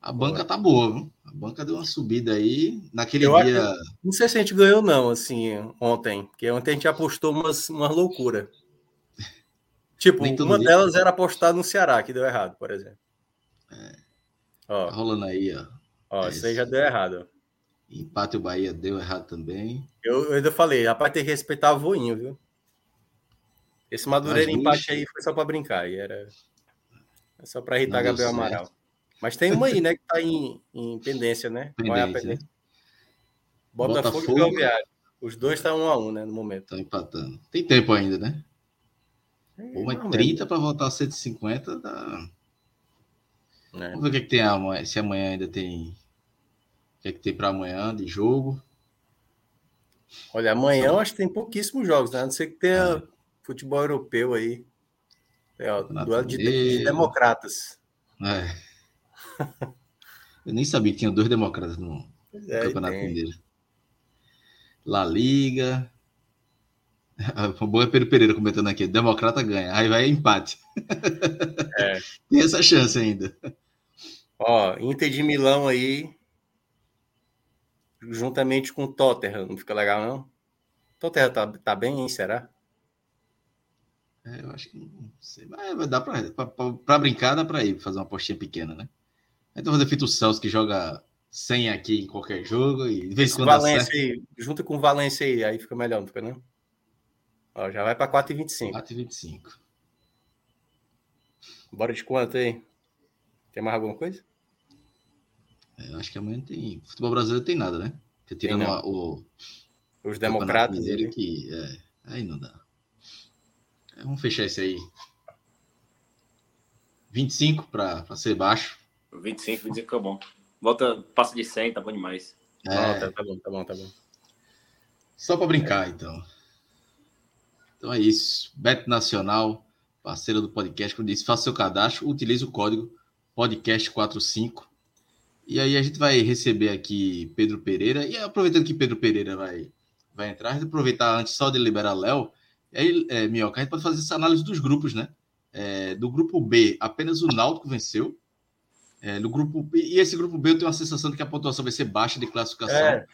[SPEAKER 1] A banca tá boa, viu? A banca deu uma subida aí. Naquele
[SPEAKER 4] Eu
[SPEAKER 1] dia.
[SPEAKER 4] acho- Não sei se a gente ganhou, não, assim, ontem. Porque ontem a gente apostou umas, uma loucura. Tipo, uma
[SPEAKER 1] dia.
[SPEAKER 4] delas era apostar no Ceará, que deu errado, por exemplo.
[SPEAKER 1] Tá
[SPEAKER 4] Ó,
[SPEAKER 1] rolando aí, ó.
[SPEAKER 4] ó,
[SPEAKER 1] É
[SPEAKER 4] isso aí já deu errado. ó.
[SPEAKER 1] Empate o Bahia deu errado também.
[SPEAKER 4] Eu, eu ainda falei, rapaz, tem que respeitar o voinho, viu? Esse Madureira empate aí foi só pra brincar. E era é só pra irritar Gabriel
[SPEAKER 1] certo.
[SPEAKER 4] Amaral. Mas tem uma aí, né, que tá em, em (laughs) pendência, né? Qual é a
[SPEAKER 1] né?
[SPEAKER 4] pendência? Botafogo,
[SPEAKER 1] Botafogo.
[SPEAKER 4] e Ferroviário. Os dois estão um a um, né, no momento.
[SPEAKER 1] Tá empatando. Tem tempo ainda, né? Pô, mas
[SPEAKER 4] Mais ou
[SPEAKER 1] 30 para voltar a 150 dá.
[SPEAKER 4] né?
[SPEAKER 1] Vamos ver o que, é que tem amanhã. Se amanhã ainda tem. O que é que tem para amanhã de jogo?
[SPEAKER 4] Olha, amanhã eu acho que tem pouquíssimos jogos, né? A não ser que tenha
[SPEAKER 1] É.
[SPEAKER 4] futebol europeu aí. Tem, ó, duelo de, de democratas.
[SPEAKER 1] É. Eu nem sabia que tinha dois democratas no
[SPEAKER 4] Pois é,
[SPEAKER 1] Campeonato. Mineiro. La Liga. (laughs) O bom é Pedro Pereira comentando aqui. Democrata ganha. Aí vai empate.
[SPEAKER 4] É. (laughs)
[SPEAKER 1] Tem essa chance ainda.
[SPEAKER 4] Ó, Inter de Milão aí, juntamente com o Tottenham, não fica legal, não? Tottenham tá, tá bem, hein? Será?
[SPEAKER 1] É, eu acho que não sei. Mas vai dar pra, pra, pra- pra brincar, dá pra ir fazer uma apostinha pequena, né? Então fazer feito o Celso que joga 100 aqui em qualquer jogo e de vez em quando dá
[SPEAKER 4] Valência aí, junta com o Valência aí, aí fica melhor, não fica, não? Ó, já vai pra 4,25.
[SPEAKER 1] 4,25.
[SPEAKER 4] Bora de quanto aí? Tem mais alguma coisa?
[SPEAKER 1] É, eu acho que amanhã não tem. Futebol brasileiro tem nada, né? Porque tirando
[SPEAKER 4] não.
[SPEAKER 1] a- o
[SPEAKER 4] Os democratas aí.
[SPEAKER 1] que é, aí não dá. É, vamos fechar esse aí. 25 para ser baixo.
[SPEAKER 3] 25, 25 é bom. Volta, passa de 100, tá bom demais.
[SPEAKER 1] É,
[SPEAKER 4] Ó, tá, tá bom, tá bom, tá bom.
[SPEAKER 1] Só para brincar, então. Então é isso. Beto Nacional, parceiro do podcast, como disse, faça seu cadastro, utilize o código podcast45. E aí a gente vai receber aqui Pedro Pereira. E aproveitando que Pedro Pereira vai, vai entrar, a gente aproveitar antes só de liberar Léo. E aí, é, Minhoca, a gente pode fazer essa análise dos grupos, né? É, do grupo B, apenas o Náutico venceu. É, no grupo B, e esse grupo B eu tenho a sensação de que a pontuação vai ser baixa de classificação
[SPEAKER 4] É.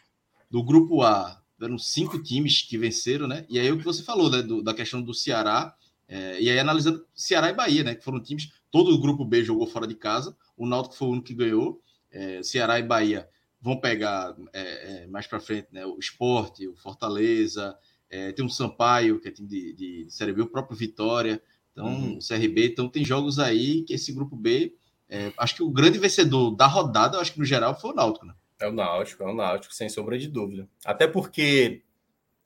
[SPEAKER 1] do grupo A, eram cinco times que venceram, né? E aí o que você falou, né? do- da questão do Ceará, é, e aí analisando Ceará e Bahia, né? Que foram times, todo o grupo B jogou fora de casa, o Náutico foi o único que ganhou, é, Ceará e Bahia vão pegar é, é, mais para frente, né? O Esporte, o Fortaleza, é, tem um Sampaio, que é time de, de, de Série B, o próprio Vitória, então,
[SPEAKER 4] Uhum.
[SPEAKER 1] CRB, então tem jogos aí que esse grupo B, é, acho que o grande vencedor da rodada, acho que no geral foi o Náutico, né?
[SPEAKER 4] É o Náutico, é o Náutico, sem sombra de dúvida. Até porque,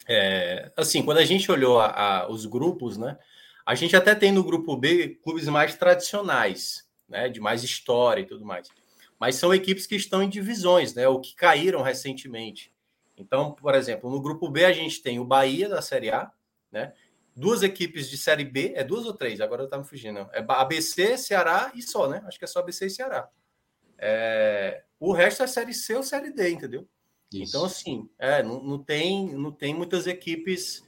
[SPEAKER 4] é, assim, quando a gente olhou a- a- os grupos, né? A gente até tem no grupo B clubes mais tradicionais, né? De mais história e tudo mais. Mas são equipes que estão em divisões, né? Ou que caíram recentemente. Então, por exemplo, no grupo B a gente tem o Bahia da Série A, né? Duas equipes de Série B, é duas ou três? Agora tá me fugindo. É ABC, Ceará e só, né? Acho que é só ABC e Ceará. É, o resto é Série C ou Série D, entendeu?
[SPEAKER 1] Isso.
[SPEAKER 4] Então, assim, é, não, não, tem, não tem muitas equipes,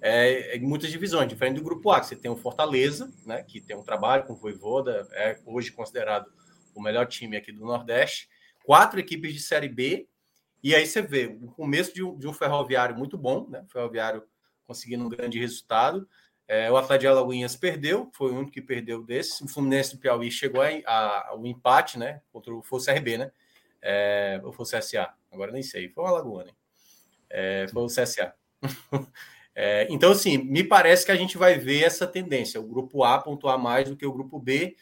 [SPEAKER 4] é, é, muitas divisões, diferente do grupo A, que você tem o Fortaleza, né, que tem um trabalho com o Voivoda, é hoje considerado o melhor time aqui do Nordeste, quatro equipes de Série B, e aí você vê o começo de um, de um ferroviário muito bom, né, ferroviário conseguindo um grande resultado, é, o Atlético de Alagoinhas perdeu, foi o único que perdeu desse, o Fluminense do Piauí chegou ao empate, né, contra o, foi o CRB, né, é, ou foi o CSA, agora nem sei, foi o Alagoana, é, foi o CSA. (laughs) é, então, assim, me parece que a gente vai ver essa tendência, o grupo A pontuar mais do que o grupo B,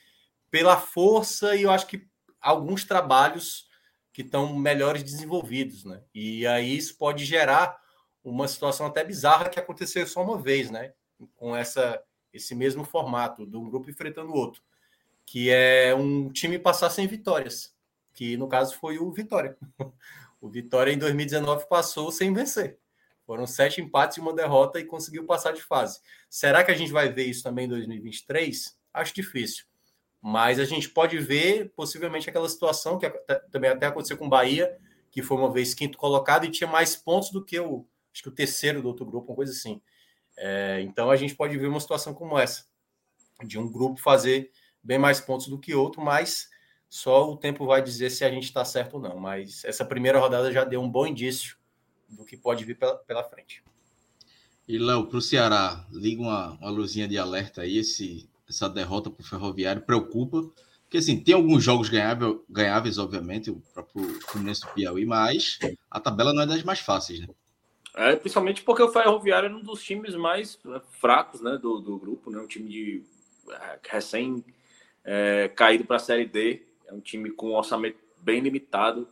[SPEAKER 4] pela força e eu acho que alguns trabalhos que estão melhores desenvolvidos, né? E aí isso pode gerar uma situação até bizarra que aconteceu só uma vez, né? Com essa esse mesmo formato de um grupo enfrentando o outro, que é um time passar sem vitórias, que no caso foi o Vitória. (laughs) O Vitória em 2019 passou sem vencer. Foram sete empates e uma derrota e conseguiu passar de fase. Será que a gente vai ver isso também em 2023? Acho difícil. Mas a gente pode ver possivelmente aquela situação que também até aconteceu com o Bahia, que foi uma vez quinto colocado e tinha mais pontos do que o, acho que o terceiro do outro grupo, uma coisa assim. É, então a gente pode ver uma situação como essa, de um grupo fazer bem mais pontos do que outro, mas só o tempo vai dizer se a gente está certo ou não. Mas essa primeira rodada já deu um bom indício do que pode vir pela, pela frente.
[SPEAKER 1] E, Léo, para o Ceará, liga uma, uma luzinha de alerta aí, esse, essa derrota para o Ferroviário preocupa, porque assim, tem alguns jogos ganháveis, ganháveis obviamente, o próprio Fluminense do Piauí, mas a tabela não é das mais fáceis, né?
[SPEAKER 3] É, principalmente porque o Ferroviário é um dos times mais é, fracos né, do, do grupo, né? Um time de é, recém é, caído para a Série D, é um time com um orçamento bem limitado,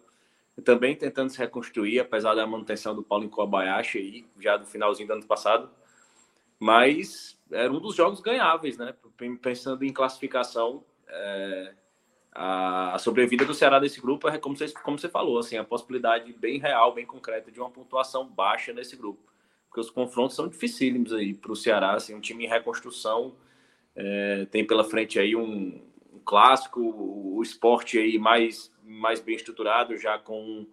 [SPEAKER 3] também tentando se reconstruir, apesar da manutenção do Paulo Kobayashi aí, já do finalzinho do ano passado. Mas era um dos jogos ganháveis, né? Pensando em classificação, é, a, sobrevida do Ceará desse grupo é como você, como você falou, assim, a possibilidade bem real, bem concreta de uma pontuação baixa nesse grupo. Porque os confrontos são dificílimos aí para o Ceará, assim, um time em reconstrução, é, tem pela frente aí um, um clássico, o, o esporte aí mais, mais bem estruturado, já com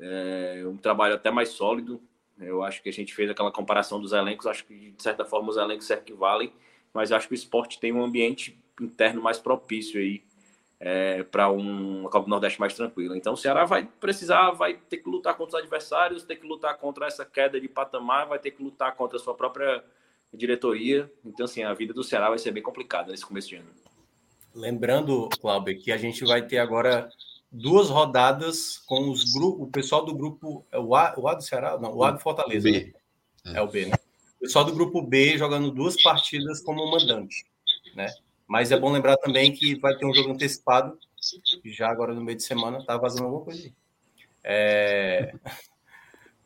[SPEAKER 3] é, um trabalho até mais sólido. Eu acho que a gente fez aquela comparação dos elencos, acho que de certa forma os elencos se equivalem, mas acho que o esporte tem um ambiente interno mais propício aí é, para um, uma Copa do Nordeste mais tranquila. Então o Ceará vai precisar, vai ter que lutar contra os adversários, ter que lutar contra essa queda de patamar, vai ter que lutar contra a sua própria diretoria. Então, assim, a vida do Ceará vai ser bem complicada nesse começo de ano.
[SPEAKER 4] Lembrando, Cláudio, que a gente vai ter agora duas rodadas com os grupos, o pessoal do grupo. É o A, o A do Ceará? Não, o A do Fortaleza.
[SPEAKER 1] B.
[SPEAKER 4] Né? É o B, né? O pessoal do grupo B jogando duas partidas como mandante, né? Mas é bom lembrar também que vai ter um jogo antecipado, já agora no meio de semana, tá vazando alguma coisa aí. É...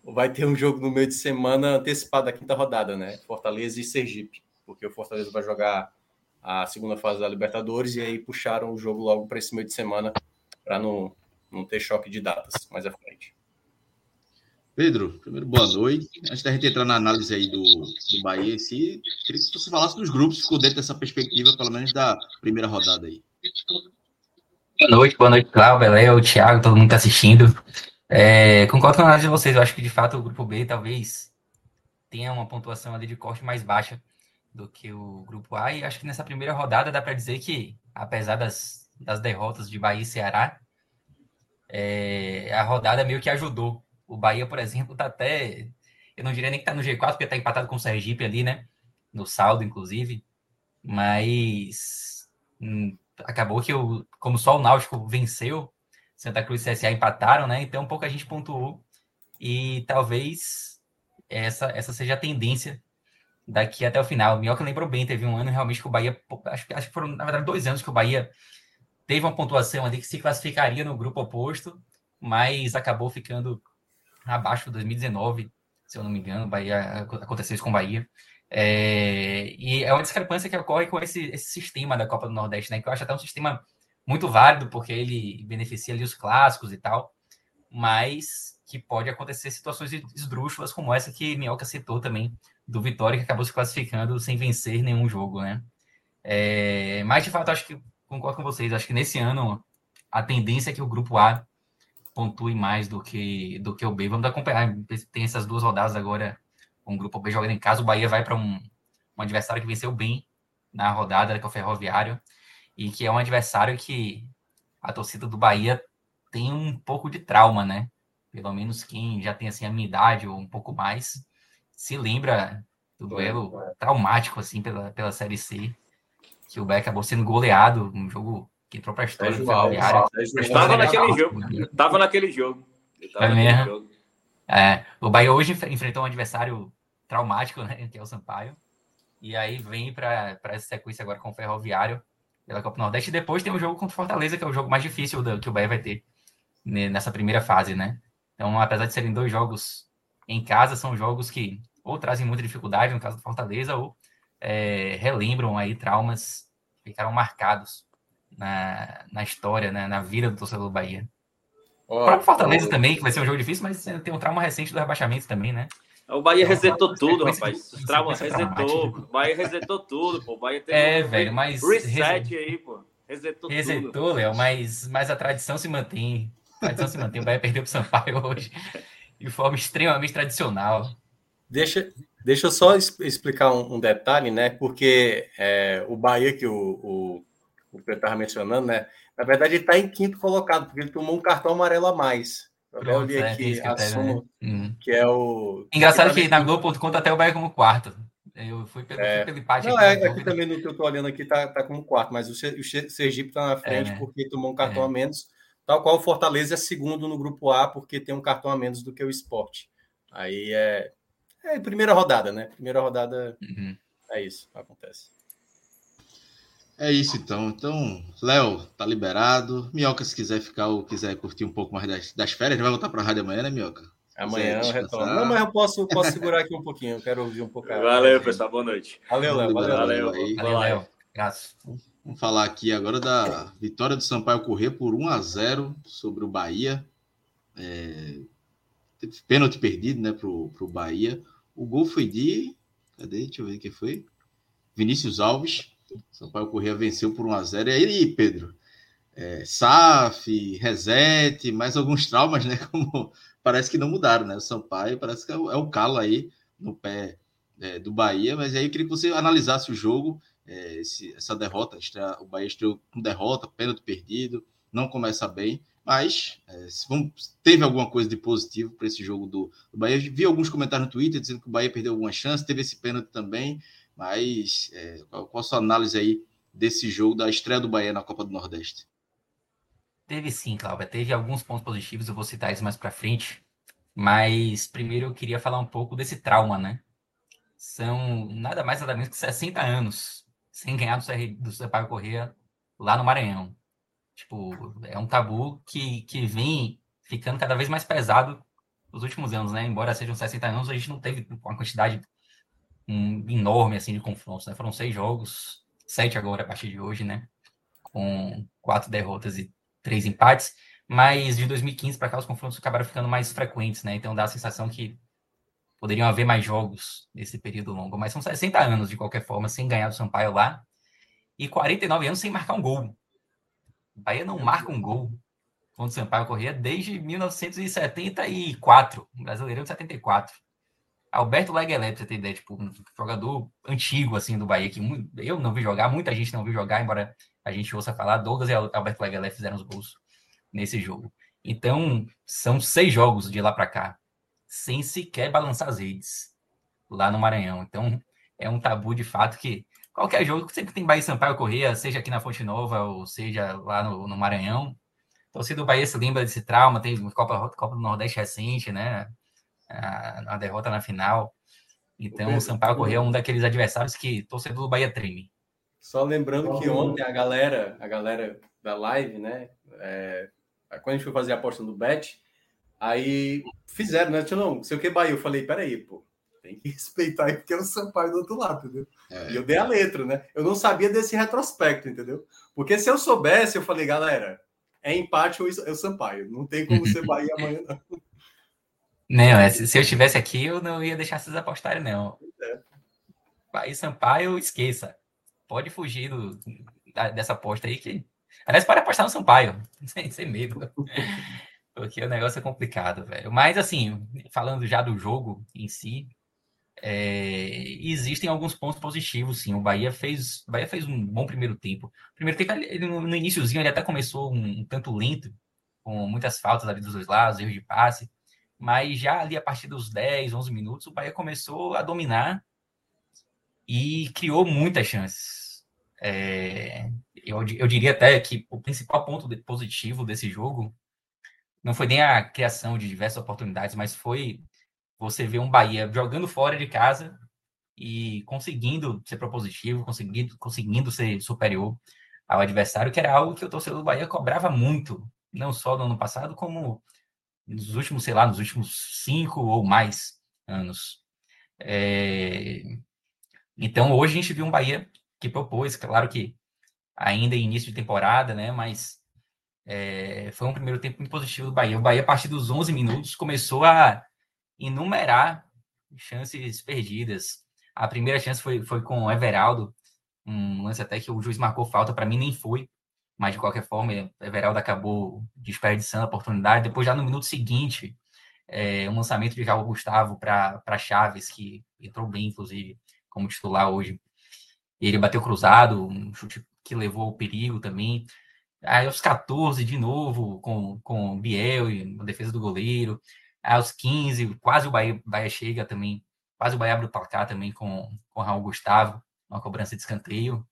[SPEAKER 4] Vai ter um jogo no meio de semana antecipado da quinta rodada, né? Fortaleza e Sergipe, porque o Fortaleza vai jogar a segunda fase da Libertadores e aí puxaram o jogo logo para esse meio de semana para não, não ter choque de datas mais à frente.
[SPEAKER 1] Pedro, primeiro boa noite. Antes da gente entrar na análise aí do, do Bahia, se, queria que você falasse dos grupos, ficou dentro dessa perspectiva, pelo menos da primeira rodada aí.
[SPEAKER 5] Boa noite, boa noite, Cláudio, Léo, Thiago, todo mundo que está assistindo. É, concordo com a análise de vocês, eu acho que de fato o grupo B talvez tenha uma pontuação ali de corte mais baixa do que o grupo A, e acho que nessa primeira rodada dá para dizer que, apesar das, das derrotas de Bahia e Ceará, é, a rodada meio que ajudou o Bahia, por exemplo, tá até. Eu não diria nem que tá no G4, porque tá empatado com o Sergipe ali, né? No saldo, inclusive. Mas. Hum, acabou que, eu, como só o Náutico venceu, Santa Cruz e CSA empataram, né? Então pouca gente pontuou. E talvez essa, essa seja a tendência daqui até o final. O Minhoca lembrou bem, teve um ano realmente que o Bahia. Acho, acho que foram, na verdade, dois anos que o Bahia teve uma pontuação ali que se classificaria no grupo oposto, mas acabou ficando abaixo de 2019, se eu não me engano, Bahia aconteceu isso com Bahia. É, e é uma discrepância que ocorre com esse, esse sistema da Copa do Nordeste, né? Que eu acho até um sistema muito válido, porque ele beneficia ali os clássicos e tal, mas que pode acontecer situações esdrúxulas como essa que Minhoca citou também, do Vitória, que acabou se classificando sem vencer nenhum jogo, né? É, mas, de fato, acho que concordo com vocês, acho que nesse ano a tendência é que o grupo A pontue mais do que, do que o B. Vamos acompanhar. Tem essas duas rodadas agora, um grupo B jogando em casa. O Bahia vai para um, um adversário que venceu bem na rodada, que é o Ferroviário, e que é um adversário que a torcida do Bahia tem um pouco de trauma, né? Pelo menos quem já tem assim a minha idade ou um pouco mais se lembra do duelo traumático assim pela, pela Série C, que o Bahia acabou sendo goleado, um jogo que entrou para a história.
[SPEAKER 3] Estava naquele jogo. Estava naquele jogo.
[SPEAKER 5] É mesmo. Jogo. É, o Bahia hoje enfrentou um adversário traumático, (laughs) né, que é o Sampaio. E aí vem para essa sequência agora com o Ferroviário pela Copa Nordeste. E depois tem o jogo contra o Fortaleza, que é o jogo mais difícil do, que o Bahia vai ter nessa primeira fase, né? Então, apesar de serem dois jogos em casa, são jogos que ou trazem muita dificuldade, no caso do Fortaleza, ou é, relembram aí traumas que ficaram marcados na, na história, né, na vida do torcedor do Bahia. Oh, o próprio Fortaleza oh, também, que vai ser um jogo difícil, mas tem um trauma recente do rebaixamento também, né?
[SPEAKER 3] O Bahia então, resetou tudo, rapaz. O trauma resetou. O Bahia resetou tudo, pô. O Bahia
[SPEAKER 5] teve é, um velho, mas.
[SPEAKER 3] Reset aí, pô. Resetou,
[SPEAKER 5] resetou tudo. Léo, mas, mas a tradição se mantém. A tradição se mantém. O Bahia perdeu pro Sampaio (laughs) hoje de forma extremamente tradicional.
[SPEAKER 4] Deixa, deixa eu só explicar um, um detalhe, né? Porque é, o Bahia que o, o o que eu estava mencionando, né? Na verdade, ele está em quinto colocado, porque ele tomou um cartão amarelo a mais. Eu olhei é, aqui, assumo né? Que é o.
[SPEAKER 5] Engraçado que, que na Globo.com tá até o Bahia como quarto. Eu fui pelo,
[SPEAKER 4] é.
[SPEAKER 5] pelo empate.
[SPEAKER 4] Não, aqui, é, aqui também no que eu estou olhando aqui tá, tá como quarto, mas o, Sergipe está na frente é, porque tomou um cartão é. a menos, tal qual o Fortaleza é segundo no grupo A porque tem um cartão a menos do que o esporte. Aí é, é primeira rodada, né? Primeira rodada uhum. é isso, acontece.
[SPEAKER 1] É isso então. Então, Léo, tá liberado. Minhoca, se quiser ficar ou quiser curtir um pouco mais das, das férias, vai voltar para a rádio amanhã, né, Minhoca?
[SPEAKER 4] Amanhã eu retorno. Não, mas eu posso, posso segurar aqui um pouquinho. Eu quero ouvir um pouco.
[SPEAKER 3] Valeu, pessoal. Boa noite.
[SPEAKER 4] Valeu, Léo. Valeu, valeu.
[SPEAKER 5] Valeu, valeu Léo. Graças.
[SPEAKER 1] Vamos falar aqui agora da vitória do Sampaio Correr por 1 a 0 sobre o Bahia. É... Pênalti perdido, né, pro, pro Bahia. O gol foi de. Cadê? Deixa eu ver quem foi. Vinícius Alves. Sampaio Corrêa venceu por 1x0. E aí, Pedro? É, SAF, reset, mais alguns traumas, né? (laughs) Como parece que não mudaram, né? O Sampaio parece que é o, é calo aí no pé é, do Bahia. Mas aí eu queria que você analisasse o jogo, é, esse, essa derrota. O Bahia estreou com derrota, pênalti perdido, não começa bem. Mas é, vamos, teve alguma coisa de positivo para esse jogo do, do Bahia. Vi alguns comentários no Twitter dizendo que o Bahia perdeu alguma chance, teve esse pênalti também. Mas é, qual, qual a sua análise aí desse jogo, da estreia do Bahia na Copa do Nordeste?
[SPEAKER 5] Teve sim, Cláudia. Teve alguns pontos positivos, eu vou citar isso mais para frente. Mas primeiro eu queria falar um pouco desse trauma, né? São nada mais nada menos que 60 anos sem ganhar do, CR, do Sampaio Corrêa lá no Maranhão. Tipo, é um tabu que, que vem ficando cada vez mais pesado nos últimos anos, né? Embora sejam 60 anos, a gente não teve uma quantidade um, enorme assim de confrontos, né? Foram seis jogos, sete agora a partir de hoje, né? Com quatro derrotas e três empates. Mas de 2015 para cá os confrontos acabaram ficando mais frequentes, né? Então dá a sensação que poderiam haver mais jogos nesse período longo. Mas são 60 anos, de qualquer forma, sem ganhar do Sampaio lá. E 49 anos sem marcar um gol. Bahia não marca um gol contra o Sampaio Corrêa desde 1974, Brasileirão de 74. Alberto Leguelé, pra você ter ideia, tipo, um jogador antigo, assim, do Bahia, que eu não vi jogar, muita gente não viu jogar, embora a gente ouça falar, Douglas e Alberto Leguelé fizeram os gols nesse jogo. Então, são seis jogos de lá para cá, sem sequer balançar as redes, lá no Maranhão. Então, é um tabu de fato que qualquer jogo, sempre tem Bahia e Sampaio Correia, seja aqui na Fonte Nova ou seja lá no, no Maranhão. Torcida do Bahia se lembra desse trauma, tem Copa, Copa do Nordeste recente, né? A, a derrota na final. Então, o Sampaio Correia é um daqueles adversários que torcedor do Bahia treme.
[SPEAKER 4] Só lembrando que ontem a galera, a galera da live, né? É, quando a gente foi fazer a aposta no Bet, aí fizeram, né? Não, sei o que Bahia. Eu falei, peraí, pô, tem que (laughs) respeitar aí, porque é o Sampaio do outro lado, entendeu? É. E eu dei a letra, né? Eu não sabia desse retrospecto, entendeu? Porque se eu soubesse, eu falei, galera, é empate ou é o Sampaio. Não tem como ser Bahia amanhã, não.
[SPEAKER 5] Não, é, se eu estivesse aqui, eu não ia deixar vocês apostarem, não. Bahia Sampaio, esqueça. Pode fugir do, da, dessa aposta aí que. Aliás, pode apostar no Sampaio, (laughs) sem, sem medo. Porque o negócio é complicado, velho. Mas, assim, falando já do jogo em si, é, existem alguns pontos positivos, sim. O Bahia fez, o Bahia fez um bom primeiro tempo. Primeiro tempo, ele, no, no iníciozinho, ele até começou um, um tanto lento, com muitas faltas ali dos dois lados, erros de passe mas já ali a partir dos 10, 11 minutos, o Bahia começou a dominar e criou muitas chances. É, eu, eu diria até que o principal ponto positivo desse jogo não foi nem a criação de diversas oportunidades, mas foi você ver um Bahia jogando fora de casa e conseguindo ser propositivo, conseguindo, conseguindo ser superior ao adversário, que era algo que o torcedor do Bahia cobrava muito, não só no ano passado, como nos últimos, sei lá, nos últimos cinco ou mais anos. É... Então, hoje a gente viu um Bahia que propôs, claro que ainda em início de temporada, né? Mas é... foi um primeiro tempo muito positivo do Bahia. O Bahia, a partir dos 11 minutos, começou a enumerar chances perdidas. A primeira chance foi, foi com o Everaldo, um lance até que o juiz marcou falta, para mim nem foi, mas de qualquer forma, Everaldo acabou desperdiçando a oportunidade. Depois, já no minuto seguinte, é, um lançamento de Raul Gustavo para Chaves, que entrou bem, inclusive, como titular hoje. Ele bateu cruzado, um chute que levou o perigo também. Aí aos 14, de novo, com, com Biel e a defesa do goleiro. Aí aos 15, quase o Bahia, Bahia chega também, quase o Bahia abre o placar também com, com Raul Gustavo, uma cobrança de escanteio.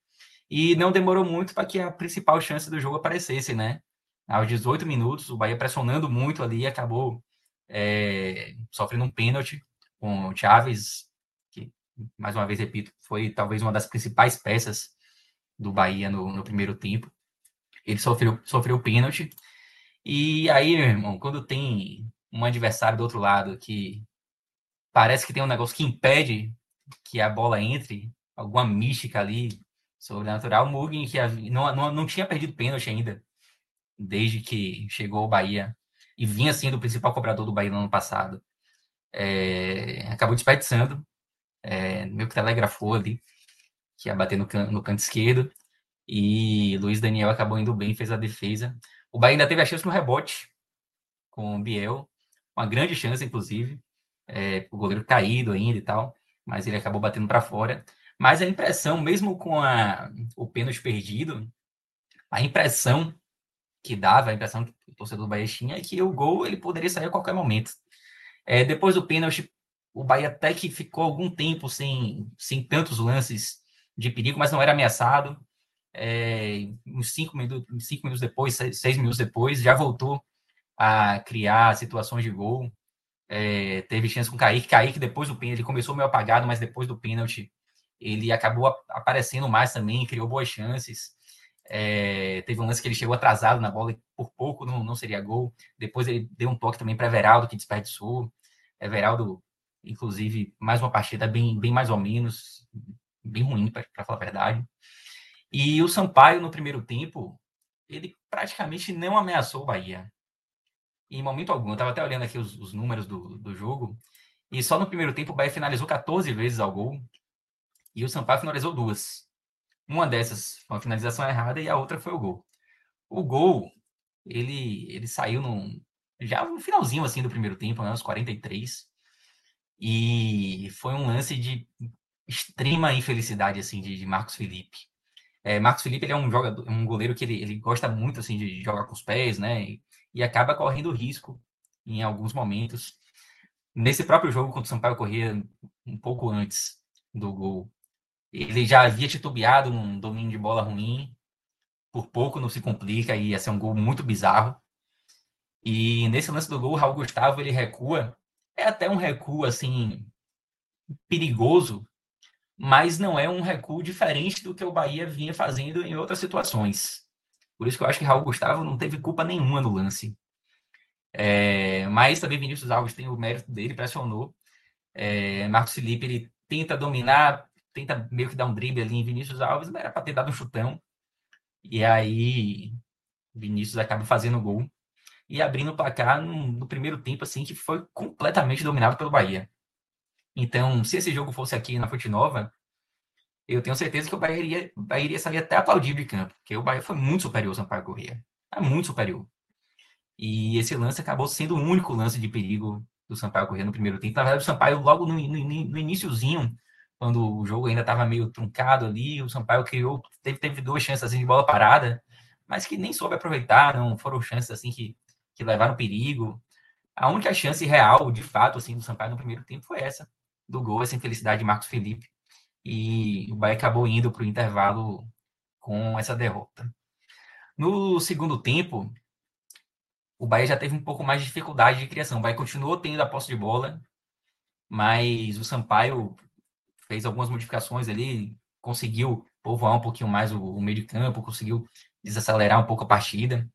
[SPEAKER 5] E não demorou muito para que a principal chance do jogo aparecesse, né? Aos 18 minutos, o Bahia pressionando muito ali, acabou é, sofrendo um pênalti com o Chaves, que, mais uma vez repito, foi talvez uma das principais peças do Bahia no, no primeiro tempo. Ele sofreu, sofreu pênalti. E aí, meu irmão, quando tem um adversário do outro lado que parece que tem um negócio que impede que a bola entre, alguma mística ali sobrenatural, o Mugni, que não, não, não tinha perdido pênalti ainda, desde que chegou ao Bahia e vinha sendo o principal cobrador do Bahia no ano passado, é, acabou desperdiçando, é, meio que telegrafou ali, que ia bater no, can, no canto esquerdo, e Luiz Daniel acabou indo bem, fez a defesa. O Bahia ainda teve a chance no rebote com o Biel, uma grande chance, inclusive, é, o goleiro caído ainda e tal, mas ele acabou batendo para fora. Mas a impressão, mesmo com a, o pênalti perdido, a impressão que dava, a impressão que o torcedor do Bahia tinha é que o gol ele poderia sair a qualquer momento. É, depois do pênalti, o Bahia até que ficou algum tempo sem, sem tantos lances de perigo, mas não era ameaçado. É, uns cinco minutos, cinco minutos depois, seis, seis, minutos depois, já voltou a criar situações de gol. É, teve chance com o Kaique. Kaique, depois do pênalti, ele começou meio apagado, mas depois do pênalti, ele acabou aparecendo mais também, criou boas chances. É, teve um lance que ele chegou atrasado na bola e por pouco não, não seria gol. Depois ele deu um toque também para Everaldo, que desperdiçou. Everaldo, inclusive, mais uma partida bem, bem mais ou menos, bem ruim, para falar a verdade. E o Sampaio, no primeiro tempo, ele praticamente não ameaçou o Bahia. Em momento algum. Eu estava até olhando aqui os, os números do, do jogo. E só no primeiro tempo o Bahia finalizou 14 vezes ao gol. E o Sampaio finalizou duas. Uma dessas foi uma finalização errada e a outra foi o gol. O gol, ele, ele saiu num, já no finalzinho assim do primeiro tempo, né, aos 43. E foi um lance de extrema infelicidade assim de, de Marcos Felipe. É, Marcos Felipe ele é um jogador, um goleiro que ele, ele gosta muito assim de jogar com os pés, né? E, e acaba correndo risco em alguns momentos. Nesse próprio jogo contra o Sampaio Corrêa, um pouco antes do gol, ele já havia titubeado num domínio de bola ruim, por pouco não se complica e ia ser um gol muito bizarro. E nesse lance do gol, o Raul Gustavo ele recua, é até um recuo assim perigoso, mas não é um recuo diferente do que o Bahia vinha fazendo em outras situações. Por isso que eu acho que Raul Gustavo não teve culpa nenhuma no lance. É, mas também Vinícius Alves tem o mérito dele, pressionou. É, Marcos Felipe ele tenta dominar, tenta meio que dar um drible ali em Vinícius Alves, mas era para ter dado um chutão. E aí Vinícius acaba fazendo gol e abrindo o placar no, no, primeiro tempo, assim, que foi completamente dominado pelo Bahia. Então, se esse jogo fosse aqui na Fonte Nova, eu tenho certeza que o Bahia iria, Bahia iria sair até aplaudido de campo, porque o Bahia foi muito superior ao Sampaio Corrêa. É muito superior. E esse lance acabou sendo o único lance de perigo do Sampaio Corrêa no primeiro tempo. Na verdade, o Sampaio, logo no, no, no iníciozinho, quando o jogo ainda estava meio truncado ali, o Sampaio criou, teve, teve duas chances assim, de bola parada, mas que nem soube aproveitar, não foram chances assim que, que levaram perigo. A única chance real, de fato, assim, do Sampaio no primeiro tempo foi essa, do gol, essa infelicidade de Marcos Felipe. E o Bahia acabou indo para o intervalo com essa derrota. No segundo tempo, o Bahia já teve um pouco mais de dificuldade de criação. O Bahia continuou tendo a posse de bola, mas o Sampaio fez algumas modificações ali, conseguiu povoar um pouquinho mais o, o meio de campo, conseguiu desacelerar um pouco a partida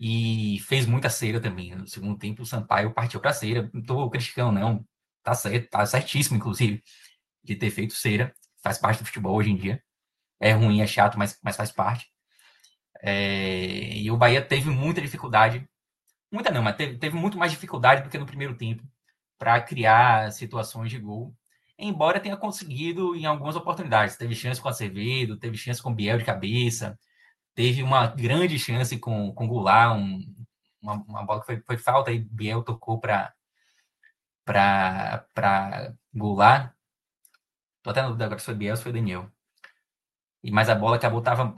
[SPEAKER 5] e fez muita cera também. No segundo tempo, o Sampaio partiu para cera. Não estou criticando, não. Tá certo, tá certíssimo, inclusive, de ter feito cera. Faz parte do futebol hoje em dia. É ruim, é chato, mas, mas faz parte. É, e o Bahia teve muita dificuldade. Muita não, mas teve, teve muito mais dificuldade do que no primeiro tempo para criar situações de gol embora tenha conseguido em algumas oportunidades. Teve chance com Acevedo, teve chance com Biel de cabeça, teve uma grande chance com, com Goulart, um, uma, uma, bola que foi, foi falta, e Biel tocou para para Goulart. Tô até na dúvida agora se foi Biel ou se foi Daniel. E mas a bola acabou tava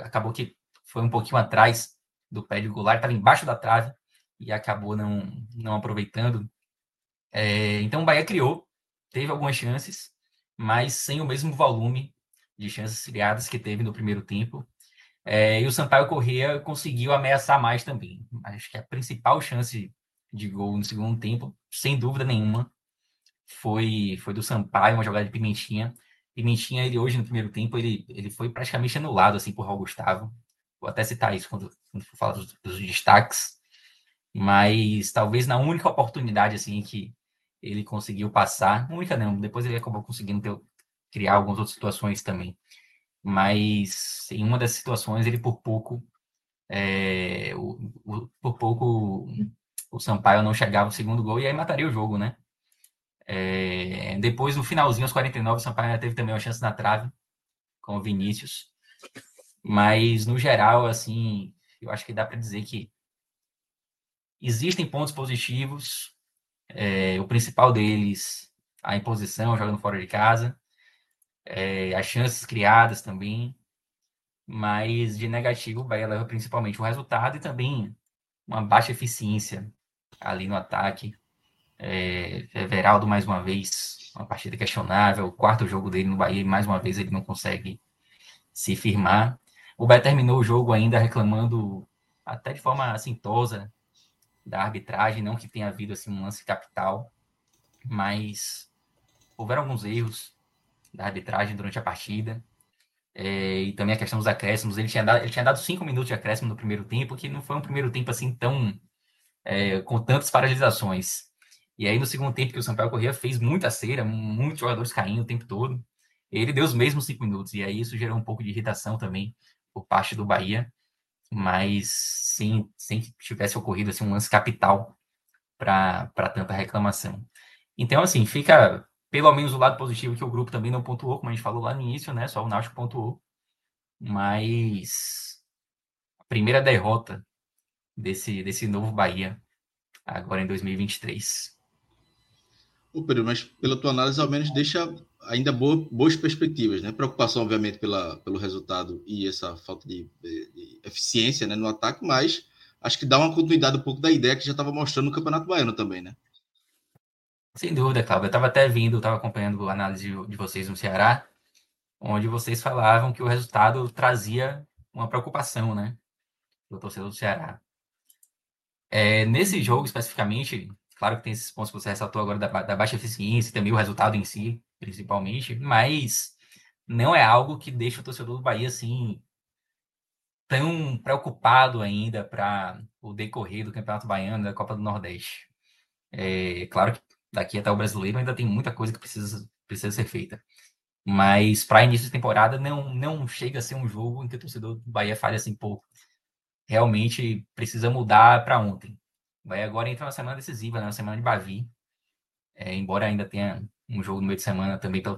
[SPEAKER 5] acabou que foi um pouquinho atrás do pé de Goulart, estava embaixo da trave e acabou não não aproveitando. É, então o Bahia criou, teve algumas chances, mas sem o mesmo volume de chances criadas que teve no primeiro tempo. É, e o Sampaio Corrêa conseguiu ameaçar mais também. Acho que a principal chance de gol no segundo tempo, sem dúvida nenhuma, foi, foi do Sampaio, uma jogada de Pimentinha. Pimentinha, ele hoje no primeiro tempo, ele, ele foi praticamente anulado assim por Raul Gustavo. Vou até citar isso quando, quando for falar dos, dos, destaques. Mas talvez na única oportunidade assim que ele conseguiu passar, única não, depois ele acabou conseguindo ter, criar algumas outras situações também. Mas em uma das situações ele por pouco é, o, o, por pouco o Sampaio não chegava no segundo gol e aí mataria o jogo, né? É, depois, no finalzinho, aos 49, o Sampaio teve também uma chance na trave com o Vinícius. Mas, no geral, assim, eu acho que dá para dizer que existem pontos positivos. É, o principal deles, a imposição jogando fora de casa. É, as chances criadas também. Mas, de negativo, o Bahia leva principalmente o resultado e também uma baixa eficiência ali no ataque. É, mais uma vez, uma partida questionável. O quarto jogo dele no Bahia, mais uma vez, ele não consegue se firmar. O Bahia terminou o jogo ainda reclamando, até de forma assintosa, da arbitragem. Não que tenha havido assim, um lance capital, mas houveram alguns erros da arbitragem durante a partida. É, e também a questão dos acréscimos. Ele tinha, dado, ele tinha dado cinco minutos de acréscimo no primeiro tempo, que não foi um primeiro tempo assim tão. É, com tantas paralisações. E aí, no segundo tempo, que o Sampaio Corrêa fez muita cera, muitos jogadores caindo o tempo todo, ele deu os mesmos cinco minutos. E aí, isso gerou um pouco de irritação também por parte do Bahia, mas sem, sem que tivesse ocorrido assim, um lance capital para tanta reclamação. Então, assim, fica pelo menos o lado positivo que o grupo também não pontuou, como a gente falou lá no início, né? Só o Náutico pontuou. Mas a primeira derrota desse, desse novo Bahia agora em 2023.
[SPEAKER 1] Ô Pedro, mas pela tua análise, ao menos deixa ainda boa, boas perspectivas, né? Preocupação, obviamente, pela, pelo resultado e essa falta de, de, de, eficiência né, no ataque, mas acho que dá uma continuidade um pouco da ideia que já estava mostrando no Campeonato Baiano também, né?
[SPEAKER 5] Sem dúvida, Cláudio. Eu estava até vindo, estava acompanhando a análise de vocês no Ceará, onde vocês falavam que o resultado trazia uma preocupação, né? Do torcedor do Ceará. É, nesse jogo, especificamente, Claro que tem esses pontos que você ressaltou agora da, da baixa eficiência também o resultado em si, principalmente, mas não é algo que deixa o torcedor do Bahia assim tão preocupado ainda para o decorrer do Campeonato Baiano da Copa do Nordeste. É claro que daqui até o brasileiro ainda tem muita coisa que precisa, precisa ser feita. Mas para início de temporada não, não chega a ser um jogo em que o torcedor do Bahia fale assim, pô, realmente precisa mudar para ontem. Vai agora entra uma semana decisiva, né? Uma semana de Bavi. É, embora ainda tenha um jogo no meio de semana também pelo,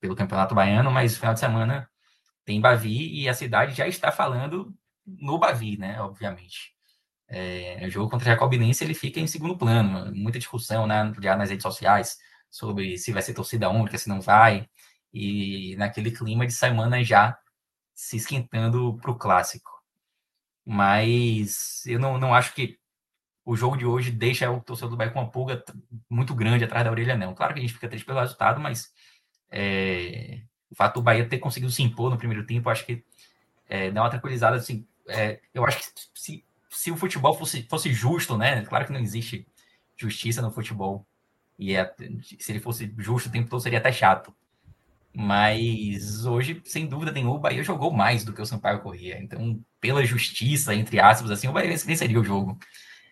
[SPEAKER 5] pelo Campeonato Baiano, mas final de semana tem Bavi e a cidade já está falando no Bavi, né? Obviamente. É, o jogo contra o Jacobinense ele fica em segundo plano. Muita discussão né, já nas redes sociais sobre se vai ser torcida única, se não vai. E naquele clima de semana já se esquentando para o clássico. Mas eu não, não acho que o jogo de hoje deixa o torcedor do Bahia com uma pulga muito grande atrás da orelha, não. Claro que a gente fica triste pelo resultado, mas é, o fato do Bahia ter conseguido se impor no primeiro tempo, acho que é, dá uma tranquilizada. Assim, é, eu acho que se, se o futebol fosse, fosse justo, né? Claro que não existe justiça no futebol. E é, se ele fosse justo o tempo todo, seria até chato. Mas hoje, sem dúvida nenhuma, o Bahia jogou mais do que o Sampaio Corrêa. Então, pela justiça, entre aspas, assim, o Bahia venceria o jogo.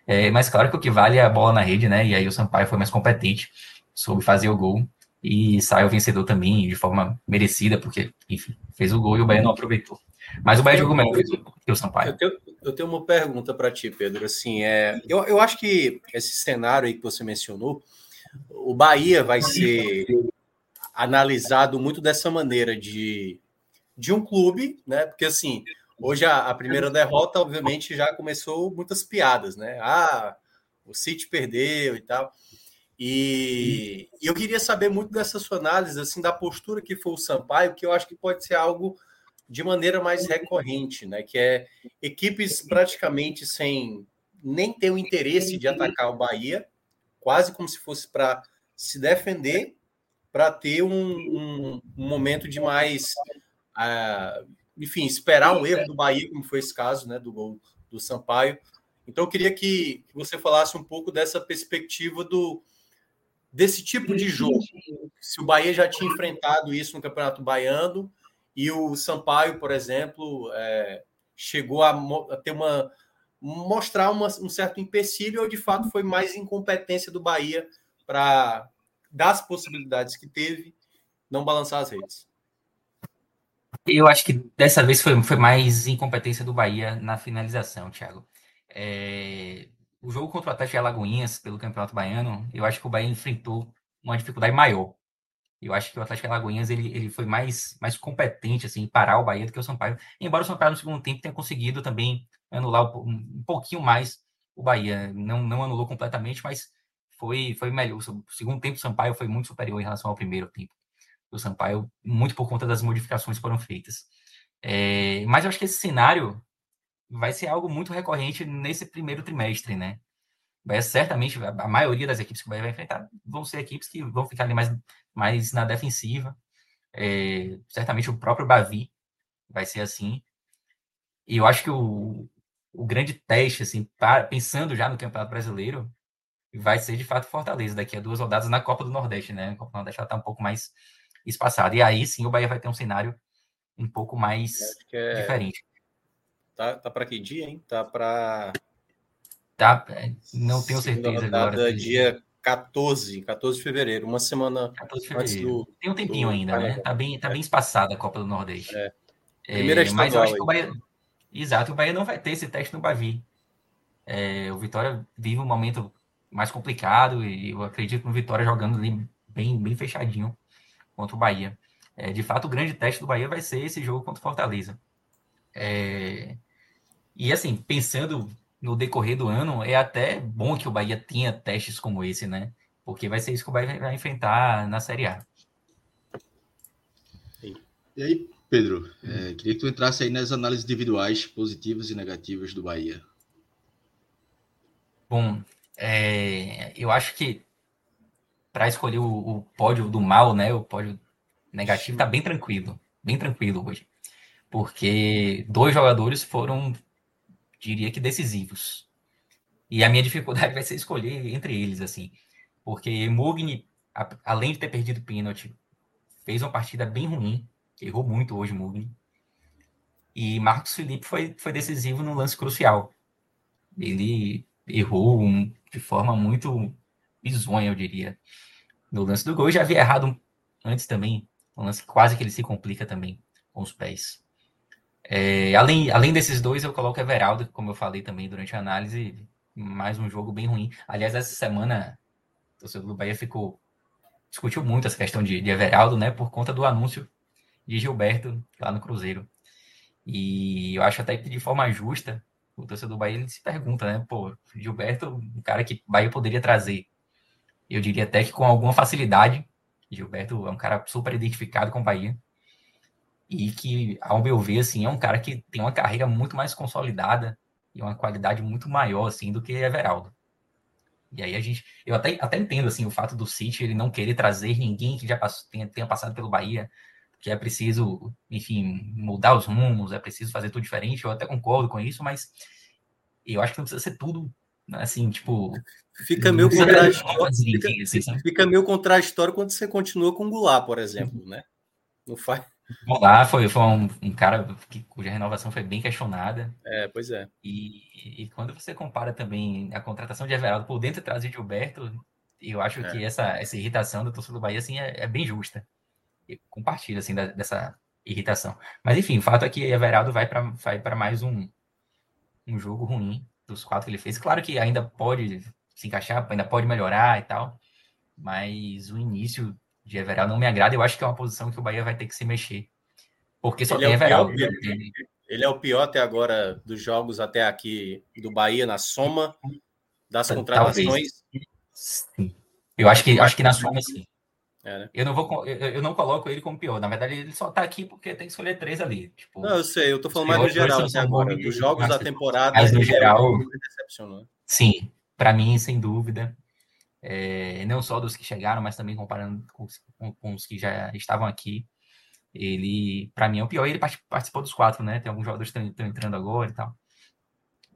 [SPEAKER 5] É, mas claro que o que vale é a bola na rede, né? E aí o Sampaio foi mais competente, soube fazer o gol e saiu vencedor também de forma merecida, porque, enfim, fez o gol e o Bahia não aproveitou. Mas o Bahia jogou melhor que o Sampaio.
[SPEAKER 4] Eu tenho, eu tenho uma pergunta para ti, Pedro. Assim, é, eu, eu acho que esse cenário aí que você mencionou, o Bahia vai ser analisado muito dessa maneira de, de um clube, né? Porque assim, Hoje a, a, primeira derrota, obviamente, já começou muitas piadas, né? Ah, o City perdeu e tal. E, e, eu queria saber muito dessa sua análise, assim, da postura que foi o Sampaio, que eu acho que pode ser algo de maneira mais recorrente, né? Que é equipes praticamente sem nem ter o interesse de atacar o Bahia, quase como se fosse para se defender, para ter um, um, um, momento de mais, uh, enfim, esperar um erro do Bahia, como foi esse caso, né? Do gol do Sampaio. Então, eu queria que, que você falasse um pouco dessa perspectiva do desse tipo de jogo. Se o Bahia já tinha enfrentado isso no Campeonato Baiano e o Sampaio, por exemplo, é, chegou a, a, ter uma mostrar uma, um certo empecilho ou de fato foi mais incompetência do Bahia para das possibilidades que teve não balançar as redes.
[SPEAKER 5] Eu acho que dessa vez foi, foi mais incompetência do Bahia na finalização, Thiago. É, o jogo contra o Atlético de Alagoinhas, pelo Campeonato Baiano, eu acho que o Bahia enfrentou uma dificuldade maior. Eu acho que o Atlético de Alagoinhas ele, ele foi mais, mais competente assim, em parar o Bahia do que o Sampaio. Embora o Sampaio no segundo tempo tenha conseguido também anular um, pouquinho mais o Bahia. Não, não anulou completamente, mas foi, foi melhor. O segundo tempo o Sampaio foi muito superior em relação ao primeiro tempo. O Sampaio, muito por conta das modificações que foram feitas. É, mas eu acho que esse cenário vai ser algo muito recorrente nesse primeiro trimestre, né? Vai certamente a maioria das equipes que o Bahia vai enfrentar vão ser equipes que vão ficar ali mais, mais na defensiva. É, certamente o próprio Bavi vai ser assim. E eu acho que o, o grande teste, assim, para, pensando já no Campeonato Brasileiro, vai ser de fato Fortaleza daqui a duas rodadas na Copa do Nordeste, né? A Copa do Nordeste já está um pouco mais espaçada. E aí sim o Bahia vai ter um cenário um pouco mais é... diferente.
[SPEAKER 4] Tá, tá para que dia, hein? Tá para.
[SPEAKER 5] Tá, é, não tenho certeza agora.
[SPEAKER 4] Dia 14, 14 de fevereiro, uma semana 14 de fevereiro.
[SPEAKER 5] Do, Tem um tempinho ainda, né? Tá bem, tá bem espaçada a Copa do Nordeste. É. Primeira é, mas eu acho que o Bahia. Exato, o Bahia não vai ter esse teste no Bavi. É, o Vitória vive um momento mais complicado e eu acredito no Vitória jogando ali bem, bem fechadinho contra o Bahia. É, de fato, o grande teste do Bahia vai ser esse jogo contra o Fortaleza. É... E assim, pensando no decorrer do ano, é até bom que o Bahia tenha testes como esse, né? Porque vai ser isso que o Bahia vai enfrentar na Série A.
[SPEAKER 1] E aí, Pedro, é, queria que tu entrasse aí nas análises individuais positivas e negativas do Bahia.
[SPEAKER 5] Bom, é, eu acho que para escolher o, o, pódio do mal, né? O pódio negativo tá bem tranquilo, bem tranquilo hoje porque dois jogadores foram, diria que decisivos. E a minha (laughs) dificuldade vai ser escolher entre eles, assim, porque Mugni, além de ter perdido o pênalti, fez uma partida bem ruim, errou muito hoje Mugni. E Marcos Felipe foi, foi decisivo no lance crucial. Ele errou um, de forma muito bizonha, eu diria. No lance do gol, já havia errado antes também, um lance quase que ele se complica também com os pés. É, além, além desses dois, eu coloco Everaldo, como eu falei também durante a análise, mais um jogo bem ruim. Aliás, essa semana, o torcedor do Bahia ficou discutiu muito essa questão de, de Everaldo, né, por conta do anúncio de Gilberto lá no Cruzeiro. E eu acho até que de forma justa, o torcedor do Bahia ele se pergunta, né, pô, Gilberto, um cara que o Bahia poderia trazer. Eu diria até que com alguma facilidade. Gilberto é um cara super identificado com o Bahia e que, ao meu ver, assim, é um cara que tem uma carreira muito mais consolidada e uma qualidade muito maior, assim, do que Everaldo. E aí a gente, eu até, até entendo, assim, o fato do City ele não querer trazer ninguém que já passou, tenha, tenha passado pelo Bahia, que é preciso, enfim, mudar os rumos, é preciso fazer tudo diferente, eu até concordo com isso, mas eu acho que não precisa ser tudo, assim, tipo...
[SPEAKER 4] Fica meio contraditório, fica, assim, fica meio contraditório quando você continua com o Goulart, por exemplo, né? Não faz
[SPEAKER 5] Lá foi, foi um, um, cara que, cuja renovação foi bem questionada.
[SPEAKER 4] É, pois é.
[SPEAKER 5] E, e quando você compara também a contratação de Everaldo por dentro e trazer de Gilberto, eu acho é. que essa, essa irritação do torcedor do Bahia assim, é, é bem justa. Eu compartilho assim, da, dessa irritação. Mas enfim, o fato é que Everaldo vai para vai mais um, um jogo ruim dos quatro que ele fez. Claro que ainda pode se encaixar, ainda pode melhorar e tal, mas o início de Everaldo não me agrada. Eu acho que é uma posição que o Bahia vai ter que se mexer. Porque só ele tem é Everaldo. Pior,
[SPEAKER 4] ele, ele, é o pior até agora dos jogos até aqui do Bahia na soma das contratações.
[SPEAKER 5] Sim. Eu acho que, acho que na soma, sim. É, né? Eu não vou, eu, eu, não coloco ele como pior. Na verdade, ele só tá aqui porque tem que escolher três ali. Tipo,
[SPEAKER 4] não, eu sei, eu tô falando mais no geral, assim, agora, dos jogos da temporada.
[SPEAKER 5] Mas no geral, sim, para mim, sem dúvida. É, não só dos que chegaram, mas também comparando com, com, com os que já estavam aqui. Ele, para mim, é o pior. Ele participou dos quatro, né? Tem alguns jogadores que estão entrando agora e tal.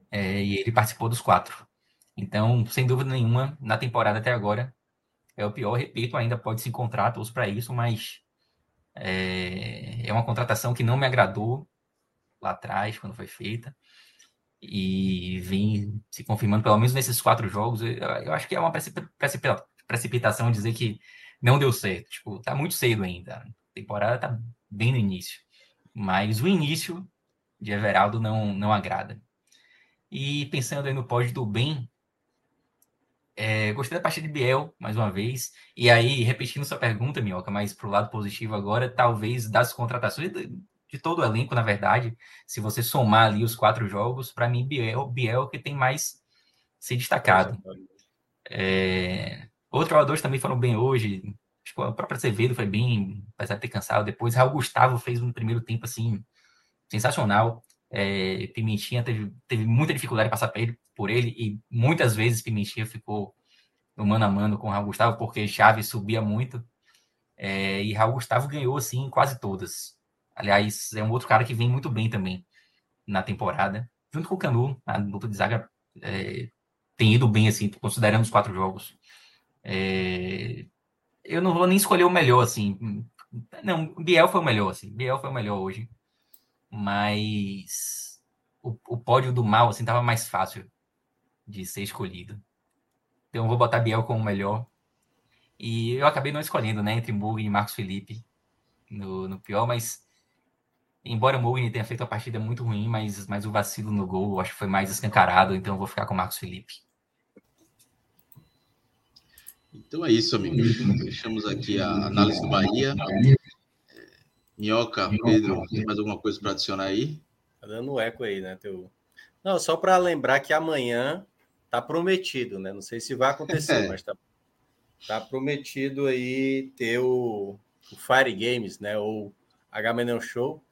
[SPEAKER 5] É, e ele participou dos quatro. Então, sem dúvida nenhuma, na temporada até agora, é o pior. Repito, ainda pode se encontrar todos para isso, mas é, é uma contratação que não me agradou lá atrás, quando foi feita. E vem se confirmando, pelo menos nesses quatro jogos. Eu, eu acho que é uma precipita precipitação dizer que não deu certo. Tipo, tá muito cedo ainda. A temporada tá bem no início. Mas o início de Everaldo não, não agrada. E pensando aí no pódio do bem, é, gostei da partida de Biel, mais uma vez. E aí, repetindo sua pergunta, Minhoca, mas para o lado positivo agora, talvez das contratações de, de, todo o elenco, na verdade, se você somar ali os quatro jogos, para mim, Biel, Biel que tem mais se destacado. É, outros jogadores também foram bem hoje. Tipo, a própria Acevedo foi bem, apesar de ter cansado depois. Raul Gustavo fez um primeiro tempo, assim, sensacional. É, Pimentinha teve, teve muita dificuldade em passar por ele, por ele, e muitas vezes Pimentinha ficou no mano a mano com o Raul Gustavo, porque Chaves subia muito. É, e Raul Gustavo ganhou, assim, quase todas. Aliás, é um outro cara que vem muito bem também na temporada. Junto com o Canu, a dupla de zaga é, tem ido bem, assim, considerando os quatro jogos. É, eu não vou nem escolher o melhor, assim. Não, Biel foi o melhor, assim. Biel foi o melhor hoje mas o, o pódio do mal assim tava mais fácil de ser escolhido. Então eu vou botar Biel como o melhor. E eu acabei não escolhendo, né, entre Mugni e Marcos Felipe no, no pior, mas embora o Mugni tenha feito a partida muito ruim, mas, mas o vacilo no gol acho que foi mais escancarado, então eu vou ficar com o Marcos Felipe.
[SPEAKER 1] Então é isso, amigos. Fechamos aqui a análise do Bahia. Minhoca, Pedro, tem mais alguma coisa para adicionar aí?
[SPEAKER 4] Tá dando eco aí, né? Teu... Não, só para lembrar que amanhã tá prometido, né? Não sei se vai acontecer, (laughs) é. mas tá, tá prometido aí ter o, o Fire Games, né? Ou H Show.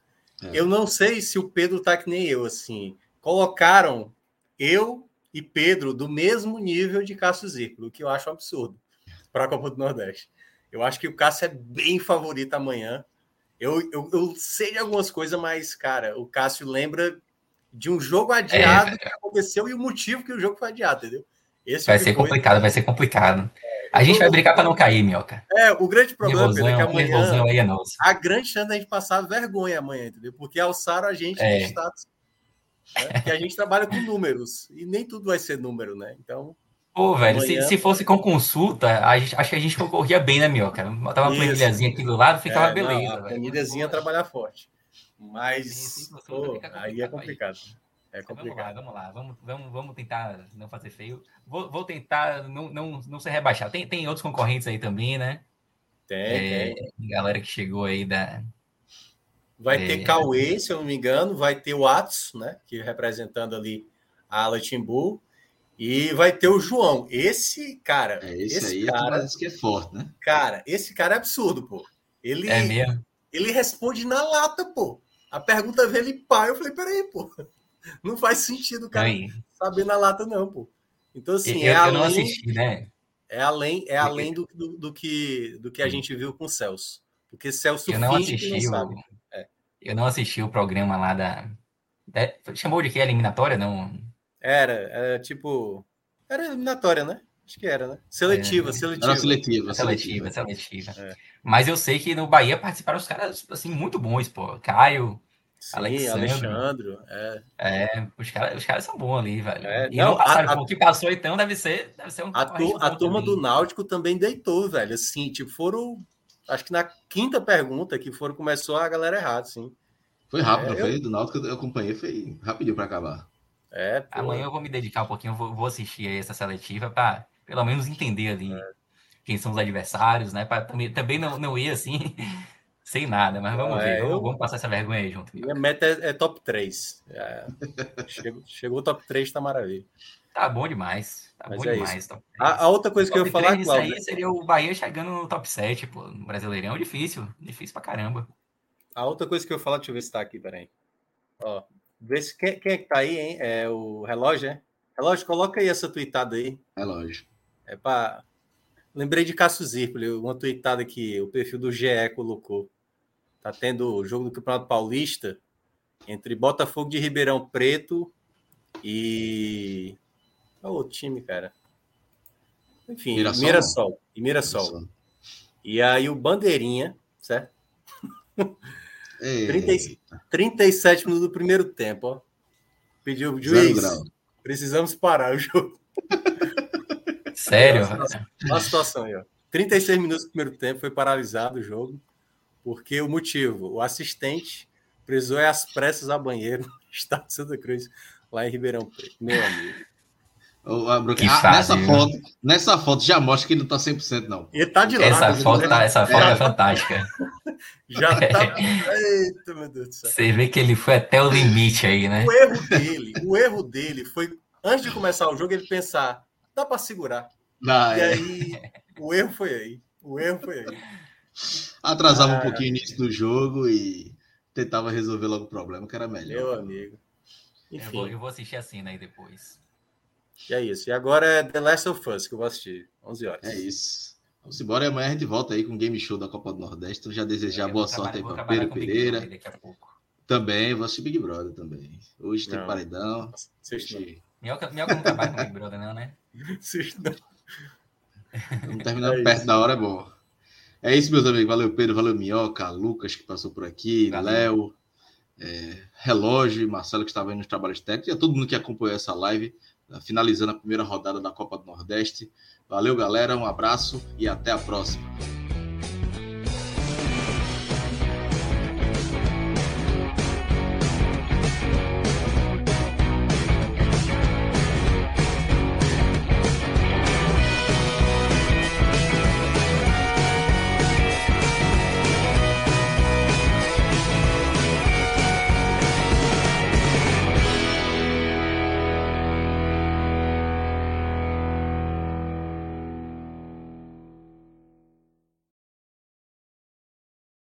[SPEAKER 4] É. Eu não sei se o Pedro tá que nem eu, assim. Colocaram eu e Pedro do mesmo nível de Cássio Zirco, o que eu acho um absurdo para a Copa do Nordeste. Eu acho que o Cássio é bem favorito amanhã. Eu, eu, eu sei de algumas coisas, mas, cara, o Cássio lembra de um jogo adiado é, que aconteceu e o motivo que o jogo foi adiado, entendeu?
[SPEAKER 5] Esse vai ser coisa... complicado, vai ser complicado. A gente vai brigar para não cair, Minhoca.
[SPEAKER 4] É, o grande problema Pedro, é que amanhã aí é a grande chance da gente passar vergonha amanhã, entendeu? Porque alçaram a gente é. de status. Né? que a gente trabalha com números e nem tudo vai ser número, né? Então,
[SPEAKER 5] Pô, velho, se, se fosse com consulta, a gente, acho que a gente concorria bem, né, Mioca? Botava uma planilhazinha aqui do lado, ficava é, beleza.
[SPEAKER 4] Não, a planilhazinha trabalhar forte. Mas, pô, aí é complicado. É complicado.
[SPEAKER 5] Vamos lá, vamos lá. Vamos, vamos, vamos tentar não fazer feio. Vou, vou tentar não, não, não ser rebaixado. Tem, tem outros concorrentes aí também, né?
[SPEAKER 4] Tem, é,
[SPEAKER 5] tem. Galera que chegou aí da.
[SPEAKER 4] Vai é, ter Cauê, se eu não me engano, vai ter o Atos, né? Que representando ali a Ala Timbu. E vai ter o João. Esse cara.
[SPEAKER 1] É, esse, esse aí cara, é que é forte, né?
[SPEAKER 4] Cara, esse cara é absurdo, pô. Ele,
[SPEAKER 5] é mesmo?
[SPEAKER 4] Ele responde na lata, pô. A pergunta veio ele pá. Eu falei, peraí, pô. (laughs) Não faz sentido, cara. Aí. Saber na lata, não, pô. Então, assim,
[SPEAKER 5] eu, é eu além, não assisti, né?
[SPEAKER 4] É além, é além do, do, do, que, do que a gente viu com o Celso. Porque Celso
[SPEAKER 5] eu não assisti não o, é. Eu não assisti o programa lá da. chamou de que? Eliminatória? Não.
[SPEAKER 4] Era, era tipo. Era eliminatória, né? Acho que era, né? Seletiva, é, seletiva. Era
[SPEAKER 5] seletiva, seletiva, seletiva. É. Mas eu sei que no Bahia participaram os caras, assim, muito bons, pô. Caio, Sim, Alexandre.
[SPEAKER 4] Alexandre é.
[SPEAKER 5] é, os caras os cara são bons ali, velho. É, e não, passaram, a, o que passou então deve ser, deve ser um
[SPEAKER 4] A, tu, a turma também. do Náutico também deitou, velho. Assim, tipo, foram. Acho que na quinta pergunta que foram, começou a galera errada, assim.
[SPEAKER 1] Foi rápido, é, foi? Eu... Do Náutico eu acompanhei, foi rapidinho para acabar.
[SPEAKER 5] É, pô. Amanhã eu vou me dedicar um pouquinho, vou, vou assistir essa seletiva para pelo menos entender ali é. quem são os adversários, né? Para também, também não, não ir assim, sem nada, mas vamos é, ver, vamos, eu... vamos, passar essa vergonha aí junto.
[SPEAKER 4] Minha meta é, é top 3. É, chegou, chegou top 3, tá maravilha.
[SPEAKER 5] Tá bom demais. Tá
[SPEAKER 4] Mas
[SPEAKER 5] bom
[SPEAKER 4] é
[SPEAKER 5] demais. top
[SPEAKER 4] A, a outra coisa que eu ia falar, Cláudio,
[SPEAKER 5] aí seria o Bahia chegando no top 7, pô, no Brasileirão. Difícil. Difícil pra caramba.
[SPEAKER 4] a outra coisa que eu ia falar, deixa eu ver se tá aqui, peraí. Ó, vê se quem, quem é que tá aí, hein? É o relógio, é? Relógio, coloca aí essa tweetada aí.
[SPEAKER 1] É lógico.
[SPEAKER 4] É para Lembrei de Cássio Zirpoli, uma tweetada que o perfil do GE colocou. Tá tendo o jogo do Campeonato Paulista entre Botafogo de Ribeirão Preto e. Qual é o outro time, cara? Enfim,
[SPEAKER 1] Mirassol?
[SPEAKER 4] Mirassol. E Mirassol. E aí o Bandeirinha, certo?
[SPEAKER 1] Ei,
[SPEAKER 4] 36. 37 minutos do primeiro tempo, ó. Pediu o juiz. Precisamos parar o jogo.
[SPEAKER 5] Sério?
[SPEAKER 4] Olha a situação aí, ó. 36 minutos do primeiro tempo foi paralisado o jogo, porque o motivo, o assistente precisou ir às pressas a banheiro no (laughs) estado de Santa Cruz, lá em Ribeirão Preto. Meu amigo.
[SPEAKER 1] Ah,
[SPEAKER 5] Que
[SPEAKER 1] ah, nessa
[SPEAKER 5] viu?
[SPEAKER 1] foto, nessa foto já mostra que não tá 100% não.
[SPEAKER 4] Ele tá de.
[SPEAKER 5] Essa
[SPEAKER 4] né?
[SPEAKER 5] foto, tá, essa foto é fantástica.
[SPEAKER 4] Já tá. (laughs) (laughs) Eita, meu Deus do céu.
[SPEAKER 5] Você vê que ele foi até o limite aí, né?
[SPEAKER 4] O erro dele, o erro dele foi, antes de começar o jogo, ele pensar, dá para segurar.
[SPEAKER 1] Ah,
[SPEAKER 4] E
[SPEAKER 1] é.
[SPEAKER 4] aí, o erro foi aí. O erro foi aí.
[SPEAKER 1] Atrasava
[SPEAKER 4] Ah,
[SPEAKER 1] um pouquinho o início do jogo e tentava resolver logo o problema, que era melhor.
[SPEAKER 4] Meu amigo.
[SPEAKER 5] Eu vou,
[SPEAKER 4] Enfim,
[SPEAKER 5] eu vou assistir a cena aí depois.
[SPEAKER 4] e é isso. E agora é The Last of Us, que eu vou assistir. 11 horas.
[SPEAKER 1] É isso. Vamos embora e amanhã a gente volta aí com o Game Show da Copa do Nordeste. Então já desejar boa sorte aí para Pedro Pereira.
[SPEAKER 5] Brother Daqui a pouco.
[SPEAKER 1] Também, vou assistir Big Brother também. Hoje tem
[SPEAKER 4] Não.
[SPEAKER 1] paredão. Hoje-
[SPEAKER 5] Minhoca, Minhoca não trabalha com Big Brother, não, né? (laughs)
[SPEAKER 1] Vamos terminando
[SPEAKER 4] É
[SPEAKER 1] perto
[SPEAKER 4] isso.
[SPEAKER 1] da hora, é bom. É isso, meus amigos. Valeu, Pedro. Valeu, Minhoca, Lucas, que passou por aqui,
[SPEAKER 5] Valeu.
[SPEAKER 1] Léo, é, Relógio e Marcelo, que estava aí nos trabalhos técnicos, e a todo mundo que acompanhou essa live, né, finalizando a primeira rodada da Copa do Nordeste. Valeu, galera. Um abraço e até a próxima.